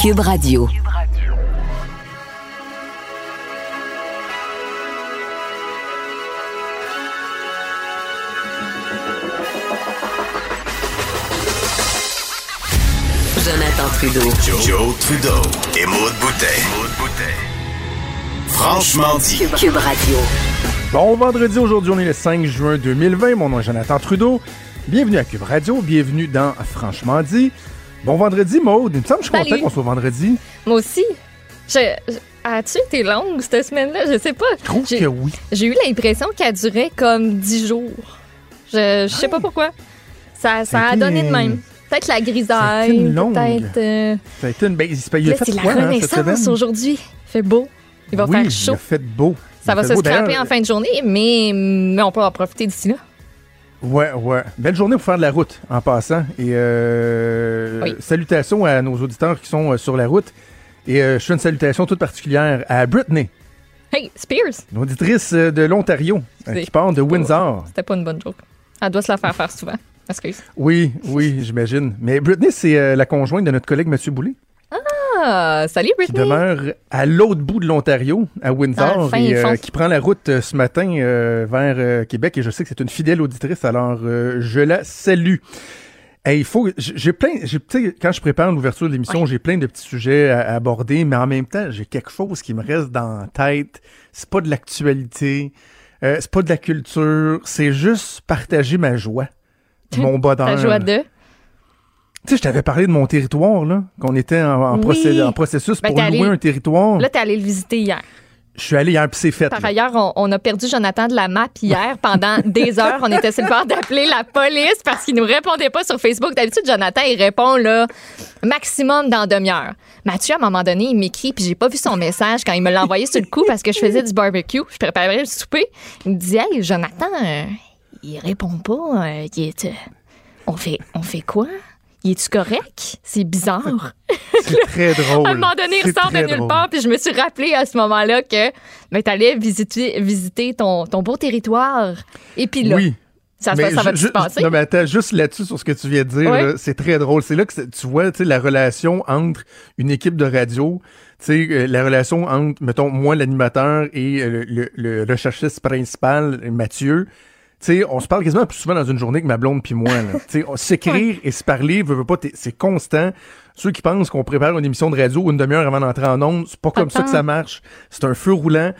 Cube Radio. Jonathan Trudeau. Joe, Trudeau et Maude Boutet. Franchement dit. Cube, Cube Radio. Bon vendredi, aujourd'hui on est le 5 juin 2020, mon nom est Jonathan Trudeau. Bienvenue à Cube Radio, bienvenue dans Franchement dit. Bon vendredi Maude, il me semble que je suis content qu'on soit vendredi. Moi aussi. Je- je- As-tu été longue cette semaine-là? Je sais pas. Je trouve que oui. J'ai eu l'impression qu'elle durait comme 10 jours. Je, je sais pas pourquoi. Ça, a donné de même. Peut-être la grisaille, une longue. peut-être. euh, Ça a été une belle. Il a fait c'est la hein, renaissance aujourd'hui. Il fait beau. Il va oui, faire Il chaud. a fait beau. Ça Il va se scraper en fin de journée, mais, mais on peut en profiter d'ici là. Ouais, ouais. Belle journée pour faire de la route en passant. Et euh, Oui. salutations à nos auditeurs qui sont euh, sur la route. Et euh, je fais une salutation toute particulière à Brittany, Hey, Spears! une auditrice de l'Ontario, qui part de Windsor. C'était pas une bonne joke. Elle doit se la faire faire souvent. Excuse. Oui, oui, j'imagine. Mais Brittany, c'est euh, la conjointe de notre collègue Mathieu Boulay, Ah, salut qui Brittany! demeure à l'autre bout de l'Ontario, à Windsor, et euh, qui prend la route euh, ce matin euh, vers Québec. Et je sais que c'est une fidèle auditrice, alors je la salue. Hey, il faut, j'ai plein, j'ai, tu sais, quand je prépare l'ouverture de l'émission, j'ai plein de petits sujets à, à aborder, mais en même temps, j'ai quelque chose qui me reste dans la tête. C'est pas de l'actualité, c'est pas de la culture, c'est juste partager ma joie, mon bonheur. Ta joie de? Tu sais, je t'avais parlé de mon territoire, là, qu'on était en, en Oui. procé- en processus Ben, pour allé- louer un territoire. Là, t'es allé le visiter hier. Je suis allé hier, puis c'est fait. Par là. ailleurs, on, on a perdu Jonathan de la map hier pendant des heures. On était sur le bord d'appeler la police parce qu'il nous répondait pas sur Facebook. D'habitude, Jonathan, il répond là, maximum dans demi-heure. Mathieu, à un moment donné, il m'écrit, puis j'ai pas vu son message quand il me l'a envoyé sur le coup parce que je faisais du barbecue. Je préparais le souper. Il me dit Hey, Jonathan, euh, il répond pas. euh, il est, euh, on, fait, on fait quoi? Il est-tu correct? C'est bizarre. C'est très drôle. À un moment donné, il ressort de nulle drôle. part, puis je me suis rappelé à ce moment-là que ben, tu allais visiter, visiter ton, ton beau territoire. Et puis là, Oui. ça, Mais va- ça va passer? Non, mais attends, juste là-dessus, sur ce que tu viens de dire, c'est très drôle. C'est là que tu vois, la relation entre une équipe de radio, euh, la relation entre, mettons, moi, l'animateur et euh, le, le- le recherchiste principal, Mathieu. Sais, on se parle quasiment plus souvent dans une journée que ma blonde puis moi. s'écrire et se parler, veut, veut pas, c'est constant. Ceux qui pensent qu'on prépare une émission de radio une demi-heure avant d'entrer en ondes, c'est pas comme ça que ça marche. C'est un feu roulant.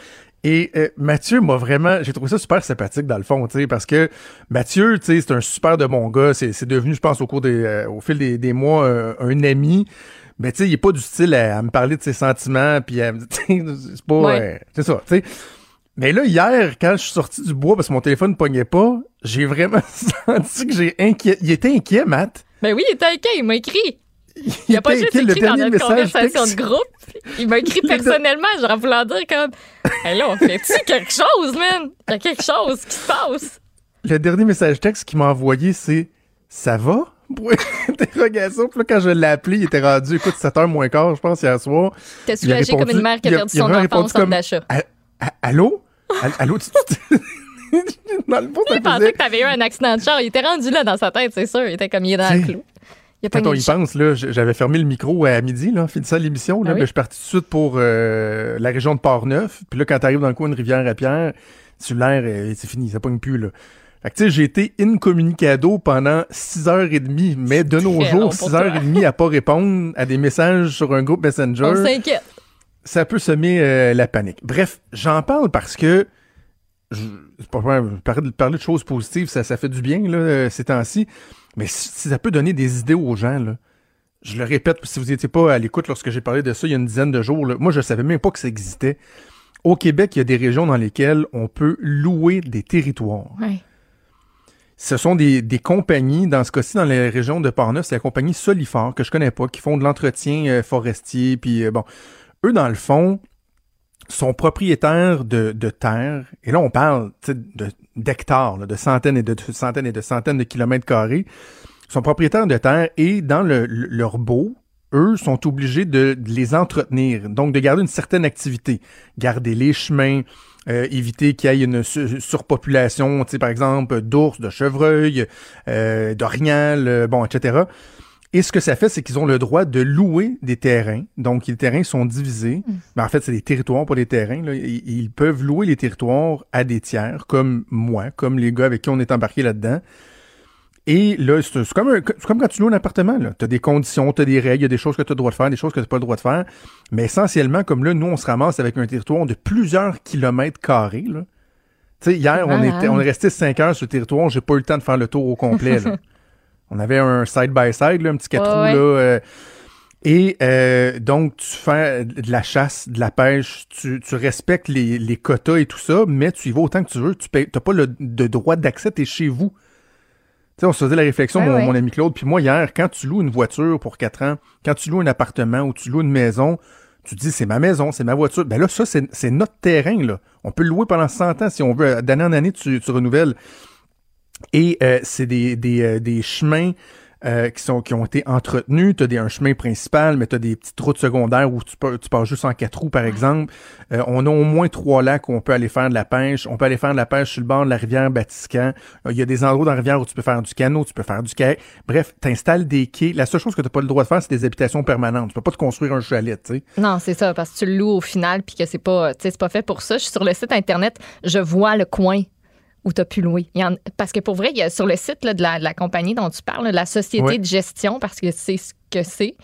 Et euh, Mathieu m'a vraiment, j'ai trouvé ça super sympathique dans le fond, tu sais, parce que Mathieu, tu sais, c'est un super de bon gars. C'est, c'est devenu, je pense, au cours des, euh, au fil des, des mois, euh, un ami. Mais tu sais, il est pas du style à, à me parler de ses sentiments, puis c'est pas, Ouais. euh, c'est ça, tu sais. Mais là, hier, quand je suis sorti du bois parce que mon téléphone ne pognait pas, j'ai vraiment senti que j'ai inquiet. Il était inquiet, Matt. Ben oui, il était inquiet, il m'a écrit. Il, Il a pas juste inquiet. écrit dans notre conversation texte. de groupe. Il m'a écrit personnellement, genre voulant dire comme Hey, là, on fait-tu quelque chose, man? Il y a quelque chose qui se passe. Le dernier message texte qu'il m'a envoyé, c'est Ça va? Point d'interrogation. Puis là, quand je l'ai appelé, il était rendu, écoute, 7h moins quart, je pense, hier soir. T'es soulagé comme une mère qui a perdu son enfant au centre comme- d'achat. Allô? All- Allô? tu- tu- Dans le fond, Il pensait que t'avais eu un accident de char. Il était rendu là dans sa tête, c'est sûr. Il était comme il est dans le clou. Il a pas Quand on y pense, là, j'avais fermé le micro à midi, là, finissant l'émission. Là, Ah oui? mais je suis parti tout de suite pour euh, la région de Port-Neuf. Puis là, quand t'arrives dans le coin de Rivière-à-Pierre, sur l'air, euh, c'est fini, ça pogne plus, là. Fait que, tu sais, j'ai été incommunicado pendant 6h30, mais de nos jours, long pour toi. 6h30 à pas répondre à des messages sur un groupe Messenger, On s'inquiète. Ça peut semer euh, la panique. Bref, j'en parle parce que je, parler de, parler de choses positives, ça, ça fait du bien là, euh, ces temps-ci. Mais si, si ça peut donner des idées aux gens, là, je le répète, si vous n'étiez pas à l'écoute lorsque j'ai parlé de ça il y a une dizaine de jours, là, moi je savais même pas que ça existait. Au Québec, il y a des régions dans lesquelles on peut louer des territoires. Ouais. ce sont des, des compagnies, dans ce cas-ci, dans les régions de Portneuf, c'est la compagnie Solifort, que je connais pas, qui font de l'entretien euh, forestier, puis euh, bon, eux, dans le fond, sont propriétaires de, de terres, et là, on parle d'hectares, de centaines et de, centaines et de centaines de kilomètres carrés, sont propriétaires de terres, et dans le, le- leur beau, eux sont obligés de, les entretenir, donc de garder une certaine activité, garder les chemins, euh, éviter qu'il y ait une su- surpopulation, par exemple, d'ours, de chevreuils, euh, d'orignal, euh, bon, etc. Et ce que ça fait, c'est qu'ils ont le droit de louer des terrains. Donc, les terrains sont divisés. Mais en fait, c'est des territoires pour les terrains. là. Ils, ils peuvent louer les territoires à des tiers, comme moi, comme les gars avec qui on est embarqué là-dedans. Et là, c'est comme, quand tu loues un appartement. Tu as des conditions, tu as des règles, il y a des choses que tu as le droit de faire, des choses que tu n'as pas le droit de faire. Mais essentiellement, comme là, nous, on se ramasse avec un territoire de plusieurs kilomètres carrés. Là. Tu sais, hier, on, Malade. était, on est resté cinq heures sur le territoire, j'ai pas eu le temps de faire le tour au complet. là. on avait un side-by-side, un petit quatre Ouais, roues, ouais. là. euh, et euh, donc, tu fais de la chasse, de la pêche, tu, tu respectes les, les quotas et tout ça, mais tu y vas autant que tu veux. Tu n'as pas le de droit d'accès, tu es chez vous. Tu sais, on se faisait la réflexion, Ouais, mon, ouais. mon ami Claude, puis moi, hier, quand tu loues une voiture pour 4 ans, quand tu loues un appartement ou tu loues une maison, tu te dis, c'est ma maison, c'est ma voiture. Ben là, ça, c'est c'est notre terrain, là. On peut le louer pendant 100 ans si on veut. D'année en année, tu, tu renouvelles. Et euh, c'est des, des, euh, des chemins euh, qui, sont, qui ont été entretenus. Tu as un chemin principal, mais tu as des petites routes secondaires où tu, peux, tu pars juste en quatre roues, par exemple. Euh, on a au moins trois lacs où on peut aller faire de la pêche. On peut aller faire de la pêche sur le bord de la rivière Batiscan. Euh, Il y a des endroits dans la rivière où tu peux faire du canot, tu peux faire du kayak. Bref, tu installes des quais. La seule chose que tu pas le droit de faire, c'est des habitations permanentes. Tu peux pas te construire un chalet, tu sais. Non, c'est ça, parce que tu le loues au final, puis que c'est pas, c'est pas fait pour ça. Je suis sur le site Internet, je vois le coin où tu as pu louer. Il y en- parce que pour vrai, il y a sur le site là, de, la, de la compagnie dont tu parles, de la société Ouais. de gestion, parce que c'est ce que c'est.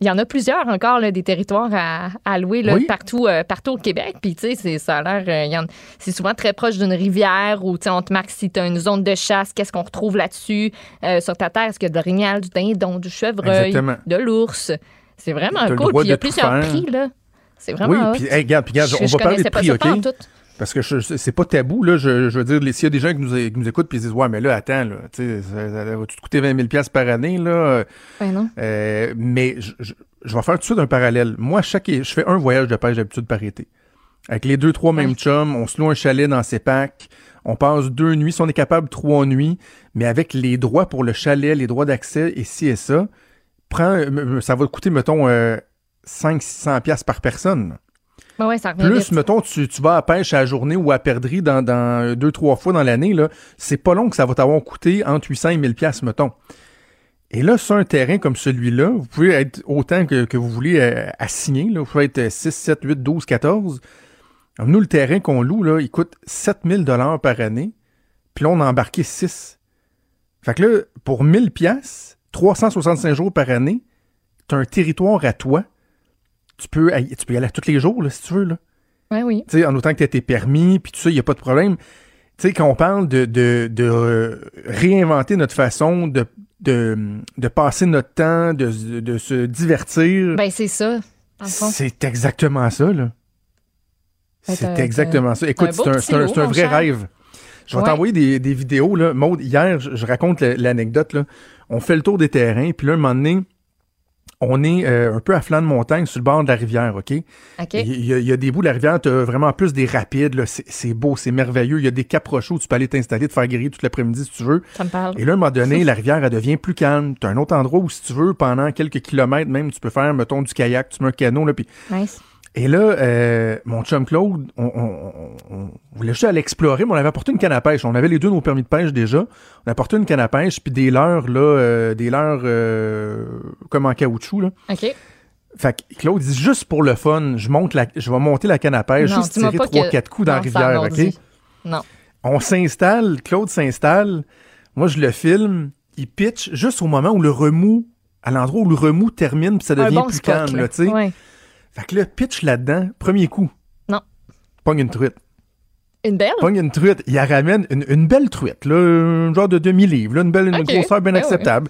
Il y en a plusieurs encore, là, des territoires à, à louer là, Oui. partout, euh, partout au Québec. Puis, tu sais, c'est- ça a l'air. euh, c'est souvent très proche d'une rivière où, tu sais, on te marque si tu as une zone de chasse, qu'est-ce qu'on retrouve là-dessus euh, sur ta terre? Est-ce qu'il y a de l'orignal, du dindon, du chevreuil, Exactement. de l'ours? C'est vraiment cool. Puis, il y a plusieurs faire. prix, là. C'est Oui, vraiment hot. puis hey, regarde, puis regarde, Je- on va parler de prix, OK? Parce que c'est pas tabou, là. Je, je veux dire, s'il y a des gens qui nous, qui nous écoutent puis ils disent, ouais, mais là, attends, là, tu sais, ça, ça va tout te coûter 20 000 piastres par année, là? Ouais, non? Euh, mais je, je, je vais faire tout de suite un parallèle. Moi, chaque, je fais un voyage de pêche d'habitude par été. Avec les deux, trois mêmes Ouais. chums, on se loue un chalet dans ses packs. On passe deux nuits, si on est capable, trois nuits, mais avec les droits pour le chalet, les droits d'accès et ci et ça, prends, euh, ça va te coûter, mettons, euh, 500-600 piastres par personne. Ouais, ça revient Plus, vite. mettons, tu, tu vas à pêche à la journée ou à perdrix dans, dans deux, trois fois dans l'année, là, c'est pas long que ça va t'avoir coûté entre 800 et 1000 pièces mettons. Et là, sur un terrain comme celui-là, vous pouvez être autant que, que vous voulez euh, assigner. Là. Vous pouvez être 6, 7, 8, 12, 14. Alors, nous, le terrain qu'on loue, là, il coûte 7000 dollars par année. Puis là, on a embarqué 6. Fait que là, pour 1000 pièces, 365 jours par année, tu as un territoire à toi. Tu peux, y- tu peux y aller tous les jours, là, si tu veux. Là. Ouais, oui. Sais, en autant que tu tes permis, puis tout ça, il n'y a pas de problème. Tu sais, quand on parle de, de, de euh, réinventer notre façon de, de, de passer notre temps, de, de se divertir, Ben, c'est ça, c'est exactement ça, là. Ben, C'est exactement ça. Écoute, c'est un, c'est un- vrai cher. rêve. Je vais Ouais. t'envoyer des, des vidéos, là. Maude, hier, je, je raconte la- l'anecdote, là. On fait le tour des terrains, puis là, un moment donné, on est euh, un peu à flanc de montagne sur le bord de la rivière, OK? OK. Il y, a, il y a des bouts de la rivière, tu as vraiment plus des rapides, là. C'est beau, c'est merveilleux. Il y a des où tu peux aller t'installer, te faire griller toute l'après-midi si tu veux. Ça me parle. Et là, à un moment donné, la rivière, elle devient plus calme. Tu as un autre endroit où, si tu veux, pendant quelques kilomètres même, tu peux faire, mettons, du kayak, tu mets un canot, là, puis Nice. Et là, euh, mon chum Claude, on, on- on- on voulait juste aller explorer, mais on avait apporté une canne à pêche. On avait les deux nos permis de pêche déjà. On a apporté une canne à pêche, puis des leurres, là, euh, des leurres euh, comme en caoutchouc. Là. OK. Fait que Claude dit juste pour le fun, je monte la, je vais monter la canne à pêche, Non, juste tirer trois, quatre coups dans Non, la rivière. OK? Non. On s'installe, Claude s'installe, moi je le filme, il pitch juste au moment où le remous, à l'endroit où le remous termine, puis ça devient bon plus spot, calme, là. là, tu sais. Ouais. Fait que là, pitch là-dedans, premier coup. Non. Pogne une truite. Une belle? Pogne une truite. Il la ramène une, une belle truite, là, un genre de demi-livre, une belle une grosseur bien Ben acceptable.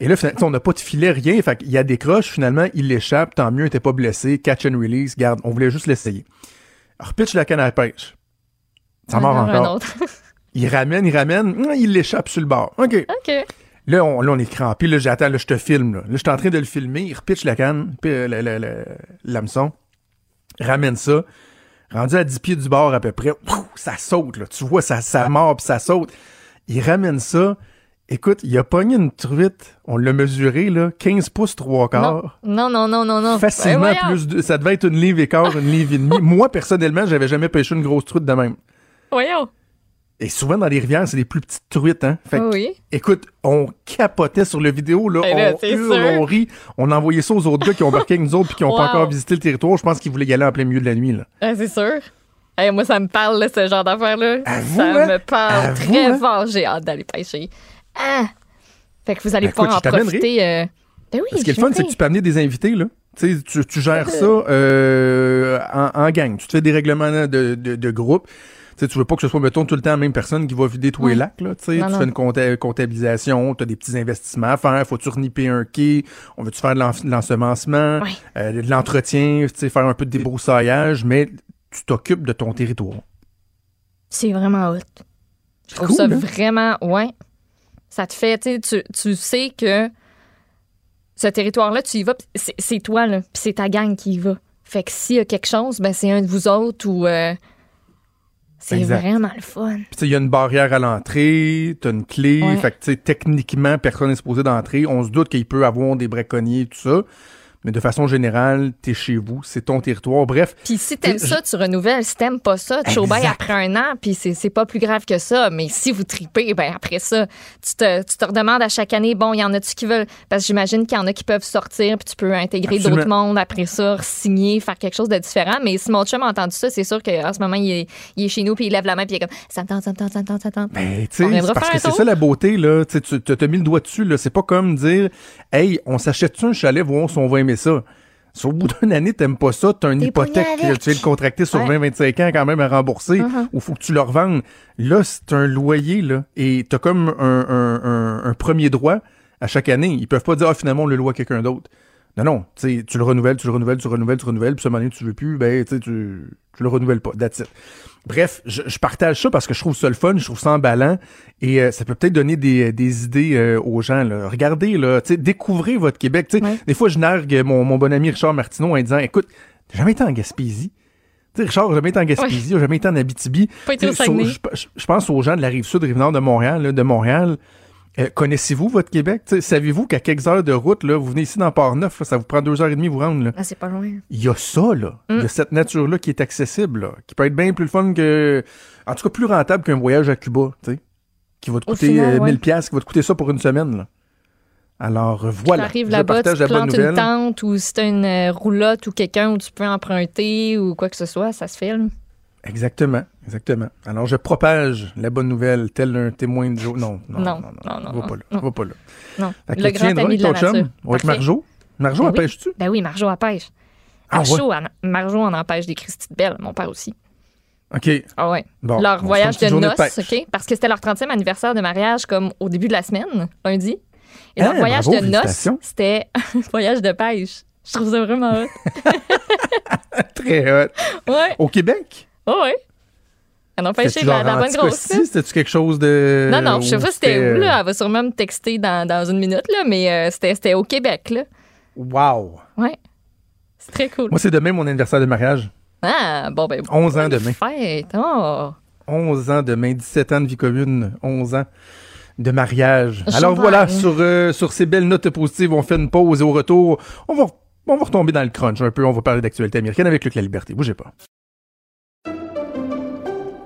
Et là, on n'a pas de filet, rien. Fait qu'il y a des croches, finalement, il l'échappe, tant mieux, il était pas blessé, catch and release, garde, on voulait juste l'essayer. Alors, pitch la canne à pêche. Ça un encore. Il ramène, il ramène, hum, il l'échappe sur le bord. OK. OK. Là, on, là, on est crampé. Là, j'attends, là, je te filme. Là, là je suis en train de le filmer. Il repitche la canne, puis euh, l'hameçon. Ramène ça. Rendu à 10 pieds du bord à peu près. Ça saute, là. Tu vois, ça, ça mord, puis ça saute. Il ramène ça. Écoute, il a pogné une truite. On l'a mesuré, là. 15 pouces, 3 quarts. Non, non, non, non, non. Facilement Ben, plus de, ça devait être une livre et quart, une livre et demie. Moi, personnellement, j'avais jamais pêché une grosse truite de même. Voyons. Et souvent, dans les rivières, c'est des plus petites truites, hein. Fait que, Oui. Écoute, on capotait sur le vidéo, là. Eh là, on c'est hurle, sûr. on rit. On a envoyé ça aux autres gars qui ont embarqué avec nous autres puis qui n'ont pas encore visité le territoire. Je pense qu'ils voulaient y aller en plein milieu de la nuit, là. Ah, c'est sûr. Hey, moi, ça me parle, là, ce genre d'affaires-là. Ça hein? me parle très hein? fort. J'ai hâte d'aller pêcher. Ah! Fait que vous allez Ben, pouvoir écoute, en profiter. euh, Ben oui, Ce qui est je le fun, c'est que tu peux amener des invités, là. Tu tu, tu gères ça euh, en, en gang. Tu te fais des règlements de, de, de groupe. Tu sais, tu veux pas que ce soit, mettons, tout le temps la même personne qui va vider tous les lacs, là. Tu sais, fais une compta- comptabilisation, tu as des petits investissements à faire. Faut-tu reniper un quai? On veut-tu faire de l'en- de l'ensemencement? Euh, de l'entretien? Tu sais, faire un peu de débroussaillage, mais tu t'occupes de ton territoire. C'est vraiment hot. Je trouve cool, ça hein? vraiment, ouais. Ça te fait, tu sais, tu- sais que ce territoire-là, tu y vas, c'est toi, là, puis c'est ta gang qui y va. Fait que s'il y a quelque chose, ben c'est un de vous autres ou. euh, c'est vraiment le fun. Puis, il y a une barrière à l'entrée, t'as une clé. Ouais. Fait que, techniquement, personne n'est supposé d'entrer. On se doute qu'il peut avoir des braconniers, tout ça. Mais de façon générale, t'es chez vous, c'est ton territoire. Bref, Puis si t'aimes ça, tu renouvelles. Si t'aimes pas ça, tu bail après un an, puis c'est c'est pas plus grave que ça. Mais si vous tripez, ben après ça, tu te, tu te redemandes à chaque année, bon, il y en a-tu qui veulent... Parce que j'imagine qu'il y en a qui peuvent sortir, puis tu peux intégrer d'autres mondes après ça, signer, faire quelque chose de différent. Mais si mon chum a entendu ça, c'est sûr qu'en ce moment, il est, il est chez nous, puis il lève la main, puis il est comme, ça me tente, ça me tente, ça me tente, ça me tente. Ben, tu sais, parce que c'est ça la beauté, là. Tu sais, tu t'as mis le doigt dessus, là. C'est pas comme dire, hey, on s'achète-tu un chalet, voir si on va ça. Si au bout d'une année, t'aimes pas ça, t'as une hypothèque, tu viens le contracter sur Ouais. 20-25 ans quand même à rembourser, ou faut que tu le revendes. Là, c'est un loyer, là. Et t'as comme un, un- un- un premier droit à chaque année. Ils peuvent pas dire, ah, finalement, on le loue à quelqu'un d'autre. Non, non. Tu le renouvelles, tu le renouvelles, tu le renouvelles, tu le renouvelles, puis ce moment donné, tu veux plus, ben, tu le renouvelles pas. That's it. Bref, je, je partage ça parce que je trouve ça le fun, je trouve ça emballant et euh, ça peut peut-être donner des, des idées euh, aux gens. Là. Regardez, là, découvrez votre Québec. Ouais. Des fois, je nargue mon, mon bon ami Richard Martineau en disant Écoute, t'as jamais été en Gaspésie? Tu sais, Richard, j'ai jamais été en Gaspésie, j'ai jamais été en Abitibi. Je pense aux gens de la rive sud, rive nord de Montréal, là, de Montréal. Euh, Connaissez-vous votre Québec? Savez-vous qu'à quelques heures de route, là, vous venez ici dans Port-Neuf, ça vous prend deux heures et demie vous rendre. Là? Ah, c'est pas loin. Il y a ça, là. Il Mm. y a cette nature-là qui est accessible, là, qui peut être bien plus fun que. En tout cas, plus rentable qu'un voyage à Cuba, tu sais. Qui va te coûter final, euh, ouais. 1000 pièces, qui va te coûter ça pour une semaine, là. Alors, euh, voilà. tu arrives Je là-bas, tu partage la bonne plantes une nouvelle. tente ou si t'as une euh, roulotte ou quelqu'un où tu peux emprunter ou quoi que ce soit, ça se filme. Exactement, exactement. Alors, je propage la bonne nouvelle, tel un témoin de jour. Non, non, non, Non, non, va pas là, va pas là. Non, le grand ami de la nature. avec. Marjo. Marjo, Ben en oui. pêches-tu? Ben oui, Marjo en pêche. Ah Marjo, en, Marjo en empêche des Christy de Belle, mon père aussi. OK. Ah ouais. Bon, leur voyage de noces, de. OK? Parce que c'était leur 30e anniversaire de mariage comme au début de la semaine, lundi. Et leur Ah, voyage bravo, de noces, c'était un voyage de pêche. Je trouve ça vraiment hot. Très hot. Ouais, Au Québec? Ouais, ouais? On a pêché C'était-tu de la, la bonne grosse. C'était-tu quelque chose de. Non, non, je sais pas c'était où, euh, là. Elle va sûrement me texter dans, dans une minute, là, mais euh, c'était au Québec, là. Wow! Ouais. C'est très cool. Moi, c'est demain mon anniversaire de mariage. Ah, bon, ben. 11 ans demain. Fête. Oh. 11 ans demain, 17 ans de vie commune, 11 ans de mariage. Je Alors voilà, sur, euh, sur ces belles notes positives, on fait une pause et au retour, on va, on va retomber dans le crunch un peu. On va parler d'actualité américaine avec Luc La Liberté. Bougez pas.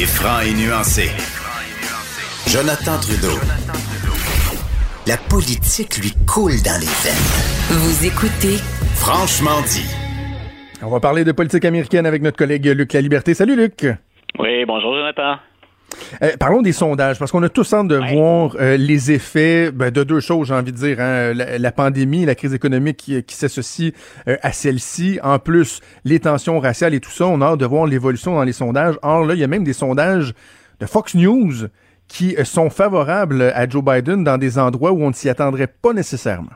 Il est franc et nuancé. Jonathan Trudeau. La politique lui coule dans les veines. Vous écoutez Franchement dit. On va parler de politique américaine avec notre collègue Luc La Liberté. Salut Luc! Oui, bonjour Jonathan. Euh, parlons des sondages, parce qu'on a tous hâte de voir euh, les effets ben, de deux choses, j'ai envie de dire. Hein, la, pandémie, la crise économique qui, qui s'associe euh, à celle-ci. En plus, les tensions raciales et tout ça, on a hâte de voir l'évolution dans les sondages. Or, là, il y a même des sondages de Fox News qui sont favorables à Joe Biden dans des endroits où on ne s'y attendrait pas nécessairement.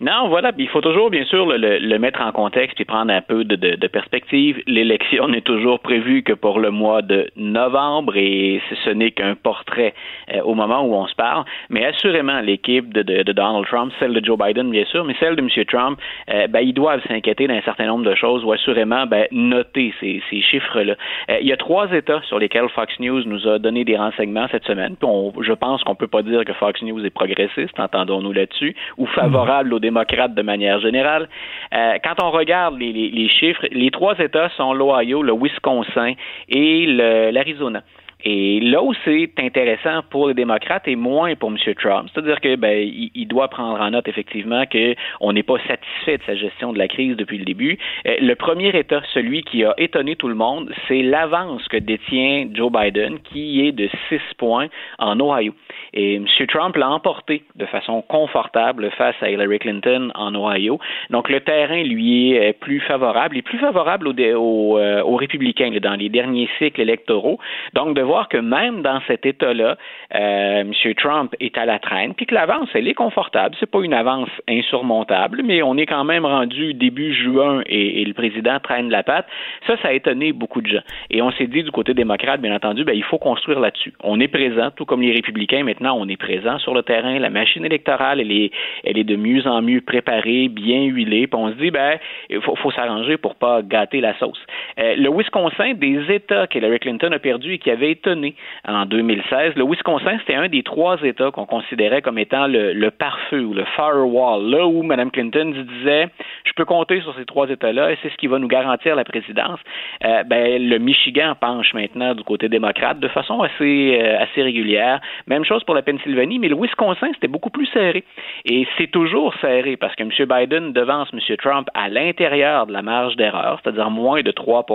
Non, voilà. Il faut toujours, bien sûr, le, mettre en contexte et prendre un peu de, perspective. L'élection n'est toujours prévue que pour le mois de novembre et ce n'est qu'un portrait euh, au moment où on se parle. Mais assurément, l'équipe de, Donald Trump, celle de Joe Biden, bien sûr, mais celle de M. Trump, euh, ben, ils doivent s'inquiéter d'un certain nombre de choses ou assurément ben, noter ces, chiffres-là. Euh, il y a trois États sur lesquels Fox News nous a donné des renseignements cette semaine. Puis je pense qu'on peut pas dire que Fox News est progressiste, entendons-nous là-dessus, ou favorable aux démocrates de manière générale. Euh, quand on regarde les, chiffres, les trois États sont l'Ohio, le Wisconsin et l'Arizona. Et là où c'est intéressant pour les démocrates et moins pour M. Trump, c'est-à-dire que ben, il, doit prendre en note effectivement qu'on n'est pas satisfait de sa gestion de la crise depuis le début. Euh, le premier État, celui qui a étonné tout le monde, c'est l'avance que détient Joe Biden, qui est de 6 points en Ohio. Et M. Trump l'a emporté de façon confortable face à Hillary Clinton en Ohio. Donc le terrain lui est plus favorable, et plus favorable aux, euh, aux, républicains dans les derniers cycles électoraux. Donc voir que même dans cet État-là, euh, M. Trump est à la traîne, puis que l'avance, elle est confortable. C'est pas une avance insurmontable, mais on est quand même rendu début juin et, le président traîne la patte. Ça, ça a étonné beaucoup de gens. Et on s'est dit du côté démocrate, bien entendu, ben, il faut construire là-dessus. On est présent, tout comme les républicains maintenant on est présent sur le terrain. La machine électorale, elle est, elle est de mieux en mieux préparée, bien huilée. Puis on se dit, ben, il faut, s'arranger pour pas gâter la sauce. Euh, le Wisconsin, des États qu'Hillary Clinton a perdu et qui avait étonné en 2016, le Wisconsin, c'était un des trois États qu'on considérait comme étant le, le pare-feu ou le firewall, là où Mme Clinton disait, je peux compter sur ces trois États-là et c'est ce qui va nous garantir la présidence. Euh, ben, le Michigan penche maintenant du côté démocrate de façon assez, euh, assez régulière. Même chose pour la Pennsylvanie, mais le Wisconsin, c'était beaucoup plus serré. Et c'est toujours serré parce que M. Biden devance M. Trump à l'intérieur de la marge d'erreur, c'est-à-dire moins de 3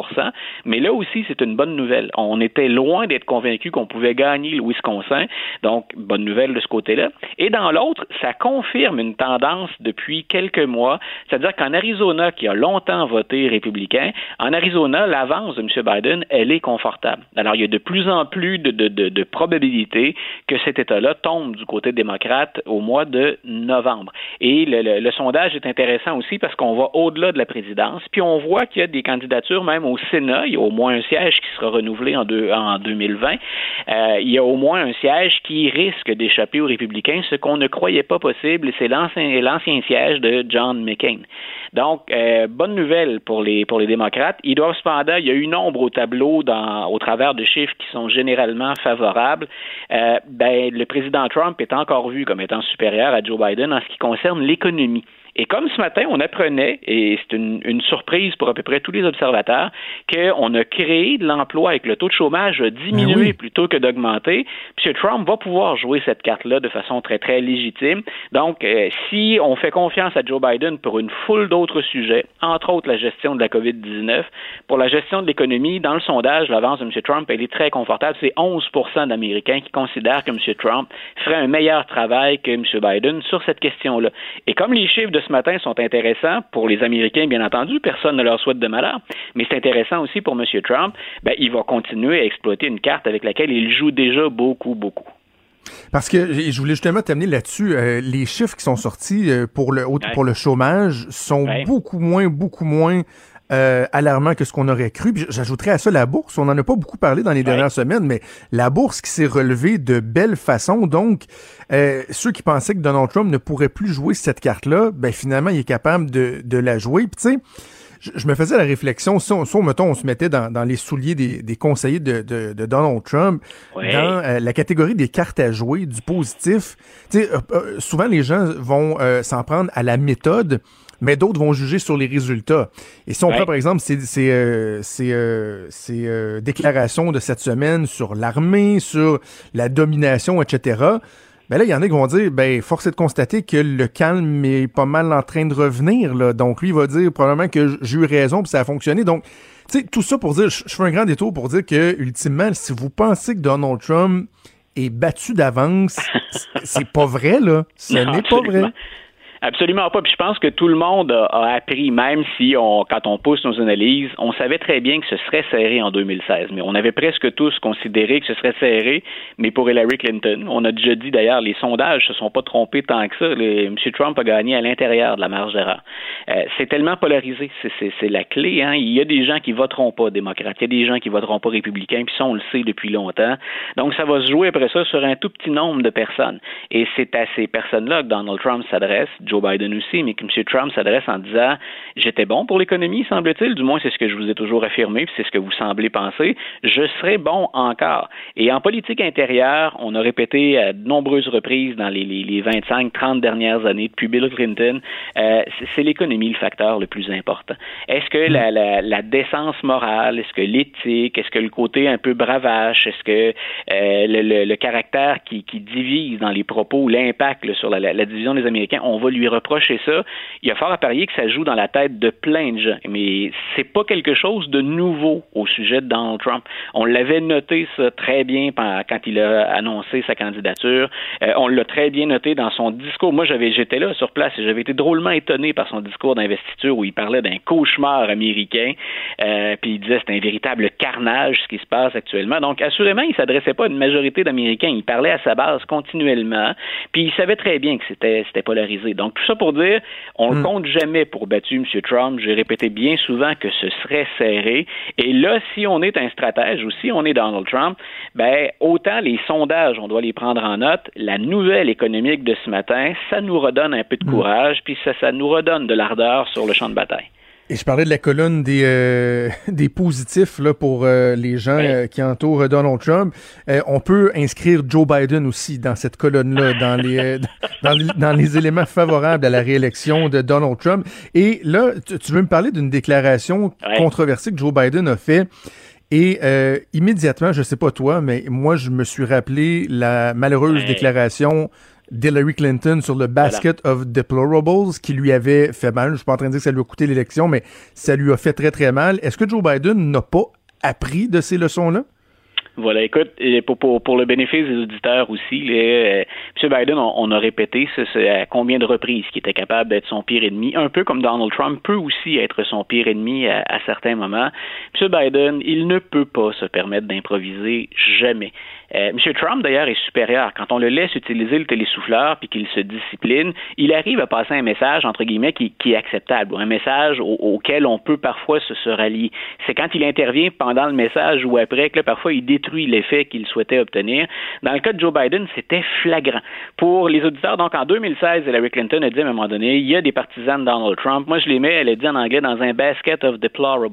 Mais là aussi, c'est une bonne nouvelle. On était loin d'être convaincu qu'on pouvait gagner le Wisconsin. Donc, bonne nouvelle de ce côté-là. Et dans l'autre, ça confirme une tendance depuis quelques mois, c'est-à-dire qu'en Arizona, qui a longtemps voté républicain, en Arizona, l'avance de M. Biden, elle est confortable. Alors, il y a de plus en plus de, probabilités que cet État-là tombe du côté démocrate au mois de novembre. Et le, sondage est intéressant aussi parce qu'on va au-delà de la présidence, puis on voit qu'il y a des candidatures même au Sénat. Il y a au moins un siège qui sera renouvelé en, en 2020. Euh, il y a au moins un siège qui risque d'échapper aux républicains, ce qu'on ne croyait pas possible, c'est l'ancien siège de John McCain. Donc, euh, bonne nouvelle pour les démocrates. Ils doivent cependant, il y a une ombre au tableau au travers de chiffres qui sont généralement favorables. Euh, ben, le président Trump est encore vu comme étant supérieur à Joe Biden en ce qui concerne l'économie. Et comme ce matin, on apprenait, et c'est une, surprise pour à peu près tous les observateurs, qu'on a créé de l'emploi avec le taux de chômage diminué ben plutôt que d'augmenter. M. Trump va pouvoir jouer cette carte-là de façon très, très légitime. Donc, euh, si on fait confiance à Joe Biden pour une foule d'autres sujets, entre autres la gestion de la COVID-19, pour la gestion de l'économie, dans le sondage, l'avance de M. Trump, elle est très confortable. C'est 11% d'Américains qui considèrent que M. Trump ferait un meilleur travail que M. Biden sur cette question-là. Et comme les chiffres de ce matin sont intéressants pour les Américains, bien entendu. Personne ne leur souhaite de malheur. Mais c'est intéressant aussi pour M. Trump. Ben, il va continuer à exploiter une carte avec laquelle il joue déjà beaucoup, beaucoup. Parce que je voulais justement t'amener là-dessus. Euh, les chiffres qui sont sortis euh, pour le pour le chômage sont beaucoup moins, beaucoup moins euh, alarmant que ce qu'on aurait cru. J'ajouterais à ça la bourse. On n'en a pas beaucoup parlé dans les dernières semaines, mais la bourse qui s'est relevée de belle façon. Donc, euh, ceux qui pensaient que Donald Trump ne pourrait plus jouer cette carte-là, ben finalement, il est capable de, de la jouer. Puis tu sais, je, me faisais la réflexion, si on, mettons, on se mettait dans, dans les souliers des, des conseillers de, de, de, Donald Trump, dans euh, la catégorie des cartes à jouer, du positif, tu sais, souvent les gens vont s'en prendre à la méthode mais d'autres vont juger sur les résultats. Et si on prend, par exemple, ces, ces, euh, ces, euh, euh, déclarations de cette semaine sur l'armée, sur la domination, etc., ben là, il y en a qui vont dire, ben, force est de constater que le calme est pas mal en train de revenir, là. Donc, lui, il va dire probablement que j'ai eu raison, puis ça a fonctionné. Donc, tu sais, tout ça pour dire, je fais un grand détour pour dire que, ultimement, si vous pensez que Donald Trump est battu d'avance, c'est pas vrai, là. Ce n'est pas vrai. Absolument. Pas. Puis je pense que tout le monde a, appris, même si on, quand on pousse nos analyses, on savait très bien que ce serait serré en 2016. Mais on avait presque tous considéré que ce serait serré, mais pour Hillary Clinton. On a déjà dit d'ailleurs, les sondages se sont pas trompés tant que ça. Les- M. Trump a gagné à l'intérieur de la marge d'erreur. Euh, c'est tellement polarisé. C'est- la clé. Hein. Il y a des gens qui voteront pas démocrates. Il y a des gens qui voteront pas républicains. Puis ça, on le sait depuis longtemps. Donc ça va se jouer après ça sur un tout petit nombre de personnes. Et c'est à ces personnes-là que Donald Trump s'adresse, Joe Biden aussi, mais que M. Trump s'adresse en disant J'étais bon pour l'économie, semble-t-il, du moins c'est ce que je vous ai toujours affirmé, puis c'est ce que vous semblez penser. Je serai bon encore. Et en politique intérieure, on a répété à de nombreuses reprises dans les, les, les 25-30 dernières années, depuis Bill Clinton, euh, c'est- l'économie le facteur le plus important. Est-ce que la, décence morale, est-ce que l'éthique, est-ce que le côté un peu bravache, est-ce que euh, le, caractère qui, divise dans les propos, l'impact sur la, la division des Américains, on va lui reprocher ça. Il y a fort à parier que ça joue dans la tête de plein de gens, mais c'est pas quelque chose de nouveau au sujet de Donald Trump. On l'avait noté ça très bien quand il a annoncé sa candidature. Euh, on l'a très bien noté dans son discours. Moi, j'avais j'étais là sur place et j'avais été drôlement étonné par son discours d'investiture où il parlait d'un cauchemar américain. Euh, puis il disait c'est un véritable carnage ce qui se passe actuellement. Donc, assurément, il s'adressait pas à une majorité d'Américains. Il parlait à sa base continuellement. Puis il savait très bien que c'était c'était polarisé. Donc, tout ça pour dire, on ne compte jamais pour battu M. Trump. J'ai répété bien souvent que ce serait serré. Et là, si on est un stratège ou si on est Donald Trump, ben autant les sondages, on doit les prendre en note. La nouvelle économique de ce matin, ça nous redonne un peu de courage, puis ça, ça nous redonne de l'ardeur sur le champ de bataille. Et je parlais de la colonne des, euh, des positifs là, pour euh, les gens Oui. euh, qui entourent Donald Trump. Euh, on peut inscrire Joe Biden aussi dans cette colonne-là, dans les, euh, dans, les, dans les éléments favorables à la réélection de Donald Trump. Et là, tu, tu veux me parler d'une déclaration controversée que Joe Biden a fait. Et euh, immédiatement, je sais pas toi, mais moi, je me suis rappelé la malheureuse déclaration d'Hillary Clinton sur le basket of deplorables qui lui avait fait mal. Je suis pas en train de dire que ça lui a coûté l'élection, mais ça lui a fait très, très mal. Est-ce que Joe Biden n'a pas appris de ces leçons-là? Voilà, écoute, pour, pour, pour le bénéfice des auditeurs aussi, les, euh, M. Biden, on, on a répété ce, ce- à combien de reprises qu'il était capable d'être son pire ennemi, un peu comme Donald Trump peut aussi être son pire ennemi à, à certains moments. M. Biden, il ne peut pas se permettre d'improviser jamais. Euh, M. Trump, d'ailleurs, est supérieur. Quand on le laisse utiliser le télésouffleur puis qu'il se discipline, il arrive à passer un message, entre guillemets, qui, qui est acceptable, ou un message au- auquel on peut parfois se, se rallier. C'est quand il intervient pendant le message ou après que là, parfois il détruit l'effet qu'il souhaitait obtenir. Dans le cas de Joe Biden, c'était flagrant. Pour les auditeurs, donc en 2016, Hillary Clinton a dit à un moment donné, il y a des partisans de Donald Trump. Moi, je les mets, elle a dit en anglais, dans un basket of deplorables.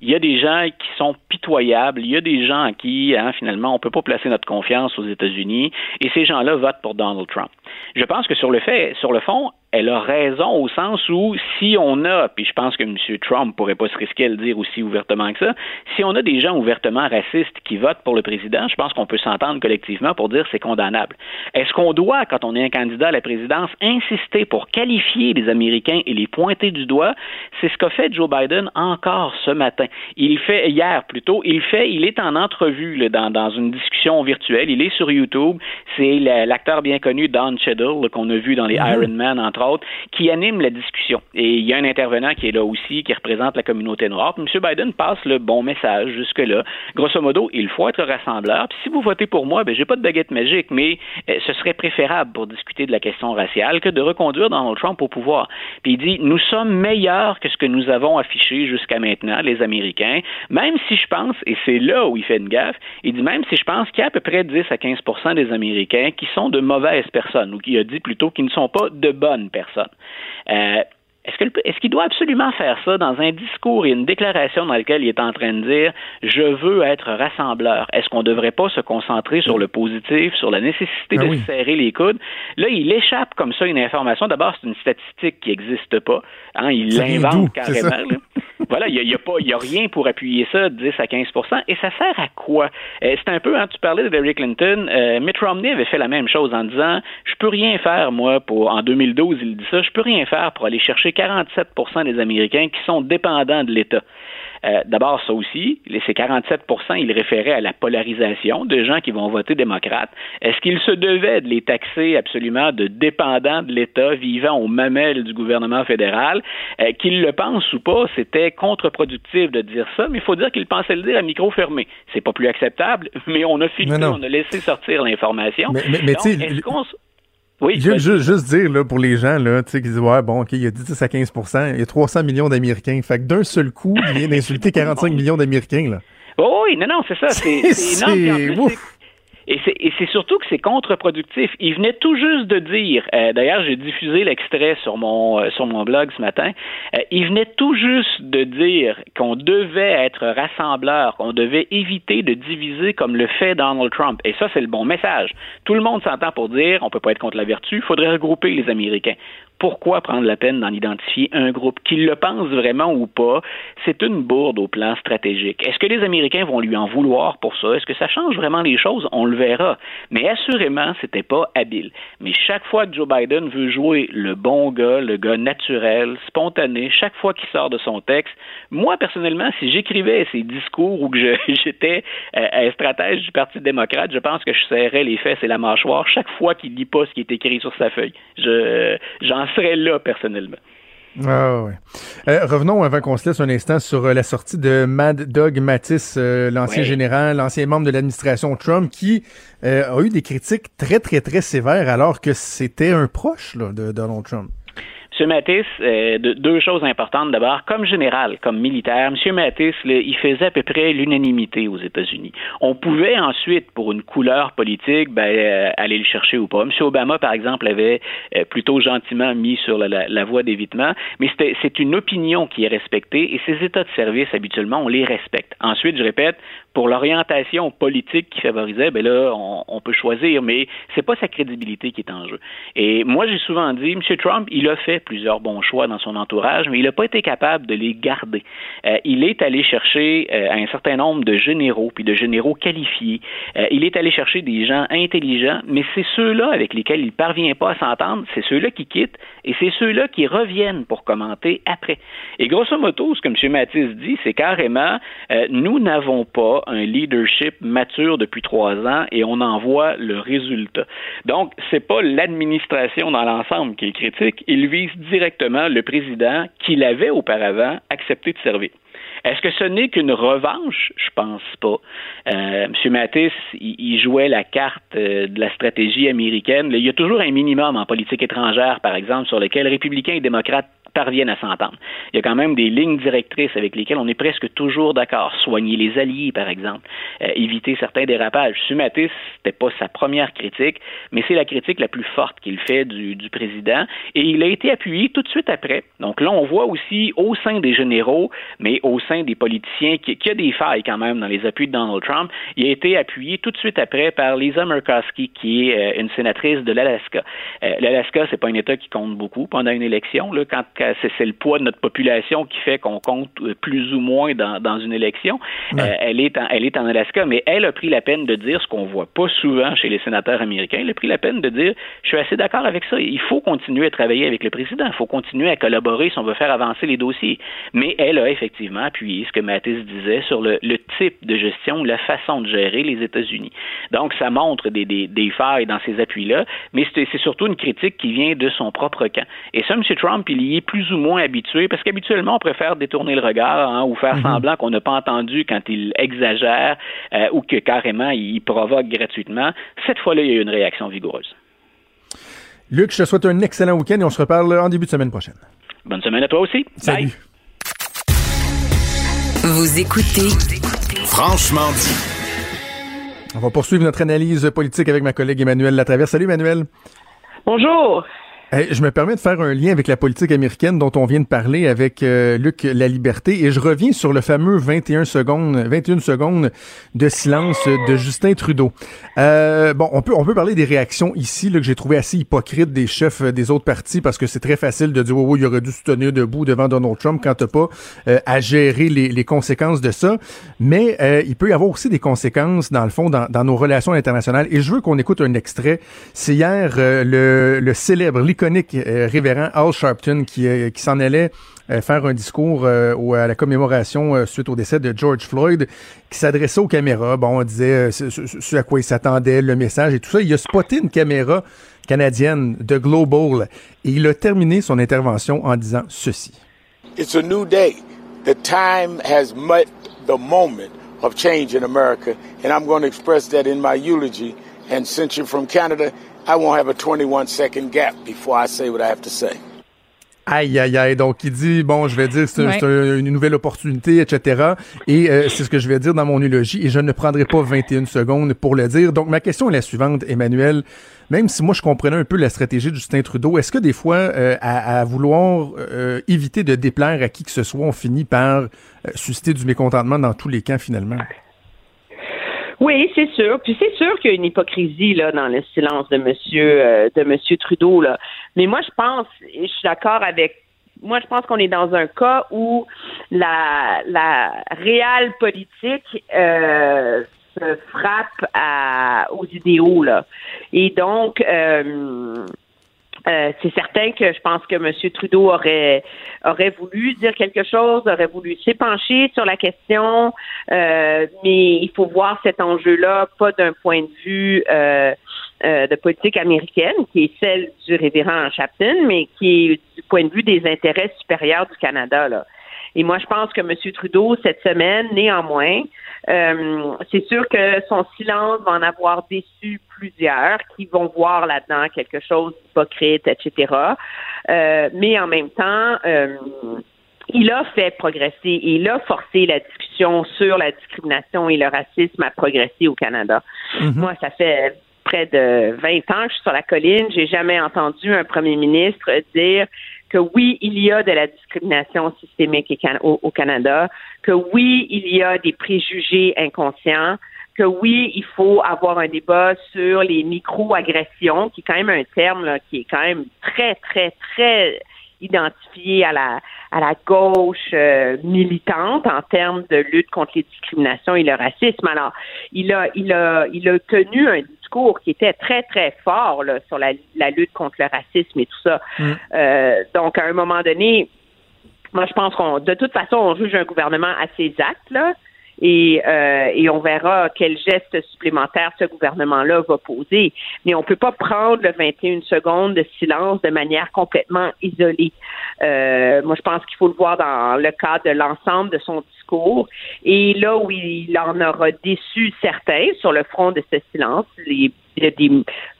Il y a des gens qui sont pitoyables. Il y a des gens à qui, hein, finalement, on peut pas placer notre confiance aux États-Unis. Et ces gens-là votent pour Donald Trump. Je pense que sur le fait, sur le fond, elle a raison au sens où si on a, puis je pense que M. Trump pourrait pas se risquer à le dire aussi ouvertement que ça, si on a des gens ouvertement racistes qui votent pour le président, je pense qu'on peut s'entendre collectivement pour dire c'est condamnable. Est-ce qu'on doit, quand on est un candidat à la présidence, insister pour qualifier les Américains et les pointer du doigt? C'est ce qu'a fait Joe Biden encore ce matin. Il fait, hier plutôt, il fait, il est en entrevue là, dans, dans une discussion virtuelle, il est sur YouTube, c'est la- l'acteur bien connu Don Cheadle qu'on a vu dans les Iron Man, entre autres, qui anime la discussion. Et il y a un intervenant qui est là aussi, qui représente la communauté noire. Puis M. Biden passe le bon message jusque-là. Grosso modo, il faut être rassembleur. Puis si vous votez pour moi, ben j'ai pas de baguette magique, mais euh, ce serait préférable pour discuter de la question raciale que de reconduire Donald Trump au pouvoir. Puis il dit, nous sommes meilleurs que ce que nous avons affiché jusqu'à maintenant, les Américains, même si je pense, et c'est là où il fait une gaffe, il dit même si je pense qu'il y a à peu près 10 à 15% des Américains qui sont de mauvaises personnes, ou qui a dit plutôt qui ne sont pas de bonnes personnes. Euh, est-ce qu'il doit absolument faire ça dans un discours et une déclaration dans lequel il est en train de dire je veux être rassembleur? Est-ce qu'on ne devrait pas se concentrer sur le positif, sur la nécessité Ah de oui. se serrer les coudes? Là, il échappe comme ça une information. D'abord, c'est une statistique qui n'existe pas. Hein, il vient d'où? l'invente carrément. là. Voilà, il n'y a, il pas, il y rien pour appuyer ça, 10 à 15 Et ça sert à quoi? Euh, c'est un peu, hein, tu parlais de Hillary Clinton, euh, Mitt Romney avait fait la même chose en disant, je peux rien faire, moi, pour, en 2012, il dit ça, je peux rien faire pour aller chercher 47 des Américains qui sont dépendants de l'État. Euh, D'abord, ça aussi, ces 47 ils référaient à la polarisation de gens qui vont voter démocrate. Est-ce qu'il se devait de les taxer absolument de dépendants de l'État vivant aux mamelles du gouvernement fédéral? Euh, qu'ils le pensent ou pas, c'était contre-productif de dire ça, mais il faut dire qu'ils pensaient le dire à micro fermé. C'est pas plus acceptable, mais on a filtré, on a laissé sortir l'information. Mais, mais, mais est-ce qu'on oui, vas-y. ju- juste dire là, pour les gens là, tu sais, qui disent ouais bon ok il y a 10 à 15% il y a 300 millions d'Américains fait que d'un seul coup il vient d'insulter 45 millions d'Américains là. Oh oui, non, non, c'est ça. C'est énorme. Et c'est surtout que c'est contre-productif. Il venait tout juste de dire, euh, d'ailleurs j'ai diffusé l'extrait sur mon euh, sur mon blog ce matin, euh, il venait tout juste de dire qu'on devait être rassembleur, qu'on devait éviter de diviser comme le fait Donald Trump. Et ça c'est le bon message. Tout le monde s'entend pour dire on peut pas être contre la vertu, il faudrait regrouper les Américains. Pourquoi prendre la peine d'en identifier un groupe Qu'il le pense vraiment ou pas, c'est une bourde au plan stratégique. Est-ce que les Américains vont lui en vouloir pour ça? Est-ce que ça change vraiment les choses? On le verra. Mais assurément, c'était pas habile. Mais chaque fois que Joe Biden veut jouer le bon gars, le gars naturel, spontané, chaque fois qu'il sort de son texte, moi personnellement, si j'écrivais ces discours ou que j'étais euh, un stratège du Parti démocrate, je pense que je serrais les fesses et la mâchoire chaque fois qu'il lit pas ce qui est écrit sur sa feuille. Serais là personnellement. Ah ouais. Euh, revenons avant qu'on se laisse un instant sur euh, la sortie de Mad Dog Mattis, euh, l'ancien Ouais. général, l'ancien membre de l'administration Trump, qui euh, a eu des critiques très très très sévères alors que c'était un proche là, de Donald Trump. M. Mattis, euh, de- deux choses importantes. D'abord, comme général, comme militaire, M. Mattis, là, il faisait à peu près l'unanimité aux États-Unis. On pouvait ensuite, pour une couleur politique, ben, euh, aller le chercher ou pas. M. Obama, par exemple, avait euh, plutôt gentiment mis sur la, la- voie d'évitement, mais c'est une opinion qui est respectée et ces états de service, habituellement, on les respecte. Ensuite, je répète, pour l'orientation politique qui favorisait, ben là, on, peut choisir, mais c'est pas sa crédibilité qui est en jeu. Et moi, j'ai souvent dit, M. Trump, il a fait plusieurs bons choix dans son entourage, mais il n'a pas été capable de les garder. Euh, il est allé chercher euh, un certain nombre de généraux, puis de généraux qualifiés. Euh, il est allé chercher des gens intelligents, mais c'est ceux-là avec lesquels il parvient pas à s'entendre, c'est ceux-là qui quittent, et c'est ceux-là qui reviennent pour commenter après. Et grosso modo, ce que M. Matisse dit, c'est carrément, euh, nous n'avons pas un leadership mature depuis trois ans et on en voit le résultat. Donc, c'est pas l'administration dans l'ensemble qui est critique, il vise directement le président qu'il avait auparavant accepté de servir. Est-ce que ce n'est qu'une revanche? Je pense pas. Euh, M. Mattis, il, jouait la carte euh, de la stratégie américaine. Il y a toujours un minimum en politique étrangère, par exemple, sur lequel républicains et démocrates parviennent à s'entendre. Il y a quand même des lignes directrices avec lesquelles on est presque toujours d'accord. Soigner les alliés, par exemple. Euh, éviter certains dérapages. Sumatis, c'était pas sa première critique, mais c'est la critique la plus forte qu'il fait du, du président. Et il a été appuyé tout de suite après. Donc là, on voit aussi au sein des généraux, mais au sein des politiciens, qu'il y a des failles quand même dans les appuis de Donald Trump. Il a été appuyé tout de suite après par Lisa Murkowski, qui est euh, une sénatrice de l'Alaska. Euh, L'Alaska, c'est pas un État qui compte beaucoup pendant une élection. Là, quand c'est le poids de notre population qui fait qu'on compte euh, plus ou moins dans, dans une élection. Euh, elle, est en, elle est en Alaska, mais elle a pris la peine de dire ce qu'on voit pas souvent chez les sénateurs américains. Elle a pris la peine de dire je suis assez d'accord avec ça. Il faut continuer à travailler avec le président. Il faut continuer à collaborer si on veut faire avancer les dossiers. Mais elle a effectivement appuyé ce que Mattis disait sur le, le type de gestion, la façon de gérer les États-Unis. Donc, ça montre des, des, des failles dans ces appuis-là, mais c'est c'est surtout une critique qui vient de son propre camp. Et ça, M. Trump, il y est plus ou moins habitué, parce qu'habituellement, on préfère détourner le regard hein, ou faire semblant qu'on n'a pas entendu quand il exagère euh, ou que carrément il provoque gratuitement. Cette fois-là, il y a eu une réaction vigoureuse. Luc, je te souhaite un excellent week-end et on se reparle en début de semaine prochaine. Bonne semaine à toi aussi. Salut. Bye. Vous écoutez Franchement dit. On va poursuivre notre analyse politique avec ma collègue Emmanuel Latraverse. Salut Emmanuel. Bonjour. Je me permets de faire un lien avec la politique américaine dont on vient de parler avec euh, Luc La Liberté et je reviens sur le fameux 21 secondes 21 secondes de silence de Justin Trudeau. Euh, bon, on peut on peut parler des réactions ici là, que j'ai trouvé assez hypocrites des chefs des autres partis parce que c'est très facile de dire oui, oui, il aurait dû se tenir debout devant Donald Trump quand t'as pas euh, à gérer les, les conséquences de ça. Mais euh, il peut y avoir aussi des conséquences dans le fond dans, dans nos relations internationales et je veux qu'on écoute un extrait. C'est hier le, le célèbre, l'iconique euh, révérend Al Sharpton qui, euh, qui s'en allait euh, faire un discours euh, à la commémoration euh, suite au décès de George Floyd, qui s'adressait aux caméras. Bon, on disait euh, ce- ce à quoi il s'attendait, le message et tout ça. Il a spoté une caméra canadienne de Global et il a terminé son intervention en disant ceci. It's a new day. The time has met the moment of change in America, and I'm going to express that in my eulogy. And since you're from Canada, I won't have a 21 second gap before I say what I have to say. Aïe, aïe, aïe. Donc, il dit, bon, je vais dire que c'est Ouais. une nouvelle opportunité, etc. Et euh, c'est ce que je vais dire dans mon eulogie. Et je ne prendrai pas 21 secondes pour le dire. Donc, ma question est la suivante, Emmanuel. Même si moi, je comprenais un peu la stratégie de Justin Trudeau, est-ce que des fois, euh, à, à vouloir euh, éviter de déplaire à qui que ce soit, on finit par euh, susciter du mécontentement dans tous les camps, finalement? Oui, c'est sûr. Puis c'est sûr qu'il y a une hypocrisie là dans le silence de Monsieur euh, de Monsieur Trudeau là. Mais moi, je pense, et je suis d'accord avec. Moi, je pense qu'on est dans un cas où la la réelle politique euh, se frappe à, aux idéaux là. Et donc. Euh, euh, c'est certain que je pense que M. Trudeau aurait aurait voulu dire quelque chose, aurait voulu s'épancher sur la question, euh, mais il faut voir cet enjeu-là pas d'un point de vue euh, euh, de politique américaine, qui est celle du révérend Chapton, mais qui est du point de vue des intérêts supérieurs du Canada. Là. Et moi, je pense que M. Trudeau, cette semaine, néanmoins, euh, c'est sûr que son silence va en avoir déçu plusieurs qui vont voir là-dedans quelque chose d'hypocrite, etc. Euh, mais en même temps, euh, il a fait progresser et il a forcé la discussion sur la discrimination et le racisme à progresser au Canada. Moi, ça fait près de 20 ans que je suis sur la colline. J'ai jamais entendu un premier ministre dire que oui, il y a de la discrimination systémique au, Canada, que oui, il y a des préjugés inconscients, que oui, il faut avoir un débat sur les micro-agressions, qui est quand même un terme là, qui est quand même très, très, très identifié à la à la gauche euh, militante en termes de lutte contre les discriminations et le racisme. Alors, il a il a il a tenu un discours qui était très très fort là, sur la, la lutte contre le racisme et tout ça. Mm. Euh, donc, à un moment donné, moi, je pense qu'on de toute façon, on juge un gouvernement à ses actes là. Et, euh, et on verra quel geste supplémentaire ce gouvernement-là va poser. Mais on peut pas prendre le 21 secondes de silence de manière complètement isolée. Euh, moi, je pense qu'il faut le voir dans le cadre de l'ensemble de son discours. Et là où il en aura déçu certains sur le front de ce silence, les, il y a des,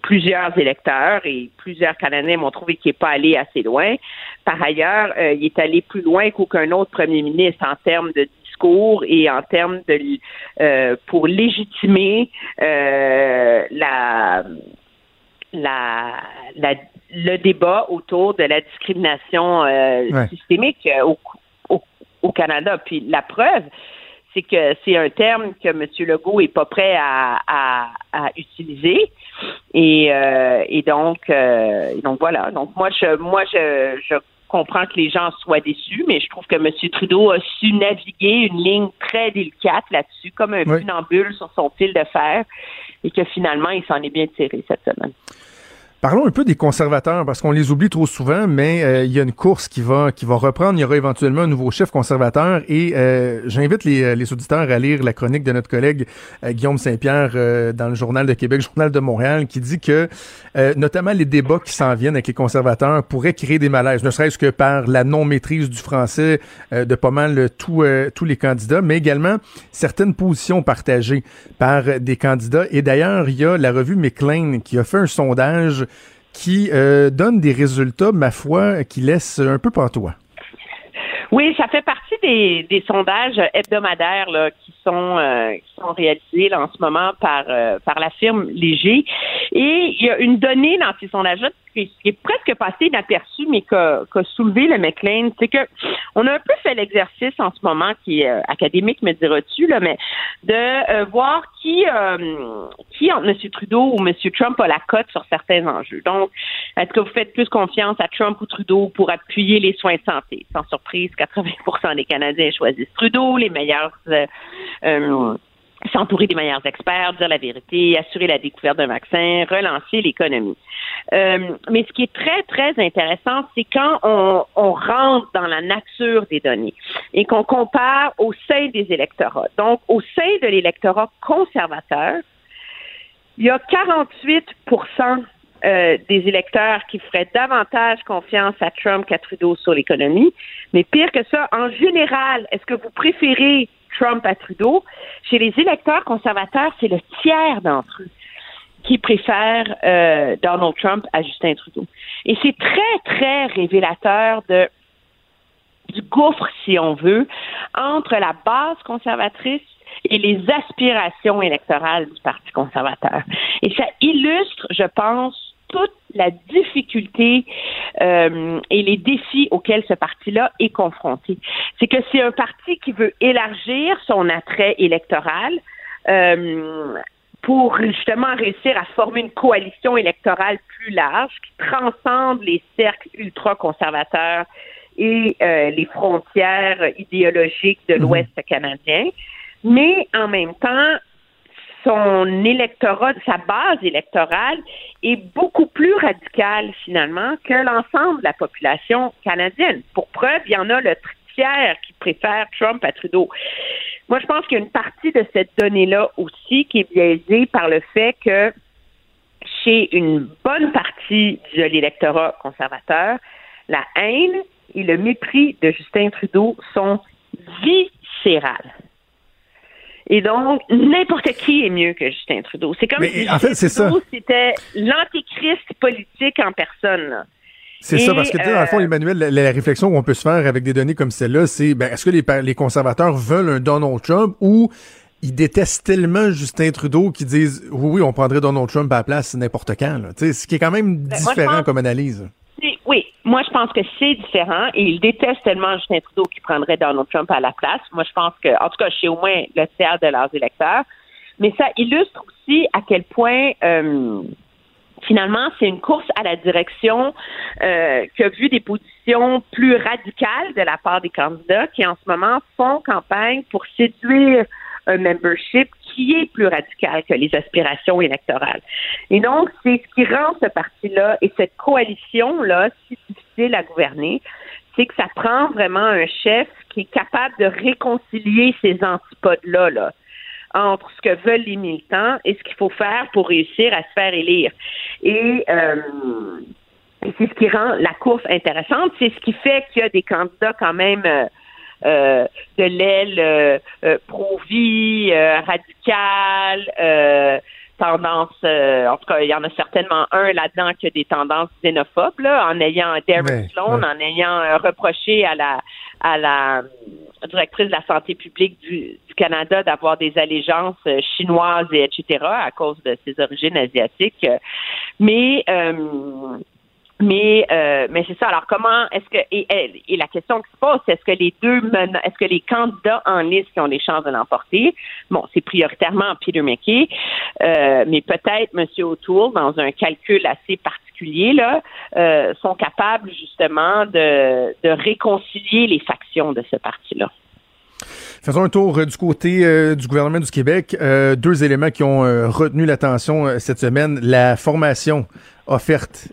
plusieurs électeurs et plusieurs Canadiens m'ont trouvé qu'il n'est pas allé assez loin. Par ailleurs, euh, il est allé plus loin qu'aucun autre premier ministre en termes de discours et en termes de euh, pour légitimer euh, la, la, la, le débat autour de la discrimination euh, Ouais. systémique au, au, Canada. Puis la preuve, c'est que c'est un terme que M. Legault est pas prêt à, à, à utiliser. Et, euh, et donc, euh, donc voilà. Donc moi, je, moi, je, je comprends que les gens soient déçus, mais je trouve que M. Trudeau a su naviguer une ligne très délicate là-dessus, comme un Oui. funambule sur son fil de fer, et que finalement, il s'en est bien tiré cette semaine. Parlons un peu des conservateurs, parce qu'on les oublie trop souvent, mais euh, il y a une course qui va qui va reprendre. Il y aura éventuellement un nouveau chef conservateur. Et euh, j'invite les, euh, les auditeurs à lire la chronique de notre collègue euh, Guillaume Saint-Pierre euh, dans le Journal de Québec, Journal de Montréal, qui dit que euh, notamment les débats qui s'en viennent avec les conservateurs pourraient créer des malaises, ne serait-ce que par la non-maîtrise du français de pas mal tout, tous les candidats, mais également certaines positions partagées par des candidats. Et d'ailleurs, il y a la revue McLean qui a fait un sondage qui euh, donne des résultats, ma foi, qui laissent un peu pantois. Oui, ça fait partie des, des sondages hebdomadaires là, qui sont euh, qui sont réalisés là, en ce moment par euh, par la firme Léger. Et il y a une donnée dans ces sondages-là qui, est presque passée inaperçue, mais qu'a qu'a soulevé le McLean, c'est que on a un peu fait l'exercice en ce moment, qui est euh, académique, me diras-tu, là, mais de euh, voir qui euh, qui entre M. Trudeau ou M. Trump a la cote sur certains enjeux. Donc, est-ce que vous faites plus confiance à Trump ou Trudeau pour appuyer les soins de santé? Sans surprise, 80% des Canadiens choisissent Trudeau, les meilleurs euh, euh, s'entourer des meilleurs experts, dire la vérité, assurer la découverte d'un vaccin, relancer l'économie. Euh, mais ce qui est très, très intéressant, c'est quand on, on, rentre dans la nature des données et qu'on compare au sein des électorats. Donc, au sein de l'électorat conservateur, il y a 48 euh, des électeurs qui feraient davantage confiance à Trump qu'à Trudeau sur l'économie. Mais pire que ça, en général, est-ce que vous préférez Trump à Trudeau? Chez les électeurs conservateurs, c'est le tiers d'entre eux qui préfèrent euh, Donald Trump à Justin Trudeau. Et c'est très, très révélateur de du gouffre, si on veut, entre la base conservatrice et les aspirations électorales du Parti conservateur. Et ça illustre, je pense, toute la difficulté euh, et les défis auxquels ce parti-là est confronté. C'est que c'est un parti qui veut élargir son attrait électoral. Euh, pour justement réussir à former une coalition électorale plus large qui transcende les cercles ultra-conservateurs et euh, les frontières idéologiques de mhm. l'Ouest canadien. Mais en même temps, son électorat, sa base électorale est beaucoup plus radicale finalement que l'ensemble de la population canadienne. Pour preuve, il y en a le tiers qui préfère Trump à Trudeau. Moi, je pense qu'il y a une partie de cette donnée-là aussi qui est biaisée par le fait que chez une bonne partie de l'électorat conservateur, la haine et le mépris de Justin Trudeau sont viscérales. Et donc, n'importe qui est mieux que Justin Trudeau. C'est comme si en fait, Trudeau, c'était l'antéchrist politique en personne. C'est ça, parce que dans le fond, euh, Emmanuel, la, réflexion qu'on peut se faire avec des données comme celle-là, c'est ben, est-ce que les, les conservateurs veulent un Donald Trump ou ils détestent tellement Justin Trudeau qu'ils disent oui, oui, on prendrait Donald Trump à la place n'importe quand. Là. Ce qui est quand même ben, différent comme analyse. Oui, moi je pense que c'est différent et ils détestent tellement Justin Trudeau qui prendrait Donald Trump à la place. Moi je pense que, en tout cas, chez au moins le tiers de leurs électeurs. Mais ça illustre aussi à quel point euh, finalement, c'est une course à la direction euh, qui a vu des positions plus radicales de la part des candidats qui, en ce moment, font campagne pour séduire un membership qui est plus radical que les aspirations électorales. Et donc, c'est ce qui rend ce parti-là et cette coalition-là si difficile à gouverner, c'est que ça prend vraiment un chef qui est capable de réconcilier ces antipodes-là. Là entre ce que veulent les militants et ce qu'il faut faire pour réussir à se faire élire. Et, euh, c'est ce qui rend la course intéressante. C'est ce qui fait qu'il y a des candidats quand même euh, de l'aile euh, pro-vie, radicale, tendance, en tout cas, il y en a certainement un là-dedans qui a des tendances xénophobes, là, en ayant Derek Sloan, en ayant reproché à la à la directrice de la santé publique du, Canada d'avoir des allégeances euh, chinoises et etc. à cause de ses origines asiatiques. Mais euh, mais euh, mais c'est ça. Alors comment est-ce que et, et, la question qui se pose, c'est est-ce que les deux est-ce que les candidats en liste qui ont les chances de l'emporter, bon, c'est prioritairement Peter McKay, mais peut-être M. O'Toole dans un calcul assez particulier là, sont capables justement de, de réconcilier les factions de ce parti-là. Faisons un tour euh, du côté euh, du gouvernement du Québec. Euh, deux éléments qui ont retenu l'attention cette semaine. La formation offerte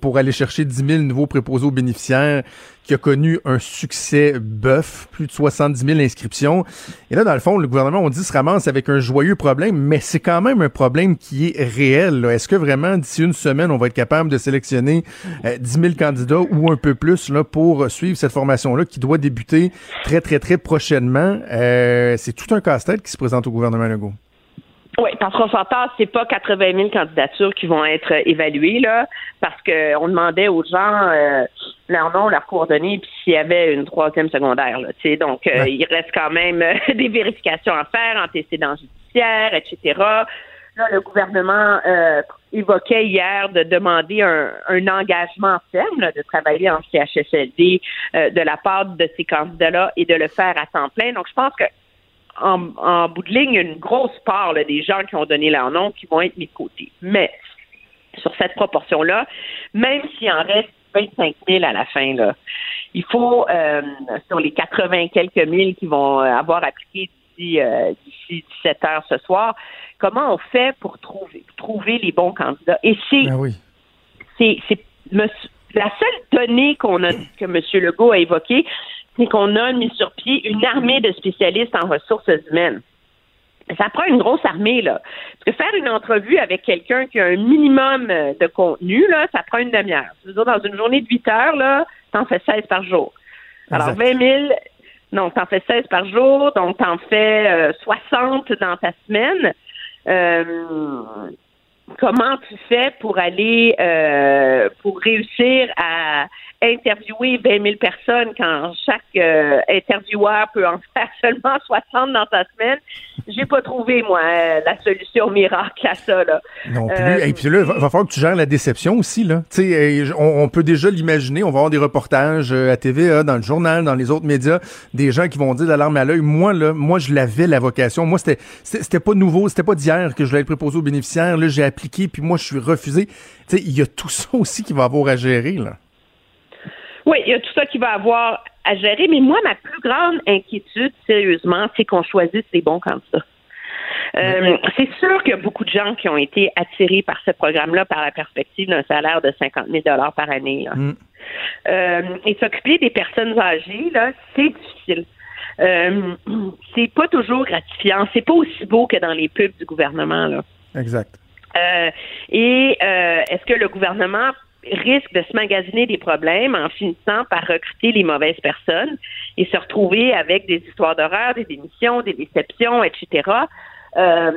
pour aller chercher 10 000 nouveaux préposés aux bénéficiaires qui a connu un succès bœuf, plus de 70 000 inscriptions. Et là, dans le fond, le gouvernement, on dit, se ramasse avec un joyeux problème, mais c'est quand même un problème qui est réel. Est-ce que vraiment, d'ici une semaine, on va être capable de sélectionner 10 000 candidats ou un peu plus là, pour suivre cette formation-là qui doit débuter très, très, très prochainement? Euh, c'est tout un casse-tête qui se présente au gouvernement Legault. Oui, parce qu'on s'entend, c'est pas 80 000 candidatures qui vont être évaluées là, parce qu'on demandait aux gens euh, leur nom, leurs coordonnées, puis s'il y avait une troisième secondaire. Là, donc, euh, il reste quand même euh, des vérifications à faire, antécédents judiciaires, etc. Là, le gouvernement euh, évoquait hier de demander un, un engagement ferme de travailler en CHSLD de la part de ces candidats-là et de le faire à temps plein. Donc, je pense que en, bout de ligne, une grosse part des gens qui ont donné leur nom qui vont être mis de côté. Mais sur cette proportion-là, même s'il en reste 25 000 à la fin, là, il faut, euh, sur les 80 quelques mille qui vont euh, avoir appliqué d'ici euh, d'ici 17 heures ce soir. Comment on fait pour trouver trouver les bons candidats Et c'est Ben oui. c'est c'est la seule donnée qu'on a que M. Legault a évoquée, c'est qu'on a mis sur pied une armée de spécialistes en ressources humaines. Ça prend une grosse armée, là. Parce que faire une entrevue avec quelqu'un qui a un minimum euh, de contenu, là, ça prend une demi-heure. C'est-à-dire, dans une journée de 8 heures, là, t'en fais 16 par jour. Alors, Exact. 20 000, donc t'en fais 16 par jour, donc t'en fais euh, 60 dans ta semaine. Euh, comment tu fais pour aller, euh, pour réussir à interviewer 20 000 personnes quand chaque euh, intervieweur peut en faire seulement 60 dans ta semaine? J'ai pas trouvé, moi, euh, la solution miracle à ça, là. Non plus. Euh, Et puis là, il va, va falloir que tu gères la déception aussi. Là. Tu sais, on, on peut déjà l'imaginer. On va avoir des reportages euh, à TVA, dans le journal, dans les autres médias, des gens qui vont dire l'alarme à l'œil. Moi, là, moi, je l'avais la vocation. Moi, c'était c'était pas nouveau, c'était pas d'hier que je l'avais préposé aux bénéficiaires. Là, j'ai appliqué, puis moi, je suis refusé. Tu sais, il y a tout ça aussi qui va avoir à gérer. Là. Oui, il y a tout ça qui va avoir à gérer, mais moi, ma plus grande inquiétude, sérieusement, c'est qu'on choisisse les bons candidats. Euh, c'est sûr qu'il y a beaucoup de gens qui ont été attirés par ce programme-là par la perspective d'un salaire de 50 000 par année. là. Mm. Euh, et s'occuper des personnes âgées, là, c'est difficile. Euh, c'est pas toujours gratifiant. C'est pas aussi beau que dans les pubs du gouvernement. Là. Exact. Euh, et euh, est-ce que le gouvernement risque de se magasiner des problèmes en finissant par recruter les mauvaises personnes et se retrouver avec des histoires d'horreur, des démissions, des déceptions, etc. Euh,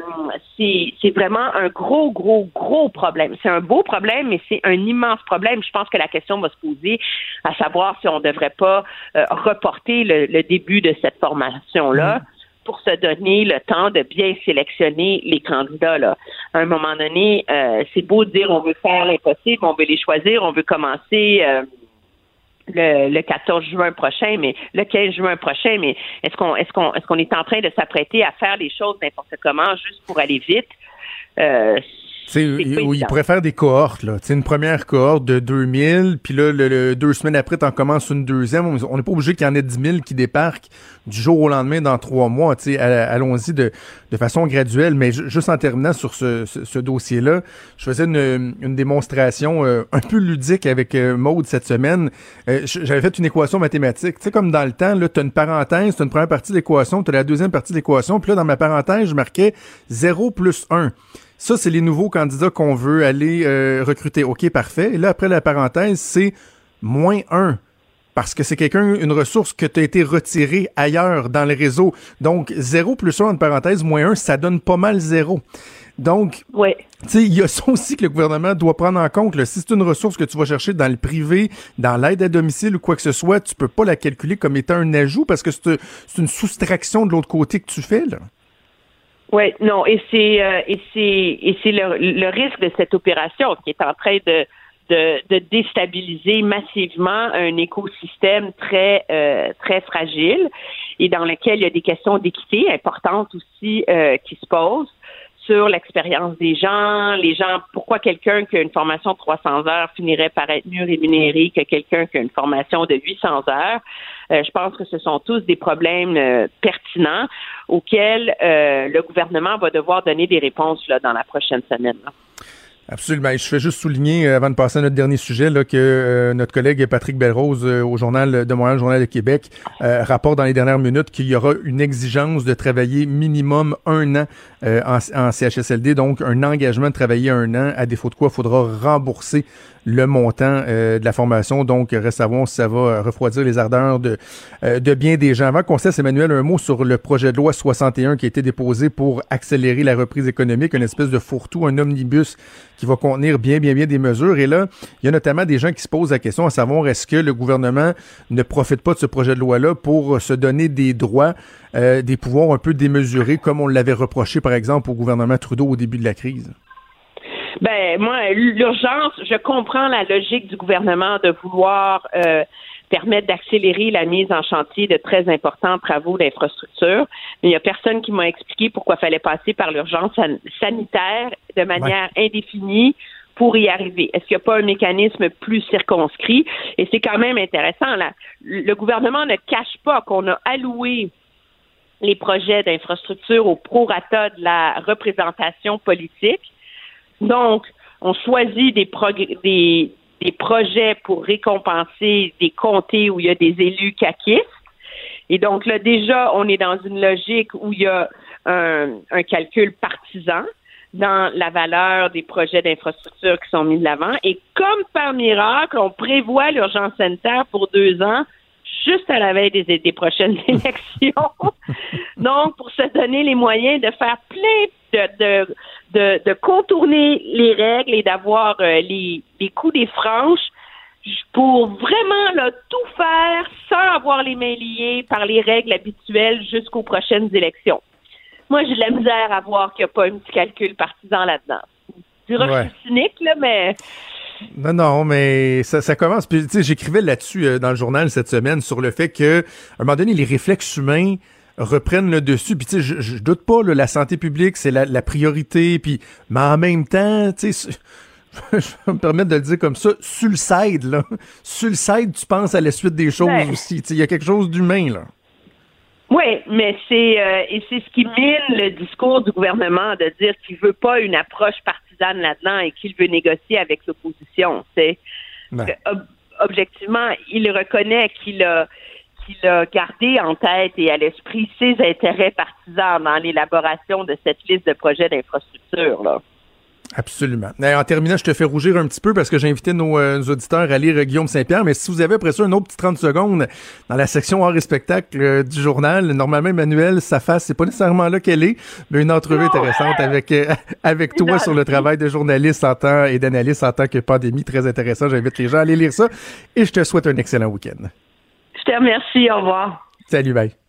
c'est vraiment un gros, gros, gros problème. C'est un beau problème, mais c'est un immense problème. Je pense que la question va se poser à savoir si on ne devrait pas euh, reporter le, le début de cette formation-là pour se donner le temps de bien sélectionner les candidats. Là. À un moment donné, euh, c'est beau de dire on veut faire l'impossible, on veut les choisir, on veut commencer euh, le, le 14 juin prochain, mais le 15 juin prochain, mais est-ce qu'on est-ce qu'on est-ce qu'on est en train de s'apprêter à faire les choses n'importe comment juste pour aller vite? Euh, Tu sais, C'est il, pas il évident. pourrait faire des cohortes, là. Tu sais, une première cohorte de 2000, puis là, le, le- deux semaines après, t'en commences une deuxième. On n'est pas obligé qu'il y en ait 10 000 qui débarquent du jour au lendemain dans trois mois. Tu allons-y de, de façon graduelle. Mais ju- juste en terminant sur ce, ce- ce dossier-là, je faisais une, une démonstration euh, un peu ludique avec euh, Maude cette semaine. Euh, J'avais fait une équation mathématique. Tu sais, comme dans le temps, là, t'as une parenthèse, t'as une première partie de l'équation, t'as la deuxième partie de l'équation, puis là, dans ma parenthèse, je marquais 0 plus 1. Ça, c'est les nouveaux candidats qu'on veut aller euh, recruter. OK, parfait. Et là, après la parenthèse, c'est moins 1. Parce que c'est quelqu'un, une ressource que tu as été retirée ailleurs dans les réseaux. Donc, 0 plus 1, entre parenthèses, moins 1, ça donne pas mal 0. Donc, ouais. il y a ça aussi que le gouvernement doit prendre en compte. là. Si c'est une ressource que tu vas chercher dans le privé, dans l'aide à domicile ou quoi que ce soit, tu peux pas la calculer comme étant un ajout parce que c'est c'est une soustraction de l'autre côté que tu fais. Là. Oui, non, et c'est euh, et c'est et c'est le, le risque de cette opération qui est en train de de, de déstabiliser massivement un écosystème très euh, très fragile et dans lequel il y a des questions d'équité importantes aussi euh, qui se posent sur l'expérience des gens, les gens, pourquoi quelqu'un qui a une formation de 300 heures finirait par être mieux rémunéré que quelqu'un qui a une formation de 800 heures. Euh, je pense que ce sont tous des problèmes euh, pertinents auxquels euh, le gouvernement va devoir donner des réponses là, dans la prochaine semaine. Absolument. Je fais juste souligner, avant de passer à notre dernier sujet, là, que notre collègue Patrick Belrose au Journal de Montréal, Journal de Québec, rapporte dans les dernières minutes qu'il y aura une exigence de travailler minimum un an euh, en, en CHSLD, donc un engagement de travailler un an, à défaut de quoi il faudra rembourser le montant euh, de la formation. Donc, reste à voir si ça va refroidir les ardeurs de, euh, de bien des gens. Avant qu'on cesse, Emmanuel, un mot sur le projet de loi 61 qui a été déposé pour accélérer la reprise économique, une espèce de fourre-tout, un omnibus qui va contenir bien, bien, bien des mesures. Et là, il y a notamment des gens qui se posent la question à savoir est-ce que le gouvernement ne profite pas de ce projet de loi-là pour se donner des droits, euh, des pouvoirs un peu démesurés, comme on l'avait reproché, exemple, au gouvernement Trudeau au début de la crise? Ben moi, l'urgence, je comprends la logique du gouvernement de vouloir euh, permettre d'accélérer la mise en chantier de très importants travaux d'infrastructure. Mais il n'y a personne qui m'a expliqué pourquoi il fallait passer par l'urgence san- sanitaire de manière indéfinie pour y arriver. Est-ce qu'il n'y a pas un mécanisme plus circonscrit? Et c'est quand même intéressant. Là. Le gouvernement ne cache pas qu'on a alloué les projets d'infrastructure au prorata de la représentation politique. Donc, on choisit des, projets pour récompenser des comtés où il y a des élus caquistes. Et donc là, déjà, on est dans une logique où il y a un, un calcul partisan dans la valeur des projets d'infrastructure qui sont mis de l'avant. Et comme par miracle, on prévoit l'urgence sanitaire pour deux ans, juste à la veille des, des prochaines élections. Donc, pour se donner les moyens de faire plein de, de, de, contourner les règles et d'avoir euh, les, les coups des franches pour vraiment là, tout faire sans avoir les mains liées par les règles habituelles jusqu'aux prochaines élections. Moi, j'ai de la misère à voir qu'il n'y a pas un petit calcul partisan là-dedans. Du ouais. cynique, là, mais. Non, non, mais ça, ça commence. Puis, tu sais, j'écrivais là-dessus euh, dans le journal cette semaine sur le fait que, à un moment donné, les réflexes humains reprennent le dessus. Puis, tu sais, je, je, doute pas, là, la santé publique, c'est la, la, priorité. Puis, mais en même temps, tu sais, je vais me permettre de le dire comme ça, sur le side, là. Sur le side, tu penses à la suite des choses Ouais. aussi. Tu sais, il y a quelque chose d'humain, là. Oui, mais c'est euh, et c'est ce qui mine le discours du gouvernement de dire qu'il veut pas une approche partisane là-dedans et qu'il veut négocier avec l'opposition. C'est Ouais. ob- objectivement, il reconnaît qu'il a qu'il a gardé en tête et à l'esprit ses intérêts partisans dans l'élaboration de cette liste de projets d'infrastructure. Absolument. Et en terminant, je te fais rougir un petit peu parce que j'ai invité nos, euh, nos auditeurs à lire Guillaume Saint-Pierre, mais si vous avez après ça un autre petit 30 secondes dans la section art et spectacle euh, du journal, normalement, Emmanuel, sa face, c'est pas nécessairement là qu'elle est, mais une entrevue intéressante avec euh, avec toi sur le travail de journaliste en temps et d'analyste en tant que pandémie, très intéressant. J'invite les gens à aller lire ça et je te souhaite un excellent week-end. Je te remercie. Au revoir. Salut, bye.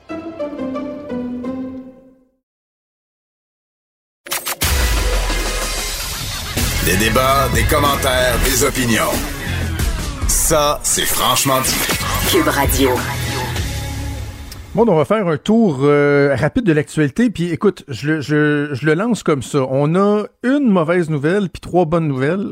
Des débats, des commentaires, des opinions. Ça, c'est franchement dit. Cube Radio. Bon, on va faire un tour euh, rapide de l'actualité. Puis écoute, je, le- je, je le lance comme ça. On a une mauvaise nouvelle puis trois bonnes nouvelles.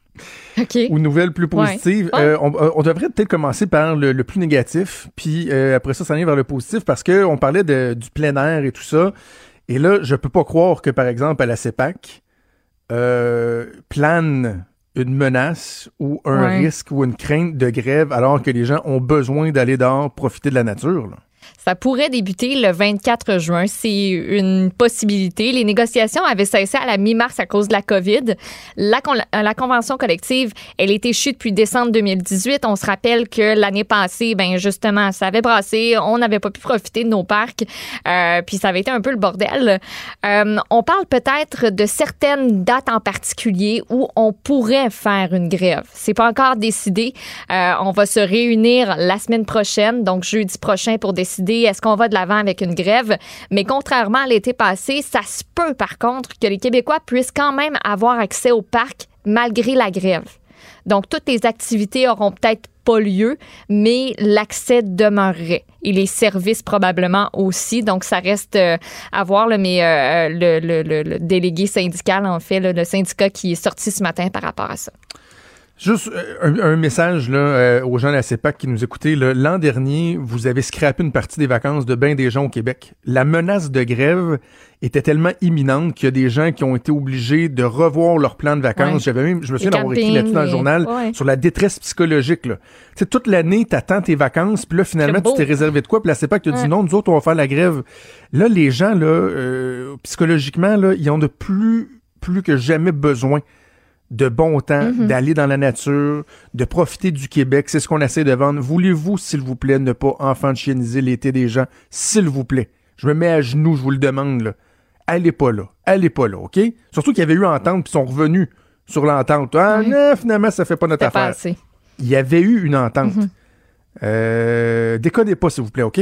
OK. ou nouvelles plus positives. Ouais. Euh, on, euh, on devrait peut-être commencer par le, le plus négatif, puis euh, après ça, s'en vers le positif, parce que on parlait de, du plein air et tout ça. Et là, je peux pas croire que, par exemple, à la CEPAC, euh, plane une menace ou un Ouais. risque ou une crainte de grève alors que les gens ont besoin d'aller dehors profiter de la nature. là. Ça pourrait débuter le 24 juin. C'est une possibilité. Les négociations avaient cessé à la mi-mars à cause de la COVID. La, la convention collective, elle est échue depuis décembre 2018. On se rappelle que l'année passée, ben justement, ça avait brassé. On n'avait pas pu profiter de nos parcs. Euh, puis ça avait été un peu le bordel. Euh, on parle peut-être de certaines dates en particulier où on pourrait faire une grève. C'est pas encore décidé. Euh, on va se réunir la semaine prochaine, donc jeudi prochain, pour décider est-ce qu'on va de l'avant avec une grève? Mais contrairement à l'été passé, ça se peut par contre que les Québécois puissent quand même avoir accès au parc malgré la grève. Donc toutes les activités auront peut-être pas lieu, mais l'accès demeurerait. Et les services probablement aussi. Donc, ça reste euh, à voir. mais euh, le, le- délégué syndical, en fait, le syndicat qui est sorti ce matin par rapport à ça. Juste euh, un, un message là, euh, aux gens de la CEPAC qui nous écoutaient. L'an dernier, vous avez scrappé une partie des vacances de bien des gens au Québec. La menace de grève était tellement imminente qu'il y a des gens qui ont été obligés de revoir leur plan de vacances. Ouais. J'avais même, je me souviens d'avoir écrit là-dessus dans le journal ouais. sur la détresse psychologique. Là. Tu sais, toute l'année, t'attends tes vacances, puis là, finalement, tu t'es réservé de quoi? Puis la CEPAC te dit non, nous autres, on va faire la grève. Là, les gens, là, euh, psychologiquement, là, ils ont de plus, plus que jamais besoin de bon temps, Mhm. d'aller dans la nature, de profiter du Québec. C'est ce qu'on essaie de vendre. Voulez-vous, s'il vous plaît, ne pas enfantianiser l'été des gens? S'il vous plaît. Je me mets à genoux, je vous le demande, là. Allez pas là. Allez pas là, OK? Surtout qu'il y avait eu entente, puis ils sont revenus sur l'entente. Ah non, finalement, ça fait pas notre affaire. Il y avait eu une entente. Mhm. Euh, déconnez pas, s'il vous plaît, OK?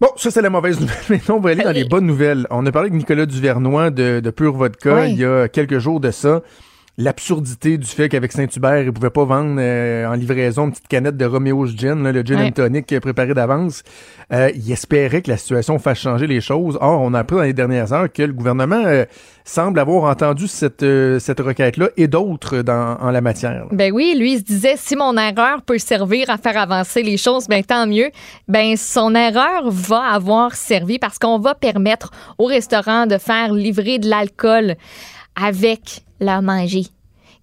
Bon, ça, c'est la mauvaise nouvelle. Maintenant, on va aller dans les bonnes nouvelles. On a parlé avec Nicolas Duvernois de, de Pure Vodka Oui. il y a quelques jours de ça. L'absurdité du fait qu'avec Saint-Hubert, ils pouvaient pas vendre euh, en livraison une petite canette de Romeo's Gin, là, le gin Ouais. and tonic préparé d'avance. Euh, ils espéraient que la situation fasse changer les choses. Or, on a appris dans les dernières heures que le gouvernement euh, semble avoir entendu cette, euh, cette requête-là et d'autres dans, en la matière. là. Ben oui, lui, il se disait si mon erreur peut servir à faire avancer les choses, ben tant mieux. Ben son erreur va avoir servi parce qu'on va permettre au restaurant de faire livrer de l'alcool avec la manger.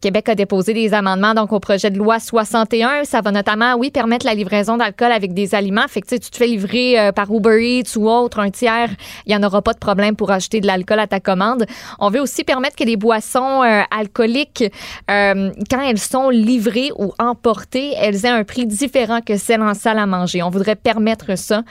Québec a déposé des amendements donc au projet de loi 61. Ça va notamment, oui, permettre la livraison d'alcool avec des aliments. Fait que tu te fais livrer euh, par Uber Eats ou autre, un tiers, il n'y en aura pas de problème pour acheter de l'alcool à ta commande. On veut aussi permettre que les boissons euh, alcooliques, euh, quand elles sont livrées ou emportées, elles aient un prix différent que celles en salle à manger. On voudrait permettre ça,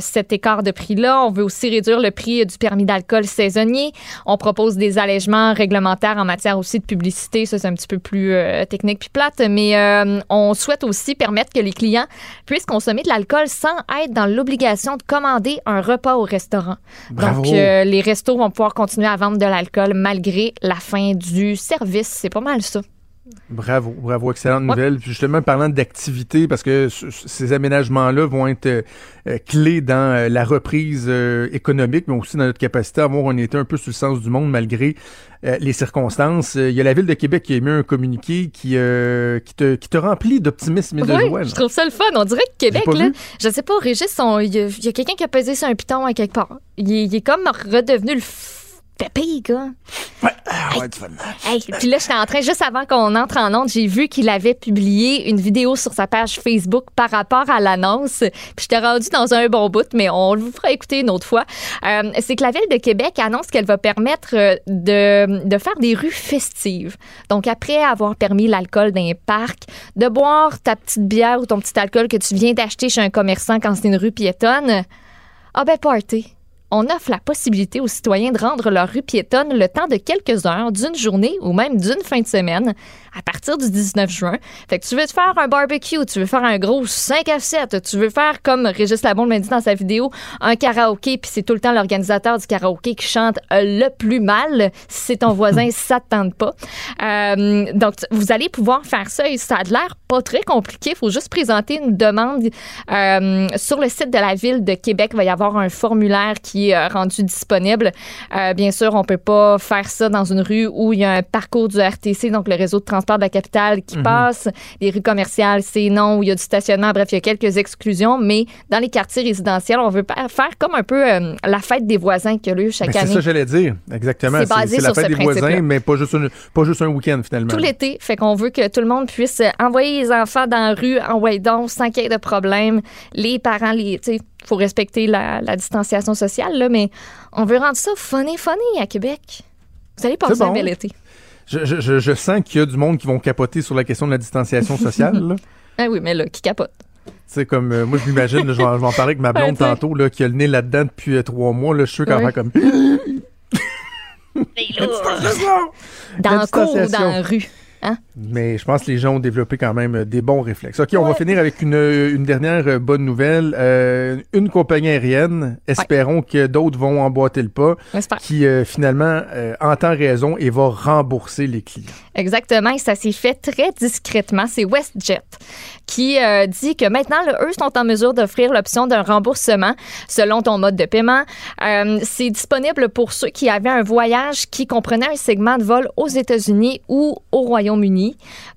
cet écart de prix-là. On veut aussi réduire le prix du permis d'alcool saisonnier. On propose des allègements réglementaires en matière aussi de publicité. Un petit peu plus euh, technique puis plate, mais euh, on souhaite aussi permettre que les clients puissent consommer de l'alcool sans être dans l'obligation de commander un repas au restaurant. Bravo. Donc, euh, les restos vont pouvoir continuer à vendre de l'alcool malgré la fin du service. C'est pas mal ça. Bravo, bravo, excellente nouvelle. Puis justement, parlant d'activité, parce que ces aménagements-là vont être euh, euh, clés dans euh, la reprise euh, économique, mais aussi dans notre capacité à avoir un été un peu sur le sens du monde malgré les circonstances. Il y a la Ville de Québec qui a émis un communiqué qui, qui, te, qui te remplit d'optimisme et de Oui, joie. je trouve ça le fun. On dirait que Québec, là, vu. je sais pas, Régis, il y a, quelqu'un qui a pesé sur un piton à quelque part. Il, est- il est comme redevenu le pépé, gars. Ah, ouais, fun. Hey, puis là, j'étais en train, juste avant qu'on entre en onde, j'ai vu qu'il avait publié une vidéo sur sa page Facebook par rapport à l'annonce. Puis j'étais rendu dans un bon bout, mais on vous fera écouter une autre fois. Euh, c'est que la Ville de Québec annonce qu'elle va permettre euh, de, de faire des rues festives. Donc, après avoir permis l'alcool dans les parcs, de boire ta petite bière ou ton petit alcool que tu viens d'acheter chez un commerçant quand c'est une rue piétonne, ah ben, party on offre la possibilité aux citoyens de rendre leur rue piétonne le temps de quelques heures, d'une journée ou même d'une fin de semaine à partir du 19 juin. Fait que tu veux te faire un barbecue, tu veux faire un gros 5 à 7, tu veux faire, comme Régis Labon l'a dit dans sa vidéo, un karaoké, puis c'est tout le temps l'organisateur du karaoké qui chante le plus mal. Si c'est ton voisin, ça te tente pas. Euh, donc, vous allez pouvoir faire ça et ça a l'air pas très compliqué. Il faut juste présenter une demande euh, sur le site de la ville de Québec. Il va y avoir un formulaire qui est euh, rendu disponible. Euh, bien sûr, on peut pas faire ça dans une rue où il y a un parcours du RTC, donc le réseau de transport de la capitale, qui passe. Les rues commerciales, c'est non, où il y a du stationnement. Bref, il y a quelques exclusions, mais dans les quartiers résidentiels, on veut faire comme un peu euh, la fête des voisins qui a lieu chaque Mais c'est année. ça que j'allais dire, exactement. C'est basé la sur fête ce des voisins, mais pas juste, une- pas juste un week-end finalement. tout l'été. Fait qu'on veut que tout le monde puisse envoyer les enfants dans la rue en donc sans qu'il y ait de problème. Les parents, les, faut respecter la, la distanciation sociale, là, mais on veut rendre ça funny, funny à Québec. Vous allez passer bon. un bel été. Je, je- je- je sens qu'il y a du monde qui vont capoter sur la question de la distanciation sociale. Ah oui, mais là, qui capote? C'est comme, euh, moi, je m'imagine, je vais en parler avec ma blonde Ouais, tantôt, là, qui a le nez là-dedans depuis euh, trois mois. Là, je suis qu'elle va Ouais. comme. Dans La le cours ou dans la rue. Mais je pense que les gens ont développé quand même euh, des bons réflexes. OK, on va finir avec une, une dernière euh, bonne nouvelle. Euh, une compagnie aérienne, espérons que d'autres vont emboîter le pas, qui euh, finalement euh, entend raison et va rembourser les clients. Exactement, et ça s'est fait très discrètement. C'est WestJet qui euh, dit que maintenant, là, eux sont en mesure d'offrir l'option d'un remboursement selon ton mode de paiement. Euh, c'est disponible pour ceux qui avaient un voyage qui comprenait un segment de vol aux États-Unis ou au Royaume-Uni.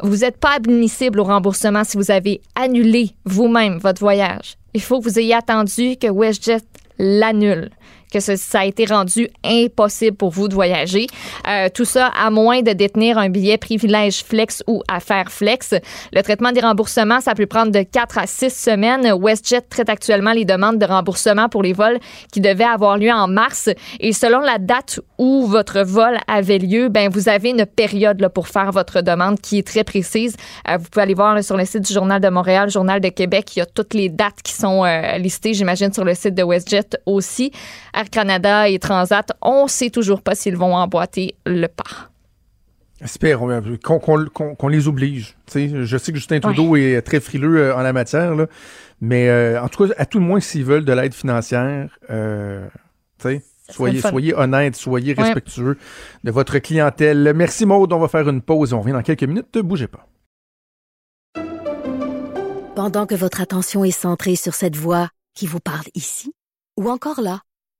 Vous n'êtes pas admissible au remboursement si vous avez annulé vous-même votre voyage. Il faut que vous ayez attendu que WestJet l'annule que ça a été rendu impossible pour vous de voyager. Euh, tout ça à moins de détenir un billet privilège flex ou affaire flex. Le traitement des remboursements, ça peut prendre de 4 à 6 semaines. WestJet traite actuellement les demandes de remboursement pour les vols qui devaient avoir lieu en mars. Et selon la date où votre vol avait lieu, ben vous avez une période là, pour faire votre demande qui est très précise. Euh, vous pouvez aller voir là, sur le site du Journal de Montréal, Journal de Québec. Il y a toutes les dates qui sont euh, listées, j'imagine, sur le site de WestJet aussi. Air Canada et Transat, on sait toujours pas s'ils vont emboîter le pas. Espérons euh, qu'on qu'on- qu'on- qu'on les oblige. Tu sais, je sais que Justin Trudeau est très frileux euh, en la matière, là, mais euh, en tout cas, à tout le moins, s'ils veulent de l'aide financière, euh, tu sais, serait soyez, soyez honnête, soyez Ouais. respectueux de votre clientèle. Merci Maude, on va faire une pause et on revient dans quelques minutes. Ne bougez pas. Pendant que votre attention est centrée sur cette voix qui vous parle ici, ou encore là,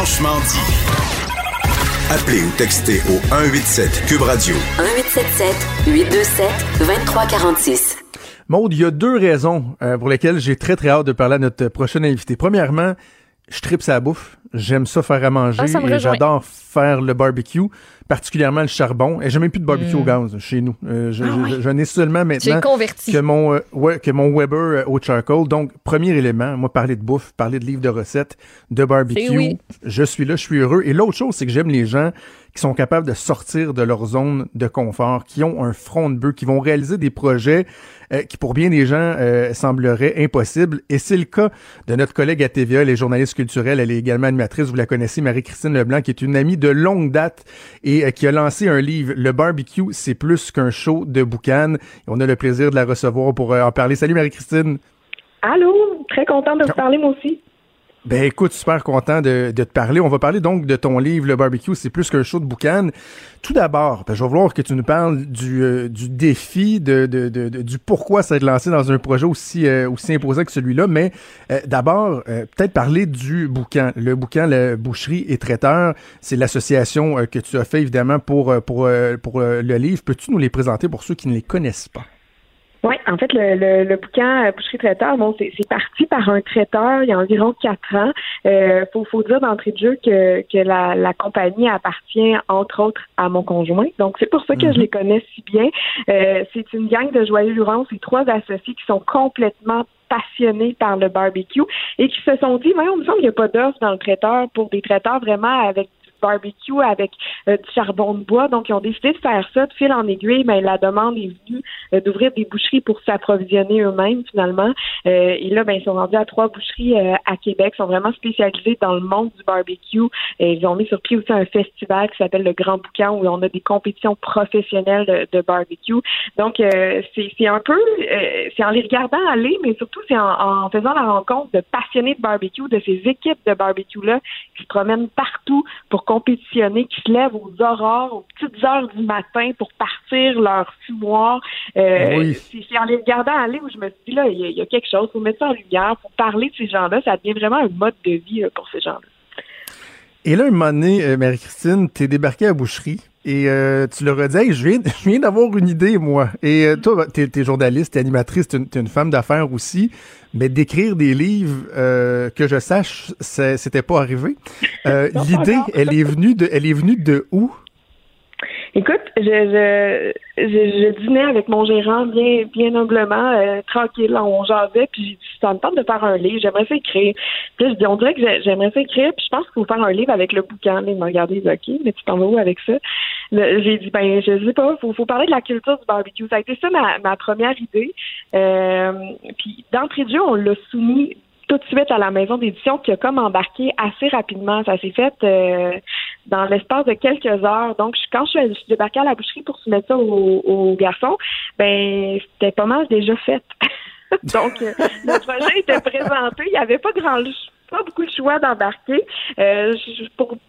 Franchement dit. Appelez ou textez au 187 Cube Radio. 1877 827 2346. Maude, il y a deux raisons euh, pour lesquelles j'ai très très hâte de parler à notre prochain invité. Premièrement, je tripe sa bouffe. J'aime ça faire à manger Ah, ça me et j'adore faire le barbecue, particulièrement le charbon. Et j'ai même plus de barbecue Mm. au gaz chez nous. Euh, je, Ah je- ouais. je- j'en ai seulement maintenant converti. que mon, euh, ouais, que mon Weber euh, au charcoal. Donc, premier élément, moi, parler de bouffe, parler de livres de recettes, de barbecue. Oui. Je suis là, je suis heureux. Et l'autre chose, c'est que j'aime les gens qui sont capables de sortir de leur zone de confort, qui ont un front de bœuf, qui vont réaliser des projets euh, qui, pour bien des gens, euh, sembleraient impossibles. Et c'est le cas de notre collègue à TVA, elle est journaliste culturelle, elle est également animatrice, vous la connaissez, Marie-Christine Leblanc, qui est une amie de longue date et euh, qui a lancé un livre, Le barbecue, c'est plus qu'un show de boucan. Et on a le plaisir de la recevoir pour euh, en parler. Salut Marie-Christine. Allô, très contente de vous parler moi aussi. Ben écoute, super content de, te parler. On va parler donc de ton livre, Le barbecue, c'est plus qu'un show de boucan. Tout d'abord, ben, je vais vouloir que tu nous parles du, euh, du défi, de, de, de- du pourquoi été lancé dans un projet aussi, euh, aussi imposant que celui-là. Mais euh, d'abord, peut-être parler du boucan. Le boucan, la boucherie et traiteur, c'est l'association que tu as fait évidemment pour, pour, pour le livre. Peux-tu nous les présenter pour ceux qui ne les connaissent pas? Oui, en fait, le, le, le bouquin euh, Boucherie Traiteur, bon, c'est parti par un traiteur il y a environ quatre ans. Euh, faut, faut dire d'entrée de jeu que, que la, la compagnie appartient, entre autres, à mon conjoint. Donc, c'est pour ça que je les connais si bien. Euh, c'est une gang de joyeux lurons, c'est trois associés qui sont complètement passionnés par le barbecue et qui se sont dit, mais on me semble qu'il n'y a pas d'offre dans le traiteur pour des traiteurs vraiment avec barbecue, avec euh, du charbon de bois. Donc, ils ont décidé de faire ça de fil en aiguille. Mais la demande est venue euh, d'ouvrir des boucheries pour s'approvisionner eux-mêmes, finalement. Euh, et là, ben, ils sont rendus à trois boucheries euh, à Québec. Ils sont vraiment spécialisés dans le monde du barbecue. Et ils ont mis sur pied aussi un festival qui s'appelle le Grand Boucan où on a des compétitions professionnelles de, barbecue. Donc, c'est un peu, c'est en les regardant aller, mais surtout c'est en, en faisant la rencontre de passionnés de barbecue, de ces équipes de barbecue-là qui se promènent partout pour qui se lèvent aux aurores, aux petites heures du matin pour partir leur fumoir. Euh, Oui. c'est en les regardant aller où je me suis dit, là, il y, a- il y a quelque chose, faut mettre ça en lumière, faut parler de ces gens-là, ça devient vraiment un mode de vie pour ces gens-là. Et là, un moment donné, euh, Marie-Christine, t'es débarquée à boucherie et euh, tu leur as dit, Hey, je viens, je viens d'avoir une idée, moi. Et euh, toi, t'es, t'es journaliste, t'es animatrice, t'es une, t'es une femme d'affaires aussi, mais d'écrire des livres, euh, que je sache, c'est- c'était pas arrivé. Euh, l'idée, elle est venue de, elle est venue de où? Écoute, je, je, je, je dînais avec mon gérant bien, bien humblement, euh, tranquille, on jasait, puis j'ai dit, ça me tente de faire un livre, j'aimerais ça écrire. Puis je dis, on dirait que j'ai- j'aimerais ça écrire, puis je pense qu'il faut faire un livre avec le bouquin. Là, il m'a regardé, il dit, OK, mais tu t'en vas où avec ça? J'ai dit, ben, je sais pas, faut, faut parler de la culture du barbecue. Ça a été ça ma, ma première idée. Euh, puis d'entrée de jeu, on l'a soumis tout de suite à la maison d'édition qui a comme embarqué assez rapidement. Ça s'est fait euh, dans l'espace de quelques heures. Donc, je- quand je suis, je suis débarquée à la boucherie pour soumettre ça aux, garçons, ben c'était pas mal déjà fait. Donc, euh, le projet était présenté. Il n'y avait pas grand pas beaucoup de choix d'embarquer. Euh,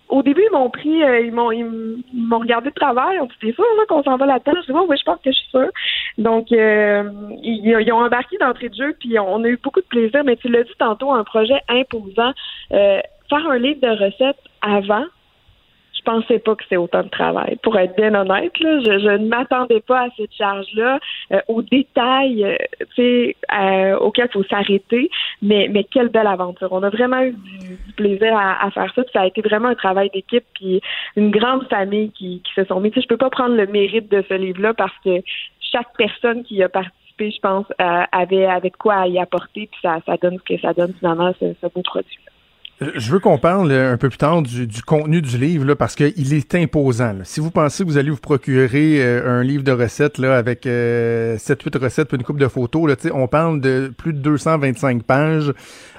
au début, ils m'ont pris, euh, ils m'ont regardé de travers. Ils ont dit, t'es sûr là, qu'on s'en va là-dedans? Je dis, oui, je pense que je suis sûre. Donc, euh, ils, ils ont embarqué d'entrée de jeu, puis on a eu beaucoup de plaisir. Mais tu l'as dit tantôt, un projet imposant. Euh, faire un livre de recettes avant, je pensais pas que c'était autant de travail. Pour être bien honnête, là, je, je ne m'attendais pas à cette charge-là, euh, aux détails, euh, euh, auxquels il faut s'arrêter. Mais, mais quelle belle aventure. On a vraiment eu du, du plaisir à, à faire ça. Ça a été vraiment un travail d'équipe, puis une grande famille qui, qui se sont mis. Je peux pas prendre le mérite de ce livre-là parce que chaque personne qui a participé, je pense, euh, avait avec quoi y apporter, puis ça, ça donne ce que ça donne finalement ce, ce beau produit. Je veux qu'on parle euh, un peu plus tard du, du contenu du livre là, parce qu'il est imposant. là. Si vous pensez que vous allez vous procurer euh, un livre de recettes là, avec euh, 7-8 recettes puis une coupe de photos, là, on parle de plus de 225 pages.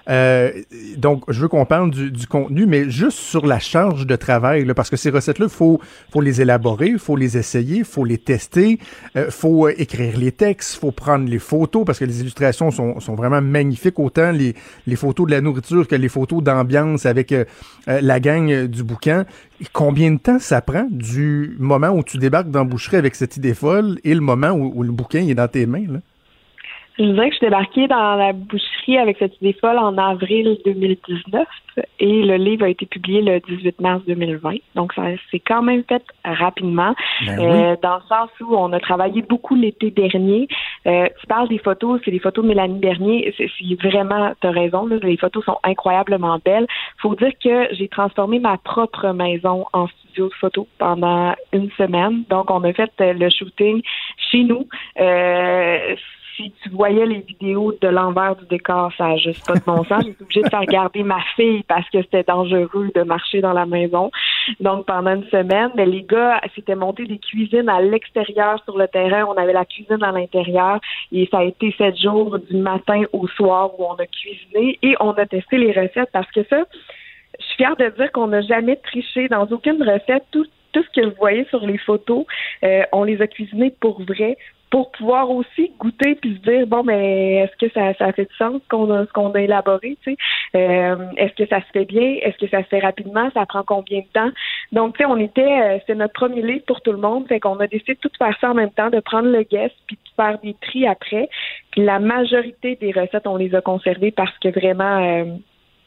Euh, donc, je veux qu'on parle du, du contenu, mais juste sur la charge de travail, là, parce que ces recettes-là, faut, faut les élaborer, faut les essayer, faut les tester, euh, faut euh, écrire les textes, faut prendre les photos, parce que les illustrations sont, sont vraiment magnifiques, autant les, les photos de la nourriture que les photos d'ambiance avec euh, euh, la gang euh, du bouquin. Combien de temps ça prend du moment où tu débarques dans boucherie avec cette idée folle et le moment où, le bouquin est dans tes mains? Je dirais que je suis débarquée dans la boucherie avec cette idée folle en avril 2019 et le livre a été publié le 18 mars 2020. Donc, ça s'est quand même fait rapidement, Ben euh, dans le sens où on a travaillé beaucoup l'été dernier. Euh, tu parles des photos, c'est des photos de Mélanie Bernier. C'est vraiment, tu as raison, là, les photos sont incroyablement belles. faut dire que j'ai transformé ma propre maison en studio de photos pendant une semaine. Donc, on a fait euh, le shooting chez nous. Euh, si tu voyais les vidéos de l'envers du décor, ça n'a juste pas de bon sens. J'étais obligée de faire garder ma fille parce que c'était dangereux de marcher dans la maison. Donc, pendant une semaine, les gars s'étaient montés des cuisines à l'extérieur sur le terrain. On avait la cuisine à l'intérieur et ça a été sept jours du matin au soir où on a cuisiné et on a testé les recettes parce que ça, je suis fière de dire qu'on n'a jamais triché dans aucune recette. Tout, tout ce que vous voyez sur les photos, euh, on les a cuisinés pour vrai pour pouvoir aussi goûter puis se dire bon mais est-ce que ça, ça fait du sens qu'on a ce qu'on a élaboré tu sais? Euh, est-ce que ça se fait bien? Est-ce que ça se fait rapidement? Ça prend combien de temps? Donc tu sais on était euh, c'est notre premier livre pour tout le monde. Fait qu'on a décidé de tout faire ça en même temps de prendre le guest puis de faire des tris après. La majorité des recettes on les a conservées parce que vraiment euh,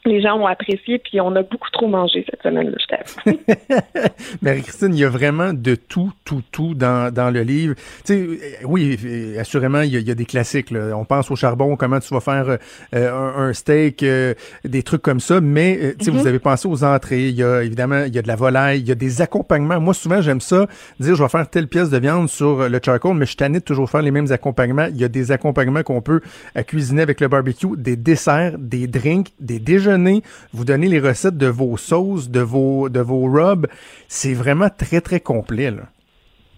les gens ont apprécié, puis on a beaucoup trop mangé cette semaine-là, je t'avoue. Marie-Christine, il y a vraiment de tout, tout, tout dans, dans le livre. Tu sais, euh, oui, euh, assurément, il y, a, il y a des classiques. Là. On pense au charbon, comment tu vas faire euh, un, un steak, euh, des trucs comme ça. Mais, euh, tu sais, Mhm. vous avez pensé aux entrées. Il y a évidemment, il y a de la volaille, il y a des accompagnements. Moi, souvent, j'aime ça, dire, je vais faire telle pièce de viande sur le charcoal, mais je suis de toujours faire les mêmes accompagnements. Il y a des accompagnements qu'on peut cuisiner avec le barbecue, des desserts, des drinks, des déjeuners. Vous donnez les recettes de vos sauces, de vos, de vos rubs. C'est vraiment très, très complet, là.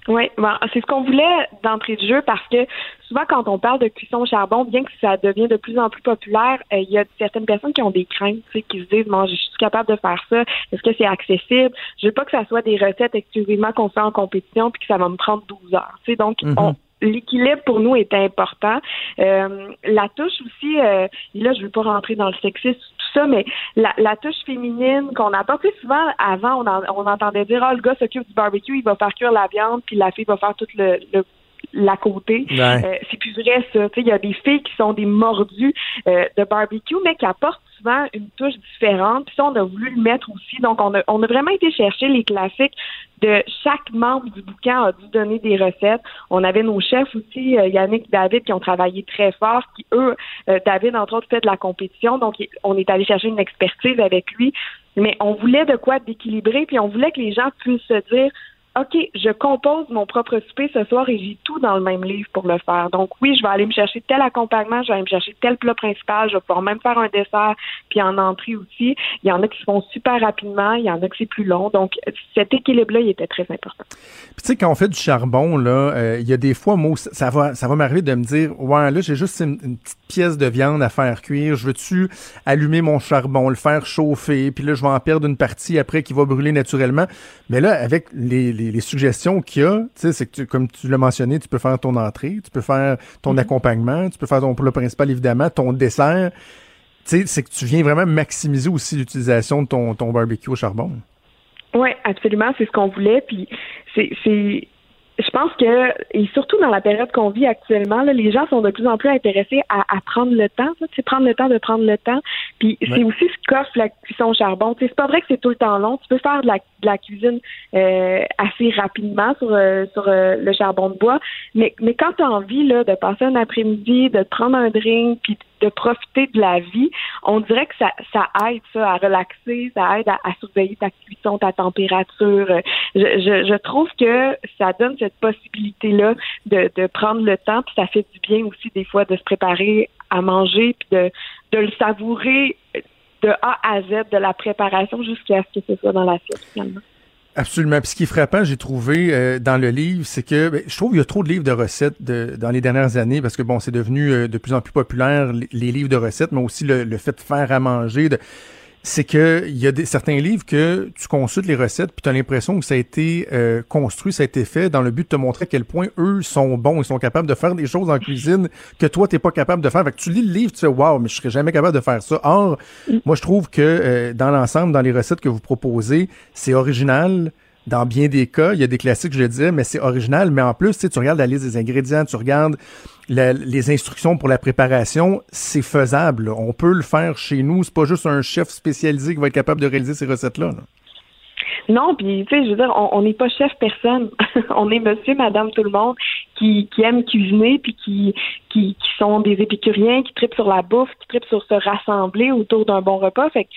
Oui, bon, c'est ce qu'on voulait d'entrée de jeu parce que souvent quand on parle de cuisson au charbon, bien que ça devient de plus en plus populaire, euh, il y a certaines personnes qui ont des craintes, tu sais, qui se disent bon, je suis capable de faire ça, est-ce que c'est accessible Je veux pas que ça soit des recettes exclusivement qu'on fait en compétition puis que ça va me prendre 12 heures. Tu sais, donc Mhm. on L'équilibre pour nous est important. Euh, la touche aussi, euh, là je veux pas rentrer dans le sexisme tout ça, mais la, la touche féminine qu'on apporte, sais, souvent avant on, en- on entendait dire ah le gars s'occupe du barbecue, il va faire cuire la viande, puis la fille va faire tout le, le l'à côté. Ouais. Euh, c'est plus vrai ça. Il y a des filles qui sont des mordus euh, de barbecue, mais qui apportent souvent une touche différente. Puis ça, on a voulu le mettre aussi. Donc, on a, on a vraiment été chercher les classiques de chaque membre du bouquin a dû donner des recettes. On avait nos chefs aussi, euh, Yannick et David, qui ont travaillé très fort, qui eux, euh, David, entre autres, fait de la compétition. Donc, on est allé chercher une expertise avec lui. Mais on voulait de quoi d'équilibrer, puis on voulait que les gens puissent se dire OK, je compose mon propre souper ce soir et j'ai tout dans le même livre pour le faire. Donc oui, je vais aller me chercher tel accompagnement, je vais aller me chercher tel plat principal, je vais pouvoir même faire un dessert, puis en entrée aussi. Il y en a qui se font super rapidement, il y en a qui c'est plus long. Donc cet équilibre-là, il était très important. Puis tu sais, quand on fait du charbon, là, euh, il y a des fois, moi, ça va, ça va m'arriver de me dire, ouais, là, j'ai juste une, petite pièce de viande à faire cuire. Je veux-tu allumer mon charbon, le faire chauffer, puis là, je vais en perdre une partie après qui va brûler naturellement. Mais là, avec les, les suggestions qu'il y a, tu sais, c'est que tu- comme tu l'as mentionné, tu peux faire ton entrée, tu peux faire ton accompagnement, tu peux faire ton plat principal, évidemment, ton dessert. Tu sais, c'est que tu viens vraiment maximiser aussi l'utilisation de ton, ton barbecue au charbon. Oui, absolument, c'est ce qu'on voulait. Puis c'est, je pense que et surtout dans la période qu'on vit actuellement, là, les gens sont de plus en plus intéressés à, à prendre le temps, tu sais, prendre le temps de prendre le temps. Puis Ouais. c'est aussi ce qu'offre la cuisson au charbon. C'est pas vrai que c'est tout le temps long. Tu peux faire de la, de la cuisine euh, assez rapidement sur euh, sur euh, le charbon de bois, mais mais quand tu as envie là de passer un après-midi, de te prendre un drink, puis de profiter de la vie, on dirait que ça, ça aide ça à relaxer, ça aide à, à surveiller ta cuisson, ta température. Je, je, je trouve que ça donne cette possibilité-là de, de prendre le temps, puis ça fait du bien aussi des fois de se préparer à manger, puis de, de le savourer de A à Z, de la préparation jusqu'à ce que ce soit dans l'assiette finalement. Absolument. Puis ce qui est frappant, j'ai trouvé euh, dans le livre, c'est que ben, je trouve qu'il y a trop de livres de recettes dans les dernières années parce que bon, c'est devenu euh, de plus en plus populaire les, les livres de recettes, mais aussi le, le fait de faire à manger. De, c'est que il y a des, certains livres que tu consultes les recettes puis tu as l'impression que ça a été euh, construit, ça a été fait dans le but de te montrer à quel point eux sont bons, ils sont capables de faire des choses en cuisine que toi t'es pas capable de faire. Fait que tu lis le livre, tu fais waouh, mais je serais jamais capable de faire ça. Or, moi je trouve que euh, dans l'ensemble, dans les recettes que vous proposez, c'est original dans bien des cas, il y a des classiques, je le disais, mais c'est original. Mais en plus, tu, regardes la liste des ingrédients, tu regardes les instructions pour la préparation, c'est faisable. On peut le faire chez nous. C'est pas juste un chef spécialisé qui va être capable de réaliser ces recettes-là. là. Non, puis tu sais, je veux dire, on n'est pas chef personne. on est monsieur, madame, tout le monde qui, qui aime cuisiner puis qui, qui sont des épicuriens, qui tripent sur la bouffe, qui tripent sur se rassembler autour d'un bon repas. Fait que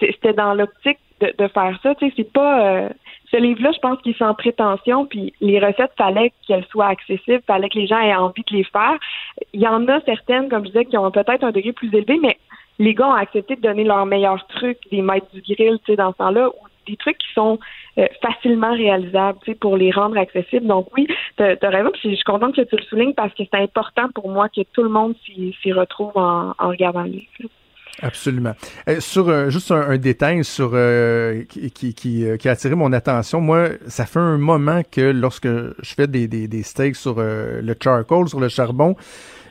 c'était dans l'optique de, de faire ça. Tu sais, c'est pas euh, ce livre-là, je pense qu'il est sans prétention, puis les recettes, fallait qu'elles soient accessibles, fallait que les gens aient envie de les faire. Il y en a certaines, comme je disais, qui ont peut-être un degré plus élevé, mais les gars ont accepté de donner leurs meilleurs trucs, des maîtres du grill, tu sais, dans ce temps-là, ou des trucs qui sont euh, facilement réalisables, tu sais, pour les rendre accessibles. Donc oui, t'as as raison, je suis contente que tu le soulignes parce que c'est important pour moi que tout le monde s'y s'y retrouve en, en regardant le livre. Absolument. Euh, sur euh, juste un, un détail sur euh, qui, qui, qui, euh, qui a attiré mon attention. Moi, ça fait un moment que lorsque je fais des, des, des steaks sur euh, le charcoal, sur le charbon,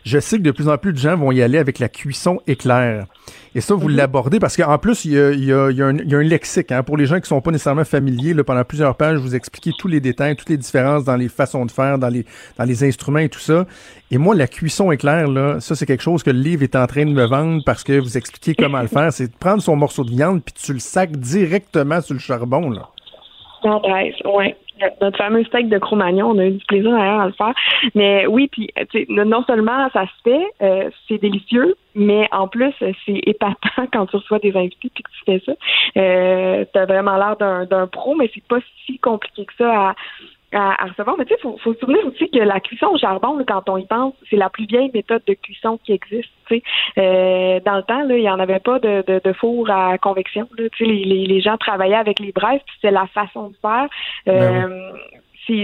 je sais que de plus en plus de gens vont y aller avec la cuisson éclair. Et ça, vous l'abordez parce qu'en plus, il y a, il y, a, il y, a un, il y a un lexique. Hein, pour les gens qui sont pas nécessairement familiers, là, pendant plusieurs pages, vous expliquez tous les détails, toutes les différences dans les façons de faire, dans les, dans les instruments et tout ça. Et moi, la cuisson éclair, là, ça, c'est quelque chose que le livre est en train de me vendre parce que vous expliquez comment le faire. C'est de prendre son morceau de viande puis tu le sacs directement sur le charbon, là. Ouais. Notre fameux steak de Cro-Magnon, on a eu du plaisir d'ailleurs à le faire. Mais oui, puis sais, non seulement ça se fait, euh, c'est délicieux, mais en plus c'est épatant quand tu reçois des invités puis que tu fais ça. Euh, T'as vraiment l'air d'un d'un pro, mais c'est pas si compliqué que ça à à, à recevoir. Mais tu sais, faut, faut se souvenir aussi que la cuisson au charbon, quand on y pense, c'est la plus vieille méthode de cuisson qui existe. Tu sais, Euh, dans le temps, là, il y en avait pas de, de, de four à convection. Là. Tu sais, les, les, les gens travaillaient avec les braises, puis c'est la façon de faire. Euh,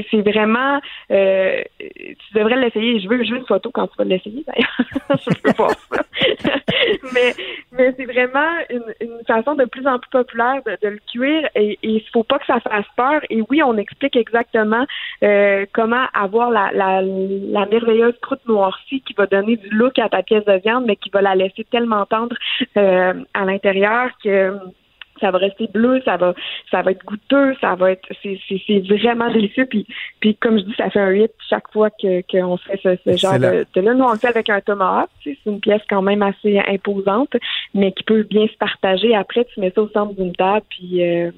c'est vraiment euh, tu devrais l'essayer. Je veux, je veux une photo quand tu vas l'essayer d'ailleurs. je veux voir ça. mais mais c'est vraiment une, façon de plus en plus populaire de, le cuire et il faut pas que ça fasse peur. Et oui, on explique exactement euh, comment avoir la merveilleuse croûte noircie qui va donner du look à ta pièce de viande, mais qui va la laisser tellement tendre euh, à l'intérieur que ça va rester bleu, ça va ça va être goûteux, ça va être c'est c'est c'est vraiment délicieux. Puis puis comme je dis ça fait un hit chaque fois que qu'on fait ce, ce genre de, de là. Nous on le fait avec un tomahawk, c'est une pièce quand même assez imposante mais qui peut bien se partager. Après tu mets ça au centre d'une table puis euh,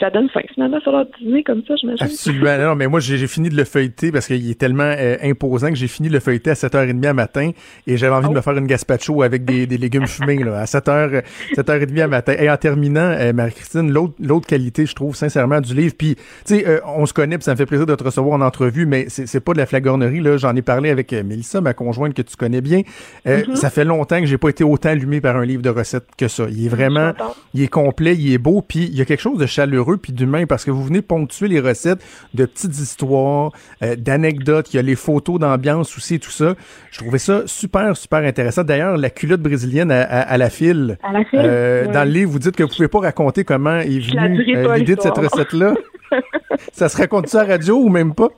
ça donne faim finalement sur l'heure du dîner comme ça j'imagine. Absolument. Non, mais moi, j'ai fini de le feuilleter parce qu'il est tellement euh, imposant que j'ai fini de le feuilleter à 7h30 à matin et j'avais envie de me faire une gazpacho avec des, des légumes fumés là, à 7h, 7h30 à matin. Et en terminant, euh, Marie-Christine, l'autre qualité, je trouve, sincèrement, du livre, puis, tu sais, euh, on se connaît, puis ça me fait plaisir de te recevoir en entrevue, mais c'est pas de la flagornerie, là. J'en ai parlé avec euh, Mélissa, ma conjointe que tu connais bien. Euh, Ça fait longtemps que j'ai pas été autant allumé par un livre de recettes que ça. Il est vraiment, il est complet, il est beau, puis il y a quelque chose de chaleureux puis d'humain parce que vous venez ponctuer les recettes de petites histoires, euh, d'anecdotes, il y a les photos d'ambiance aussi et tout ça. Je trouvais ça super, super intéressant. D'ailleurs, la culotte brésilienne à, à- à la file, À la file, euh, dans le livre, vous dites que vous pouvez pas raconter comment est venue euh, l'idée de cette recette-là. ça se raconte ça à la radio ou même pas?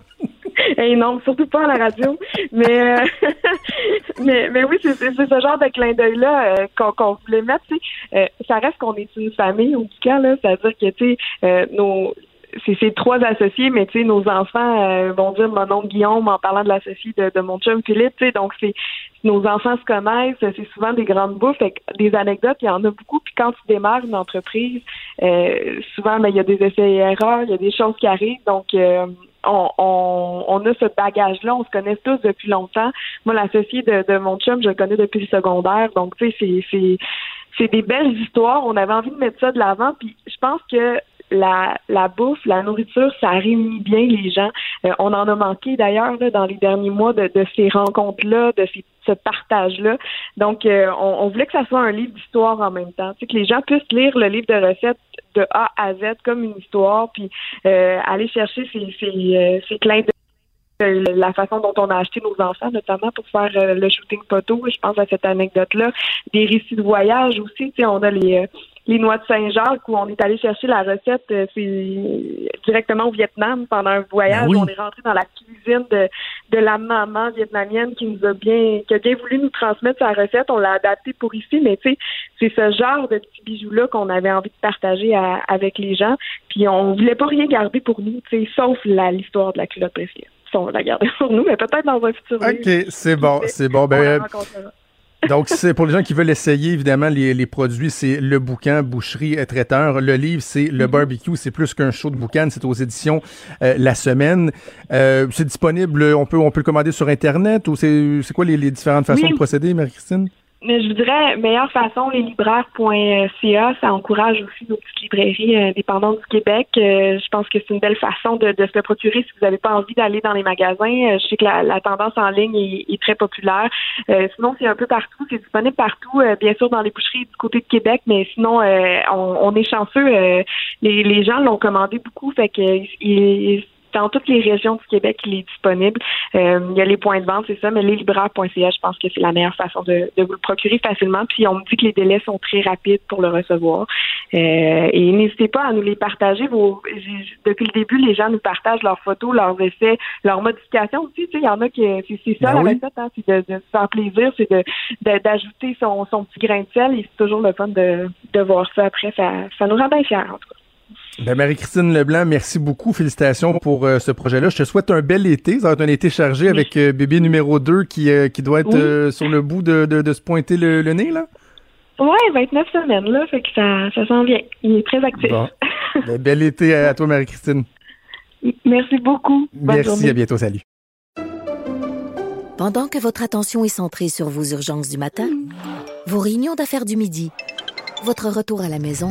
Eh non, surtout pas à la radio. Mais euh, mais, mais oui, c'est ce genre de clin d'œil-là euh, qu'on voulait mettre. Euh, ça reste qu'on est une famille au Piquant, là. C'est-à-dire que, tu sais, euh, nos c'est trois associés, mais tu sais, nos enfants vont dire mon oncle Guillaume en parlant de l'associé de, de mon chum Philippe, tu sais, donc c'est nos enfants se connaissent, c'est souvent des grandes bouffes, fait que des anecdotes, il y en a beaucoup. Puis quand tu démarres une entreprise, euh, souvent, ben, il y a des essais et erreurs, il y a des choses qui arrivent, donc euh, on, on, on a ce bagage-là, on se connaît tous depuis longtemps. Moi, l'associé de, de mon chum, je le connais depuis le secondaire, donc tu sais, c'est c'est c'est des belles histoires. On avait envie de mettre ça de l'avant, puis je pense que la, la bouffe, la nourriture, ça réunit bien les gens. Euh, on en a manqué d'ailleurs dans les derniers mois de, de ces rencontres-là, de ces, ce partage-là. Donc, euh, on, on voulait que ça soit un livre d'histoire en même temps. Tu sais, que les gens puissent lire le livre de recettes de A à Z comme une histoire, puis euh, aller chercher ces, ces, euh, ces clins d'œil euh, la façon dont on a acheté nos enfants, notamment pour faire euh, le shooting photo. Je pense à cette anecdote-là. Des récits de voyage aussi. Tu sais, on a les, les noix de Saint-Jacques où on est allé chercher la recette euh, c'est directement au Vietnam pendant un voyage. Ben oui. On est rentré dans la cuisine de, de la maman vietnamienne qui nous a bien qui a bien voulu nous transmettre sa recette. On l'a adaptée pour ici, mais tu sais, c'est ce genre de petits bijoux-là qu'on avait envie de partager à- avec les gens. Puis on voulait pas rien garder pour nous, tu sais, sauf l'histoire de la culotte précieuse. On va la garder pour nous, mais peut-être dans un futur. OK, c'est bon, c'est bon. Ben. Donc, c'est pour les gens qui veulent essayer, évidemment, les, les produits, c'est le bouquin, boucherie et traiteur. Le livre, c'est le Mhm. barbecue. C'est plus qu'un show de boucan. C'est aux éditions euh, La Semaine. Euh, c'est disponible, on peut, on peut le commander sur Internet ou c'est c'est quoi les, les différentes façons Oui. de procéder, Marie-Christine? Je vous dirais, meilleure façon, leslibraires.ca, ça encourage aussi nos petites librairies euh, indépendantes du Québec. Euh, je pense que c'est une belle façon de, se le procurer si vous n'avez pas envie d'aller dans les magasins. Euh, je sais que la, tendance en ligne est, très populaire. Euh, sinon, c'est un peu partout, c'est disponible partout, euh, bien sûr dans les boucheries du côté de Québec, mais sinon, euh, on, est chanceux. euh, les, les gens l'ont commandé beaucoup, fait que il, dans toutes les régions du Québec, il est disponible. Euh, il y a les points de vente, c'est ça, mais leslibraires.ca, je pense que c'est la meilleure façon de, de vous le procurer facilement. Puis on me dit que les délais sont très rapides pour le recevoir. Euh, et n'hésitez pas à nous les partager. Vos, depuis le début, les gens nous partagent leurs photos, leurs essais, leurs modifications aussi. Tu sais, il y en a qui c'est, ça Ben la oui. recette, hein, c'est de, de se faire plaisir, c'est de, de- d'ajouter son, son petit grain de sel. Et c'est toujours le fun de, de voir ça après. Ça, ça nous rend bien fiers, en tout cas. Ben, Marie-Christine Leblanc, merci beaucoup. Félicitations pour euh, ce projet-là. Je te souhaite un bel été. Ça va être un été chargé avec euh, bébé numéro 2 qui, euh, qui doit être Oui. euh, sur le bout de, de, de se pointer le, le nez, là. Ouais, 29 semaines, là, fait que ça, ça sent bien. Il est très actif. Bon. Ben, bel été à, à toi, Marie-Christine. Merci beaucoup. Bonne Merci, journée. à bientôt. Salut. Pendant que votre attention est centrée sur vos urgences du matin, vos réunions d'affaires du midi, votre retour à la maison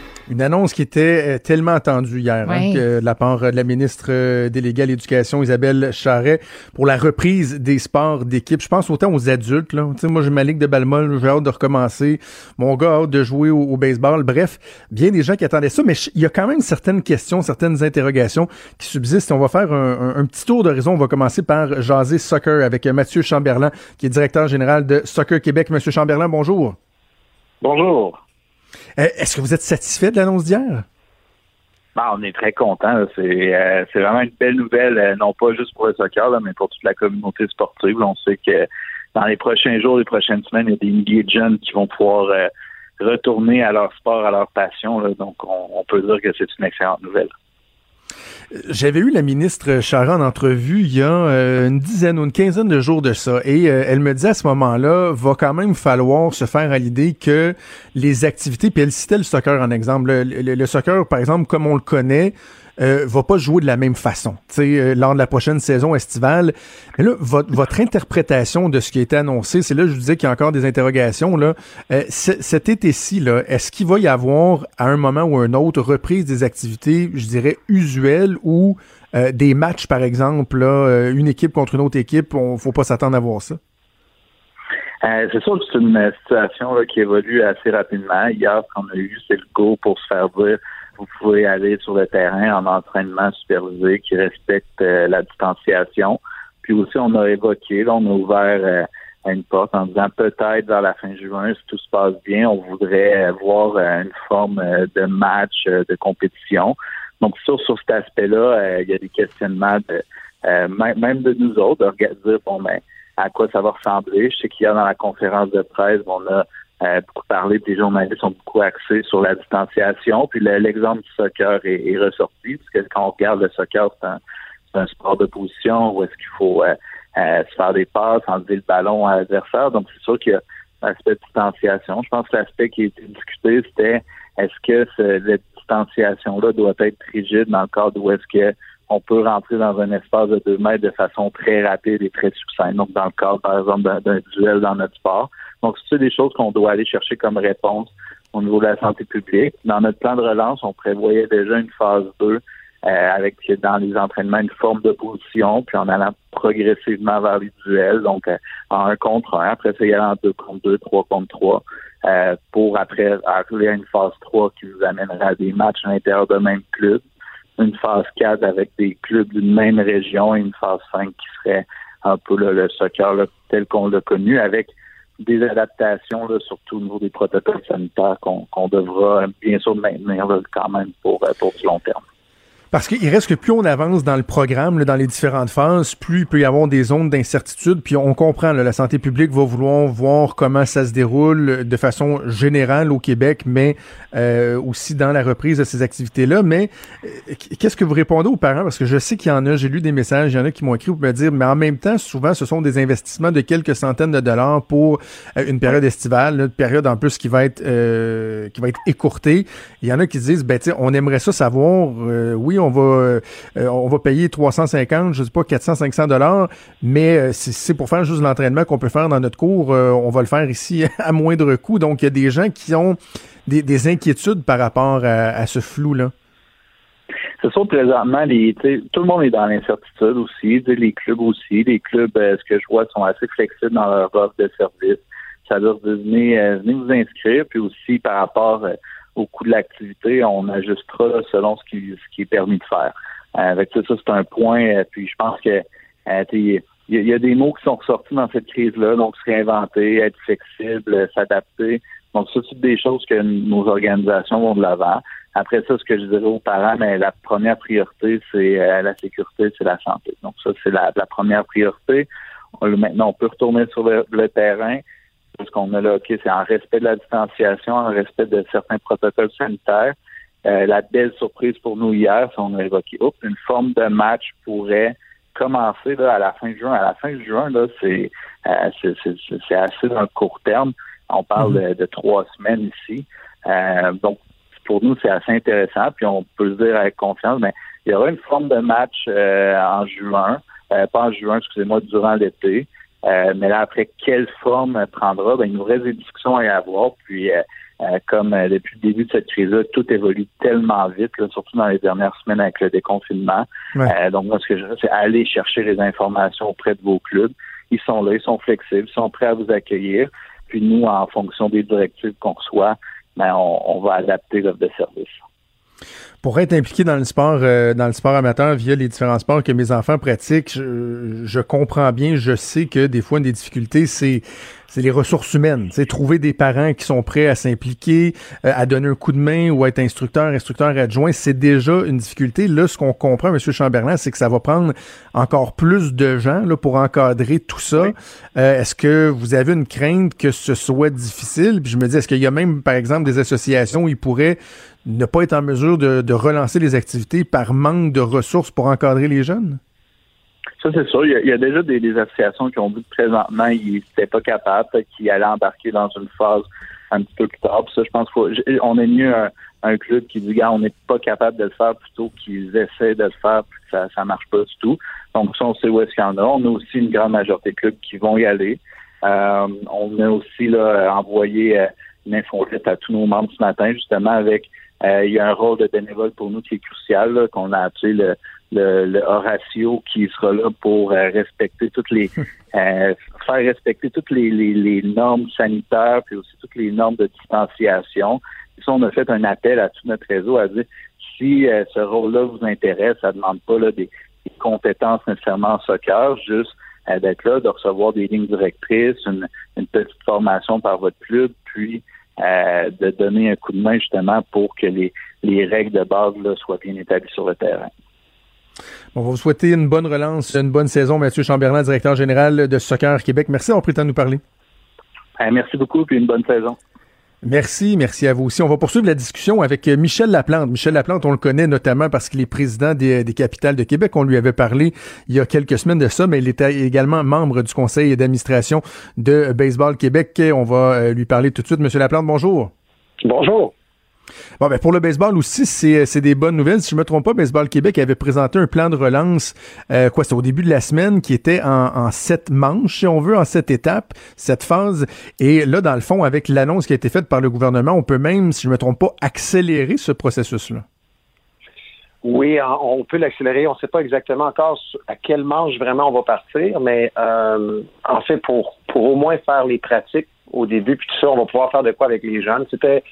Une annonce qui était euh, tellement attendue hier, hein, que de la part de la ministre euh, déléguée à l'éducation, Isabelle Charret, pour la reprise des sports d'équipe. Je pense autant aux adultes. Là. Moi, j'ai ma ligue de balmol, j'ai hâte de recommencer. Mon gars a hâte de jouer au, au baseball. Bref, bien des gens qui attendaient ça, mais il y a quand même certaines questions, certaines interrogations qui subsistent. On va faire un, un- un petit tour d'horizon. On va commencer par jaser soccer avec Mathieu Chamberlain, qui est directeur général de Soccer Québec. Monsieur Chamberlain, bonjour. Bonjour. Euh, Est-ce que vous êtes satisfait de l'annonce d'hier? Ah, on est très content. C'est euh, c'est vraiment une belle nouvelle, euh, non pas juste pour le soccer, là, mais pour toute la communauté sportive. On sait que dans les prochains jours, les prochaines semaines, il y a des milliers de jeunes qui vont pouvoir retourner à leur sport, à leur passion. donc, on, on peut dire que c'est une excellente nouvelle. J'avais eu la ministre Charron en entrevue il y a euh, une dizaine ou une quinzaine de jours de ça et euh, elle me disait à ce moment-là, va quand même falloir se faire à l'idée que les activités, puis elle citait le soccer en exemple, le, le- le soccer par exemple comme on le connaît, euh, va pas jouer de la même façon, euh, lors de la prochaine saison estivale. Mais là, votre, interprétation de ce qui a été annoncé, c'est là, je vous disais qu'il y a encore des interrogations, là. Euh, cet été-ci, est-ce qu'il va y avoir, à un moment ou un autre, reprise des activités, je dirais, usuelles ou des matchs, par exemple, une équipe contre une autre équipe, on faut pas s'attendre à voir ça? C'est sûr que c'est une situation qui évolue assez rapidement. Hier, ce qu'on a eu, c'est le go pour se faire dire vous pouvez aller sur le terrain en entraînement supervisé qui respecte euh, la distanciation. Puis aussi, on a évoqué, là, on a ouvert euh, une porte en disant peut-être vers la fin juin, si tout se passe bien, on voudrait voir une forme de match, de compétition. Donc, sur, sur cet aspect-là, il y a des questionnements de, même de nous autres, de dire, bon, ben, à quoi ça va ressembler? Je sais qu'il y a dans la conférence de presse, on a euh, beaucoup parlé, des journalistes sont beaucoup axés sur la distanciation. Puis l'exemple du soccer est, ressorti, parce que quand on regarde le soccer, c'est un, sport de position où est-ce qu'il faut euh, euh, se faire des passes, enlever le ballon à l'adversaire. Donc c'est sûr qu'il y a l'aspect de distanciation. Je pense que l'aspect qui a été discuté, c'était est-ce que cette distanciation-là doit être rigide dans le cadre où est-ce que on peut rentrer dans un espace de deux mètres de façon très rapide et très succincte. Donc, dans le cadre, par exemple, d'un duel dans notre sport. Donc, c'est des choses qu'on doit aller chercher comme réponse au niveau de la santé publique. Dans notre plan de relance, on prévoyait déjà une phase 2 euh, avec dans les entraînements une forme d'opposition, puis en allant progressivement vers les duels, donc euh, en un contre un, après ça, y aller en deux contre deux, trois contre trois, euh, pour après arriver à une phase 3 qui nous amènera à des matchs à l'intérieur de même club. Une phase 4 avec des clubs d'une même région et une phase 5 qui serait un peu le soccer tel qu'on l'a connu avec des adaptations, surtout au niveau des protocoles sanitaires qu'on devra bien sûr maintenir quand même pour, euh, pour du long terme. Parce qu'il reste que plus on avance dans le programme, dans les différentes phases, plus il peut y avoir des zones d'incertitude. Puis on comprend, la santé publique va vouloir voir comment ça se déroule de façon générale au Québec, mais euh, aussi dans la reprise de ces activités-là. Mais euh, qu'est-ce que vous répondez aux parents? Parce que je sais qu'il y en a, j'ai lu des messages, il y en a qui m'ont écrit pour me dire, mais en même temps, souvent, ce sont des investissements de quelques centaines de dollars pour euh, une période estivale, une période en plus qui va être qui va être écourtée. Il y en a qui disent, ben, on aimerait ça savoir, oui, on va, euh, on va payer 350, je sais pas, 400, 500 dollars, mais euh, c'est pour faire juste l'entraînement qu'on peut faire dans notre cours, euh, on va le faire ici à moindre coût. Donc, il y a des gens qui ont des, inquiétudes par rapport à, ce flou-là. Ce sont présentement, les, tout le monde est dans l'incertitude aussi, les clubs aussi. Les clubs, ce que je vois, sont assez flexibles dans leur offre de service. Ça veut dire venez, venez vous inscrire, puis aussi par rapport au de l'activité, on ajustera selon ce qui, est permis de faire. Euh, avec ça, ça c'est un point. Euh, puis je pense que euh, il y, a des mots qui sont ressortis dans cette crise-là, donc se réinventer, être flexible, s'adapter. Donc ça, c'est des choses que nos organisations vont de l'avant. Après ça, ce que je dirais aux parents, mais la première priorité, c'est la sécurité, c'est la santé. Donc ça, c'est la, première priorité. maintenant, on peut retourner sur le terrain ce qu'on a là, OK, c'est en respect de la distanciation, en respect de certains protocoles sanitaires. Euh, la belle surprise pour nous hier, c'est on a évoqué, oups, une forme de match pourrait commencer là, à la fin de juin. À la fin de juin, là, c'est euh, c'est assez dans le court terme. On parle mm-hmm. de, trois semaines ici. Euh, donc, pour nous, c'est assez intéressant. Puis on peut se dire avec confiance, mais il y aura une forme de match en juin, pas en juin, excusez-moi, durant l'été. Euh, mais là, après, quelle forme prendra? Ben, il nous reste des discussions à y avoir. Puis, euh, euh, comme depuis le début de cette crise-là, tout évolue tellement vite, surtout dans les dernières semaines avec le déconfinement. donc, moi, ce que je veux, c'est aller chercher les informations auprès de vos clubs. Ils sont là, ils sont flexibles, ils sont prêts à vous accueillir. Puis nous, en fonction des directives qu'on reçoit, ben, on, on va adapter l'offre de service pour être impliqué dans le sport, euh, dans le sport amateur via les différents sports que mes enfants pratiquent, je, je comprends bien, je sais que des fois une des difficultés, c'est c'est les ressources humaines. C'est trouver des parents qui sont prêts à s'impliquer, euh, à donner un coup de main ou à être instructeur, instructeur adjoint, c'est déjà une difficulté. Là, ce qu'on comprend, M. Chamberlain, c'est que ça va prendre encore plus de gens là, pour encadrer tout ça. Euh, est-ce que vous avez une crainte que ce soit difficile? Puis je me dis, est-ce qu'il y a même, par exemple, des associations où ils pourraient ne pas être en mesure de, de relancer les activités par manque de ressources pour encadrer les jeunes? Ça, c'est sûr. Il y, a, déjà des, associations qui ont vu que présentement, ils n'étaient pas capables, qui allaient embarquer dans une phase un petit peu plus tard. ça, je pense qu'on est mieux un, club qui dit, gars, on n'est pas capable de le faire plutôt qu'ils essaient de le faire puis que ça ne marche pas du tout. Donc, ça, on sait où est-ce qu'il y en a. On a aussi une grande majorité de clubs qui vont y aller. Euh, on a aussi là, envoyé euh, une infolette à tous nos membres ce matin, justement, avec euh, il y a un rôle de bénévole pour nous qui est crucial, qu'on a appelé le, le, Horatio qui sera là pour euh, respecter toutes les euh, faire respecter toutes les, les, normes sanitaires puis aussi toutes les normes de distanciation. Et ça, on a fait un appel à tout notre réseau à dire si ce rôle-là vous intéresse, ça demande pas là, des, compétences nécessairement en soccer, juste euh, d'être là, de recevoir des lignes directrices, une, une petite formation par votre club, puis euh, de donner un coup de main justement pour que les, les règles de base là, soient bien établies sur le terrain. On va vous souhaiter une bonne relance, une bonne saison, Mathieu Chamberlain, directeur général de Soccer Québec. Merci d'avoir pris le temps de nous parler. Euh, merci beaucoup, puis une bonne saison. Merci, merci à vous aussi. On va poursuivre la discussion avec euh, Michel Laplante. Michel Laplante, on le connaît notamment parce qu'il est président des, des, capitales de Québec. On lui avait parlé il y a quelques semaines de ça, mais il était également membre du conseil d'administration de Baseball Québec. On va euh, lui parler tout de suite. Monsieur Laplante, bonjour. Bonjour. Bon, ben pour le baseball aussi, c'est des bonnes nouvelles. Si je me trompe pas, Baseball Québec avait présenté un plan de relance, euh, quoi, c'est au début de la semaine, qui était en, sept manches, si on veut, en sept étapes, cette phase. Et là, dans le fond, avec l'annonce qui a été faite par le gouvernement, on peut même, si je me trompe pas, accélérer ce processus-là. Oui, on peut l'accélérer. On ne sait pas exactement encore à quelle manche vraiment on va partir, mais euh, en fait, pour, pour au moins faire les pratiques au début, puis tout ça, on va pouvoir faire de quoi avec les jeunes. C'était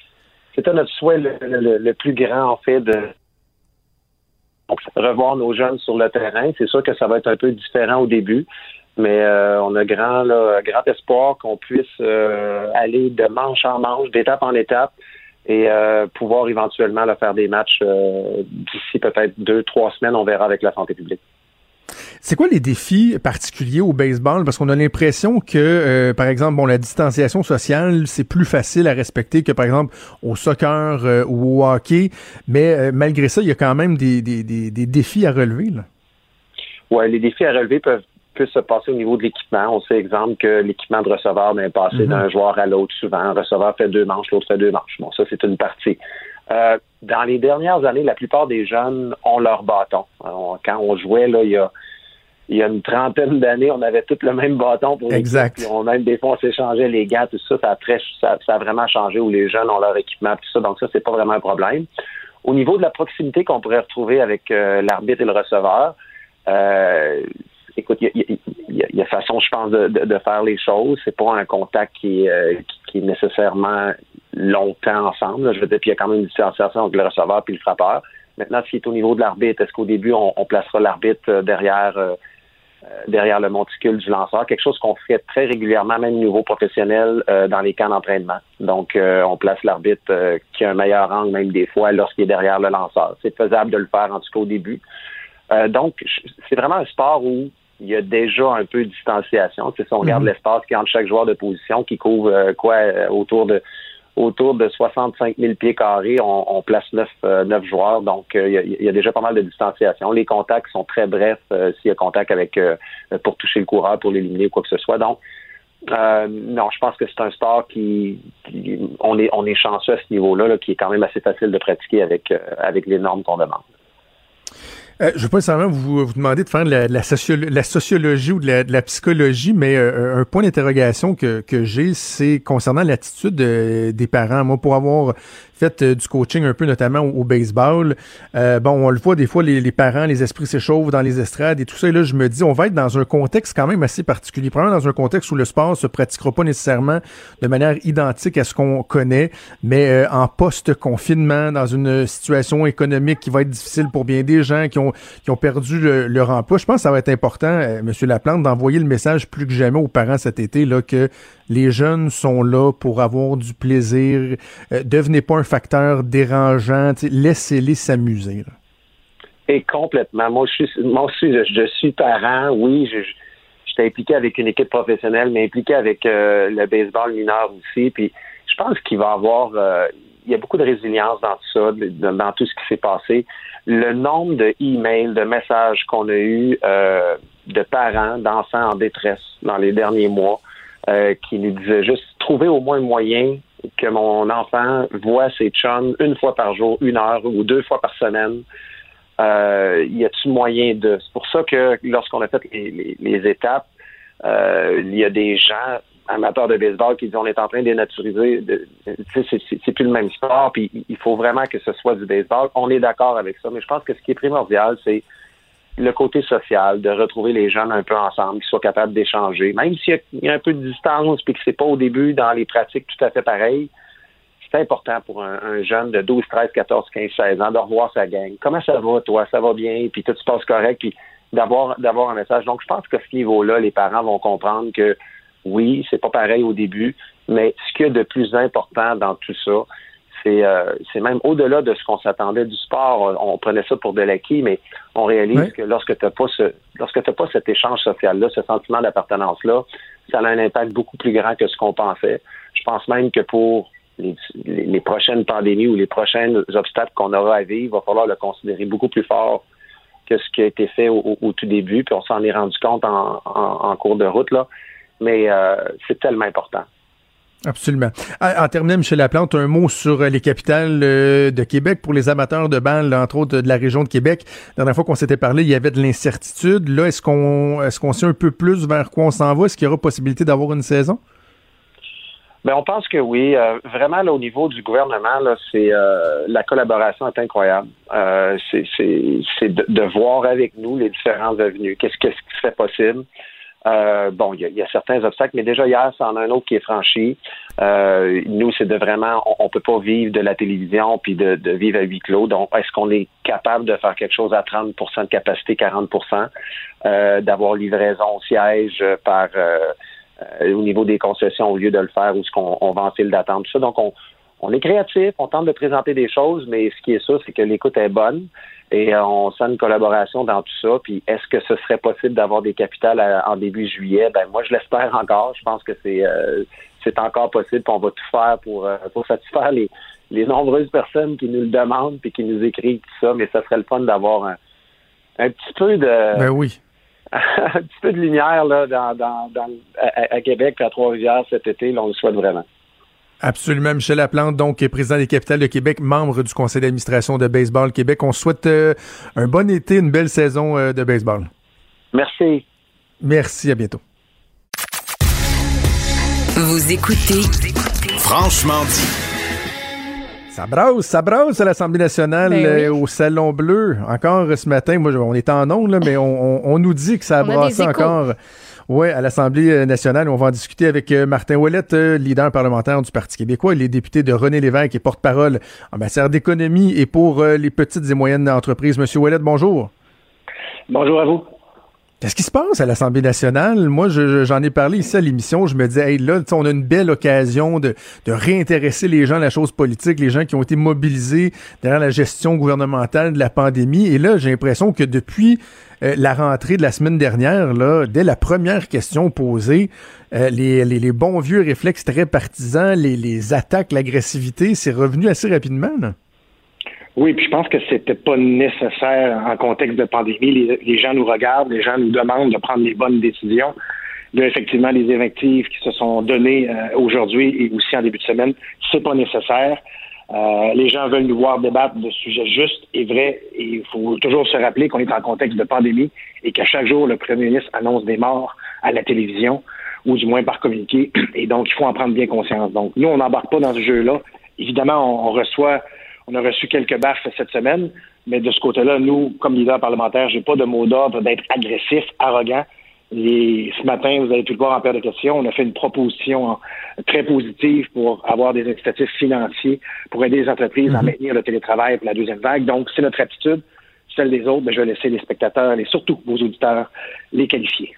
c'était notre souhait le, le, plus grand, en fait, de revoir nos jeunes sur le terrain. C'est sûr que ça va être un peu différent au début, mais euh, on a grand, là, grand espoir qu'on puisse euh, aller de manche en manche, d'étape en étape, et euh, pouvoir éventuellement là, faire des matchs d'ici peut-être deux, trois semaines. On verra avec la santé publique. C'est quoi les défis particuliers au baseball? Parce qu'on a l'impression que, euh, par exemple, bon, la distanciation sociale, c'est plus facile à respecter que, par exemple, au soccer euh, ou au hockey. Mais euh, malgré ça, il y a quand même des, des, des, des défis à relever. Oui, les défis à relever peuvent, se passer au niveau de l'équipement. On sait, exemple, que l'équipement de receveur est passé mm -hmm. d'un joueur à l'autre souvent. Un receveur fait deux manches, l'autre fait deux manches. Bon, ça, c'est une partie. Euh, dans les dernières années, la plupart des jeunes ont leur bâton. Alors, quand on jouait, là, il y a, il y a une trentaine d'années, on avait tous le même bâton pour exact. On même des fois on s'échangeait les gars, tout ça, ça a, très, ça, ça, a vraiment changé où les jeunes ont leur équipement, tout ça. Donc ça, c'est pas vraiment un problème. Au niveau de la proximité qu'on pourrait retrouver avec euh, l'arbitre et le receveur, euh, écoute, il y, y, y, a façon, je pense, de, de, de faire les choses. C'est pas un contact qui, euh, qui, qui, est nécessairement longtemps ensemble. Là. Je veux dire, puis il y a quand même une distanciation entre le receveur et le frappeur. Maintenant, ce qui est au niveau de l'arbitre, est-ce qu'au début, on, on placera l'arbitre derrière euh, derrière le monticule du lanceur, quelque chose qu'on fait très régulièrement, même au niveau professionnel, euh, dans les camps d'entraînement. Donc, euh, on place l'arbitre euh, qui a un meilleur angle, même des fois, lorsqu'il est derrière le lanceur. C'est faisable de le faire, en tout cas au début. donc, c'est vraiment un sport où il y a déjà un peu de distanciation. si on regarde mm -hmm. l'espace qui entre chaque joueur de position, qui couvre quoi autour de autour de 65 000 pieds carrés, on, place neuf, euh, neuf joueurs. Donc, il euh, y, y, a déjà pas mal de distanciation. Les contacts sont très brefs euh, s'il y a contact avec pour toucher le coureur, pour l'éliminer ou quoi que ce soit. Donc, non, je pense que c'est un sport qui, on est on est chanceux à ce niveau-là, là, qui est quand même assez facile de pratiquer avec les normes qu'on demande. Euh, je veux pas nécessairement vous, vous demander de faire de la, sociologie ou de la, psychologie, mais euh, un point d'interrogation que, que j'ai, c'est concernant l'attitude des parents. Moi, pour avoir fait euh, du coaching un peu, notamment au, baseball, euh, bon, on le voit des fois, les, les parents, les esprits s'échauffent dans les estrades et tout ça. Et là, je me dis, on va être dans un contexte quand même assez particulier. Probablement dans un contexte où le sport se pratiquera pas nécessairement de manière identique à ce qu'on connaît, mais euh, en post-confinement, dans une situation économique qui va être difficile pour bien des gens qui ont, qui ont perdu le, leur emploi. Je pense que ça va être important, euh, M. Laplante, d'envoyer le message plus que jamais aux parents cet été, là, que les jeunes sont là pour avoir du plaisir. Euh, devenez pas un facteur dérangeant. Laissez-les s'amuser. Et complètement. Moi, je suis, moi aussi, je, je suis parent. Oui, je, j'étais impliqué avec une équipe professionnelle, mais impliqué avec euh, le baseball mineur aussi. Puis je pense qu'il va avoir, euh, il y a beaucoup de résilience dans tout ça, dans, tout ce qui s'est passé. Le nombre de emails, de messages qu'on a eu de parents, d'enfants en détresse dans les derniers mois, euh, qui nous disaient juste trouver au moins moyen que mon enfant voit ses chums une fois par jour, une heure ou deux fois par semaine. Euh, y a-t-il moyen de... C'est pour ça que lorsqu'on a fait les, étapes, euh, il y a des gens amateurs de baseball qui disent on est en train de dénaturiser. C'est plus le même sport, puis il faut vraiment que ce soit du baseball. On est d'accord avec ça, mais je pense que ce qui est primordial, c'est le côté social, de retrouver les jeunes un peu ensemble, qu'ils soient capables d'échanger, même s'il y, y, a un peu de distance, puis que c'est pas au début dans les pratiques tout à fait pareil. C'est important pour un, un, jeune de 12, 13, 14, 15, 16 ans de revoir sa gang. Comment ça va, toi? Ça va bien? Puis tout se passe correct. Puis d'avoir d'avoir un message. Donc, je pense qu'à ce niveau-là, les parents vont comprendre que oui, c'est pas pareil au début, mais ce qu'il y a de plus important dans tout ça, c'est euh, c'est même au-delà de ce qu'on s'attendait du sport. On, prenait ça pour de l'acquis, mais on réalise que lorsque tu n'as pas ce lorsque t'as pas cet échange social-là, ce sentiment d'appartenance-là, ça a un impact beaucoup plus grand que ce qu'on pensait. Je pense même que pour les, les, prochaines pandémies ou les prochains obstacles qu'on aura à vivre, il va falloir le considérer beaucoup plus fort que ce qui a été fait au, tout début, puis on s'en est rendu compte en, en, cours de route, là. Mais euh, c'est tellement important. Absolument. En terminant, Michel Laplante, un mot sur euh, les capitales euh, de Québec pour les amateurs de balles, entre autres de la région de Québec. La dernière fois qu'on s'était parlé, il y avait de l'incertitude. Là, est-ce qu'on est-ce qu'on sait un peu plus vers quoi on s'en va? Est-ce qu'il y aura possibilité d'avoir une saison? Ben, on pense que oui. Euh, vraiment, là, au niveau du gouvernement, là, c'est la collaboration est incroyable. c'est c'est de, de, voir avec nous les différentes avenues. Qu'est-ce qu'est-ce qui serait possible? Euh, bon, il y, a certains obstacles, mais déjà hier, c'en a un autre qui est franchi. Euh, nous, c'est de vraiment, on, peut pas vivre de la télévision puis de, vivre à huis clos. Donc, est-ce qu'on est capable de faire quelque chose à 30% de capacité, 40% euh, d'avoir livraison au siège par au niveau des concessions au lieu de le faire ou ce qu'on on va en file d'attente, tout ça. Donc, on, on est créatif, on tente de présenter des choses, mais ce qui est ça, c'est que l'écoute est bonne et euh, on sent une collaboration dans tout ça. Puis est-ce que ce serait possible d'avoir des capitales en début juillet? Ben moi je l'espère encore. Je pense que c'est euh, c'est encore possible. Puis on va tout faire pour, euh, pour satisfaire les, les nombreuses personnes qui nous le demandent puis qui nous écrivent tout ça. Mais ça serait le fun d'avoir un, un petit peu de ben oui. un petit peu de lumière là dans, dans, dans à, Québec à Trois-Rivières cet été. Là, on le souhaite vraiment. Absolument. Michel Laplante, donc, président des Capitales de Québec, membre du conseil d'administration de Baseball Québec. On souhaite euh, un bon été, une belle saison euh, de baseball. Merci. Merci, à bientôt. Vous écoutez Franchement dit. Ça brasse, ça brasse à l'Assemblée nationale Ben oui. euh, au Salon Bleu. Encore ce matin, moi, on est en ondes, mais on, on- on nous dit que ça a On a des brassé échos. encore. Oui, à l'Assemblée nationale. On va en discuter avec euh, Martin Ouellette, euh, leader parlementaire du Parti québécois. Il est député de René Lévesque et porte-parole en matière d'économie et pour euh, les petites et moyennes entreprises. Monsieur Ouellette, bonjour. Bonjour à vous. Qu'est-ce qui se passe à l'Assemblée nationale? Moi, je- je- j'en ai parlé ici à l'émission. Je me disais, hey, là, on a une belle occasion de, de réintéresser les gens à la chose politique, les gens qui ont été mobilisés derrière la gestion gouvernementale de la pandémie. Et là, j'ai l'impression que depuis euh, la rentrée de la semaine dernière, là, dès la première question posée, euh, les, les- bons vieux réflexes très partisans, les, les attaques, l'agressivité, c'est revenu assez rapidement. là? Oui, puis je pense que c'était pas nécessaire en contexte de pandémie. Les, les gens nous regardent, les gens nous demandent de prendre les bonnes décisions. Effectivement, les invectives qui se sont données euh, aujourd'hui et aussi en début de semaine, c'est pas nécessaire. Euh, les gens veulent nous voir débattre de sujets justes et vrais. Et il faut toujours se rappeler qu'on est en contexte de pandémie et qu'à chaque jour, le premier ministre annonce des morts à la télévision ou du moins par communiqué. Et donc, il faut en prendre bien conscience. Donc, nous, on n'embarque pas dans ce jeu-là. Évidemment, on, reçoit, on a reçu quelques baffes cette semaine, mais de ce côté-là, nous, comme leader parlementaire, j'ai pas de mot d'ordre d'être agressif, arrogant. Et ce matin, vous allez tout le voir en paire de questions. On a fait une proposition très positive pour avoir des incitatifs financiers pour aider les entreprises à maintenir le télétravail pour la deuxième vague. Donc, c'est notre attitude. Celle des autres, ben, je vais laisser les spectateurs et surtout vos auditeurs les qualifier.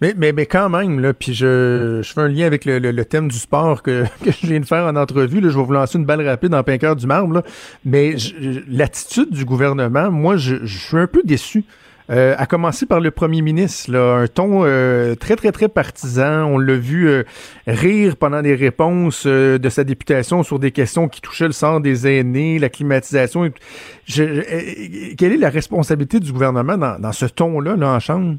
Mais, mais, mais quand même, là, puis je, je fais un lien avec le, le- le thème du sport que, que je viens de faire en entrevue. Là, je vais vous lancer une balle rapide en pinqueur du marbre. Là. Mais l'attitude du gouvernement, moi, je, je suis un peu déçu. Euh, à commencer par le premier ministre, là, un ton euh, très, très, très partisan. On l'a vu euh, rire pendant les réponses euh, de sa députation sur des questions qui touchaient le sort des aînés, la climatisation. Je- je- euh, quelle est la responsabilité du gouvernement dans, dans ce ton-là, là, en Chambre?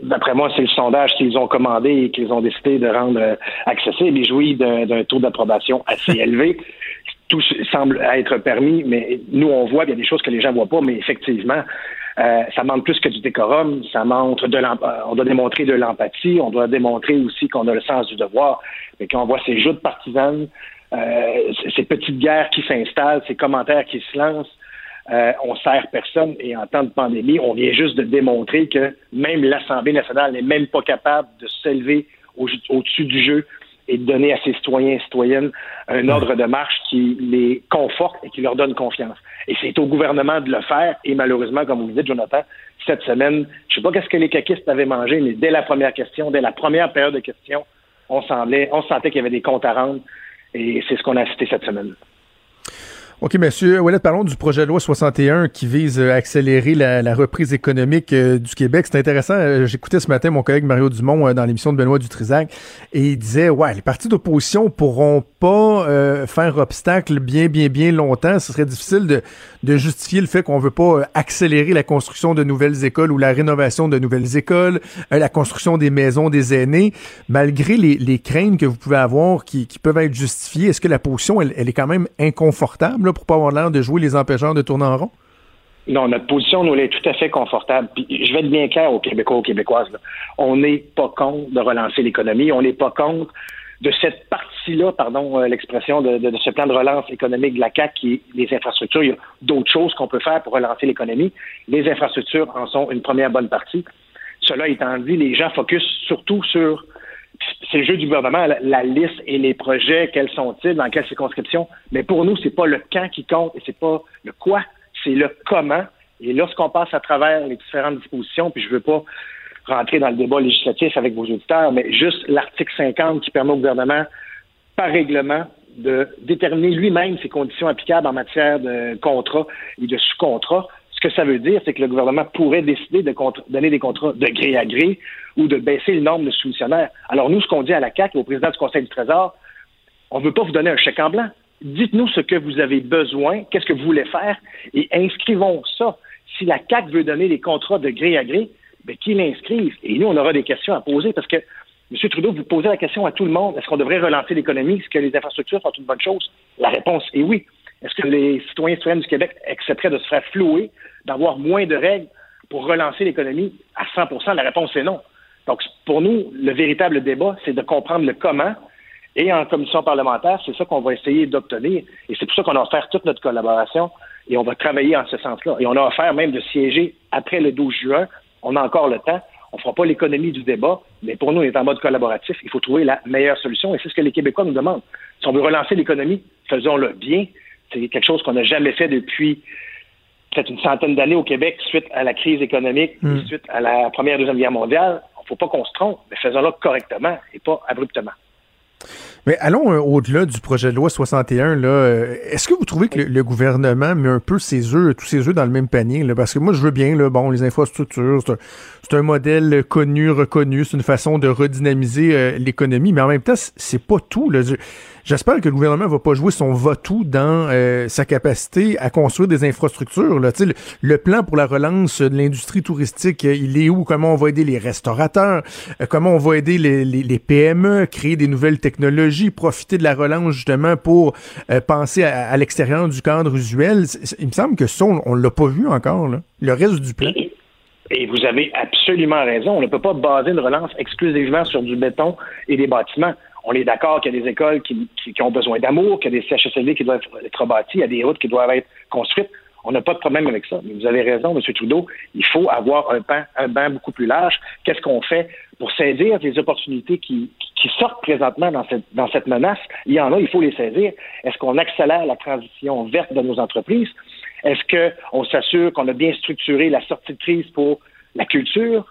D'après moi, c'est le sondage qu'ils ont commandé et qu'ils ont décidé de rendre accessible et jouit d'un d'un taux d'approbation assez élevé. Tout semble être permis, mais nous, on voit qu'il y a des choses que les gens voient pas, mais effectivement, euh, ça manque plus que du décorum, ça montre de euh, on doit démontrer de l'empathie, on doit démontrer aussi qu'on a le sens du devoir. Mais quand on voit ces joutes partisanes, euh, ces petites guerres qui s'installent, ces commentaires qui se lancent, euh, on sert personne et en temps de pandémie, on vient juste de démontrer que même l'Assemblée nationale n'est même pas capable de s'élever au- au-dessus du jeu et de donner à ses citoyens et citoyennes un ordre de marche qui les conforte et qui leur donne confiance. Et c'est au gouvernement de le faire. Et malheureusement, comme vous le dites, Jonathan, cette semaine, je sais pas qu'est-ce que les caquistes avaient mangé, mais dès la première question, dès la première période de questions, on, semblait, on sentait qu'il y avait des comptes à rendre. Et c'est ce qu'on a cité cette semaine. OK, monsieur Ouellet, parlons du projet de loi 61 qui vise à accélérer la, reprise économique euh, du Québec. C'est intéressant. Euh, j'écoutais ce matin mon collègue Mario Dumont euh, dans l'émission de Benoît Dutrisac et il disait, ouais, les partis d'opposition pourront pas faire obstacle bien, bien, bien longtemps. Ce serait difficile de, de justifier le fait qu'on veut pas accélérer la construction de nouvelles écoles ou la rénovation de nouvelles écoles, la construction des maisons des aînés, malgré les, les craintes que vous pouvez avoir qui, qui peuvent être justifiées. Est-ce que la position, elle, elle est quand même inconfortable? Pour pas avoir l'air de jouer les empêcheurs de tourner en rond? Non, notre position, nous, elle est tout à fait confortable. Je vais être bien clair aux Québécois, aux Québécoises. On n'est pas contre de relancer l'économie. On n'est pas contre de cette partie-là, pardon, euh, l'expression de, ce plan de relance économique de la CAC qui est les infrastructures. Il y a d'autres choses qu'on peut faire pour relancer l'économie. Les infrastructures en sont une première bonne partie. Cela étant dit, les gens focusent surtout sur c'est le jeu du gouvernement, la, liste et les projets, quels sont-ils, dans quelle circonscription. Mais pour nous, c'est pas le quand qui compte et c'est pas le quoi, c'est le comment. Et lorsqu'on passe à travers les différentes dispositions, puis je veux pas rentrer dans le débat législatif avec vos auditeurs, mais juste l'article 50 qui permet au gouvernement, par règlement, de déterminer lui-même ses conditions applicables en matière de contrat et de sous-contrat. Ce que ça veut dire, c'est que le gouvernement pourrait décider de donner des contrats de gré à gré ou de baisser le nombre de soumissionnaires. Alors nous, ce qu'on dit à la CAC, au président du Conseil du Trésor, on ne veut pas vous donner un chèque en blanc. Dites-nous ce que vous avez besoin, qu'est-ce que vous voulez faire, et inscrivons ça. Si la CAC veut donner des contrats de gré à gré, ben, qu'il l'inscrive. Et nous, on aura des questions à poser parce que, M. Trudeau, vous posez la question à tout le monde. Est-ce qu'on devrait relancer l'économie? Est-ce que les infrastructures sont une bonne chose? La réponse est oui. Est-ce que les citoyens et citoyennes du Québec accepteraient de se faire flouer d'avoir moins de règles pour relancer l'économie à 100% La réponse est non. Donc, pour nous, le véritable débat, c'est de comprendre le comment. Et en commission parlementaire, c'est ça qu'on va essayer d'obtenir. Et c'est pour ça qu'on a offert toute notre collaboration et on va travailler en ce sens-là. Et on a offert même de siéger après le 12 juin. On a encore le temps. On ne fera pas l'économie du débat, mais pour nous, on est en mode collaboratif. Il faut trouver la meilleure solution et c'est ce que les Québécois nous demandent. Si on veut relancer l'économie, faisons-le bien. C'est quelque chose qu'on n'a jamais fait depuis peut-être une centaine d'années au Québec suite à la crise économique, mm. suite à la Première et Deuxième Guerre mondiale. Il ne faut pas qu'on se trompe, mais faisons-le correctement et pas abruptement. Mais allons euh, au-delà du projet de loi 61. Là, euh, est-ce que vous trouvez que le, gouvernement met un peu ses œufs, tous ses œufs dans le même panier? Là? Parce que moi, je veux bien, là, bon, les infrastructures, c'est un, modèle connu, reconnu, c'est une façon de redynamiser euh, l'économie, mais en même temps, c'est pas tout. Là. J'espère que le gouvernement va pas jouer son va-tout dans euh, sa capacité à construire des infrastructures. Là. Le, le plan pour la relance de l'industrie touristique, euh, il est où? Comment on va aider les restaurateurs? Euh, comment on va aider les, les, les, PME, créer des nouvelles technologies, profiter de la relance justement pour penser à, l'extérieur du cadre usuel? Il me semble que ça, on, l'a pas vu encore, là. le reste du plan. Et vous avez absolument raison. On ne peut pas baser une relance exclusivement sur du béton et des bâtiments on est d'accord qu'il y a des écoles qui, ont besoin d'amour, qu'il y a des CHSLD qui doivent être bâtis, il y a des routes qui doivent être construites. On n'a pas de problème avec ça. Mais vous avez raison, M. Trudeau, il faut avoir un banc, un banc beaucoup plus large. Qu'est-ce qu'on fait pour saisir les opportunités qui, sortent présentement dans cette, dans cette menace? Il y en a, il faut les saisir. Est-ce qu'on accélère la transition verte de nos entreprises? Est-ce qu'on s'assure qu'on a bien structuré la sortie de crise pour la culture?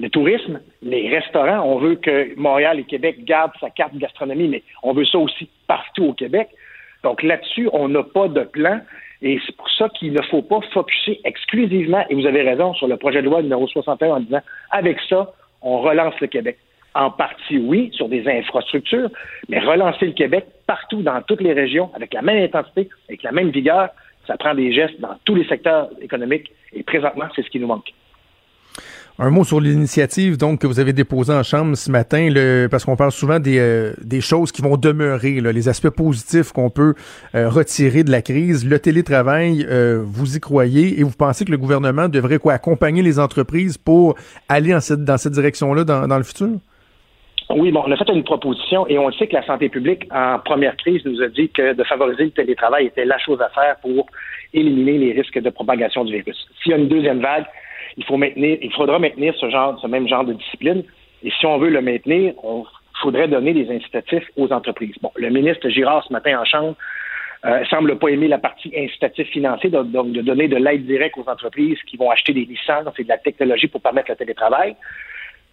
Le tourisme, les restaurants. On veut que Montréal et Québec gardent sa carte gastronomie, mais on veut ça aussi partout au Québec. Donc là-dessus, on n'a pas de plan. Et c'est pour ça qu'il ne faut pas focuser exclusivement, et vous avez raison, sur le projet de loi numéro 61 en disant, avec ça, on relance le Québec. En partie, oui, sur des infrastructures, mais relancer le Québec partout, dans toutes les régions, avec la même intensité, avec la même vigueur, ça prend des gestes dans tous les secteurs économiques. Et présentement, c'est ce qui nous manque. Un mot sur l'initiative donc que vous avez déposée en chambre ce matin, le, parce qu'on parle souvent des, euh, des choses qui vont demeurer, les aspects positifs qu'on peut euh, retirer de la crise. Le télétravail, euh, vous y croyez et vous pensez que le gouvernement devrait quoi accompagner les entreprises pour aller cette, dans cette direction-là dans, dans le futur? Oui, bon, on a fait une proposition et on sait que la santé publique, en première crise, nous a dit que de favoriser le télétravail était la chose à faire pour éliminer les risques de propagation du virus. S'il y a une deuxième vague, il faut maintenir, il faudra maintenir ce genre, ce même genre de discipline. Et si on veut le maintenir, il faudrait donner des incitatifs aux entreprises. Bon, le ministre Girard, ce matin en Chambre, euh, semble pas aimer la partie incitatif financier, donc de donner de l'aide directe aux entreprises qui vont acheter des licences et de la technologie pour permettre le télétravail.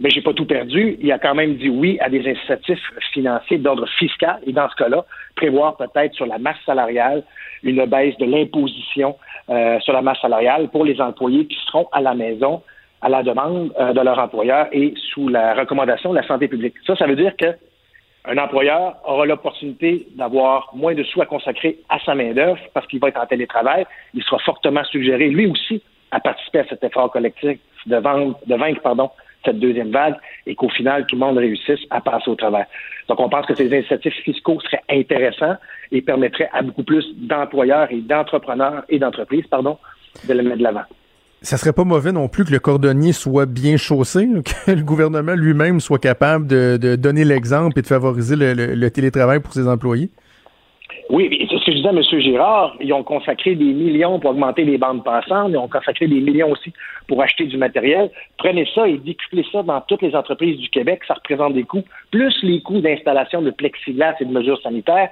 Mais j'ai pas tout perdu. Il a quand même dit oui à des incitatifs financiers d'ordre fiscal et dans ce cas-là, prévoir peut-être sur la masse salariale une baisse de l'imposition euh, sur la masse salariale pour les employés qui seront à la maison à la demande euh, de leur employeur et sous la recommandation de la santé publique. Ça, ça veut dire que un employeur aura l'opportunité d'avoir moins de sous à consacrer à sa main-d'œuvre parce qu'il va être en télétravail. Il sera fortement suggéré, lui aussi, à participer à cet effort collectif de, vendre, de vaincre pardon, cette deuxième vague et qu'au final, tout le monde réussisse à passer au travers. Donc, on pense que ces incitatifs fiscaux seraient intéressants et permettraient à beaucoup plus d'employeurs et d'entrepreneurs et d'entreprises, pardon, de le mettre de l'avant ça serait pas mauvais non plus que le cordonnier soit bien chaussé, que le gouvernement lui-même soit capable de, donner l'exemple et de favoriser le, télétravail pour ses employés? Oui, c'est ce que je disais M. Girard. Ils ont consacré des millions pour augmenter les bandes passantes. Ils ont consacré des millions aussi pour acheter du matériel. Prenez ça et décuplez ça dans toutes les entreprises du Québec. Ça représente des coûts, plus les coûts d'installation de plexiglas et de mesures sanitaires.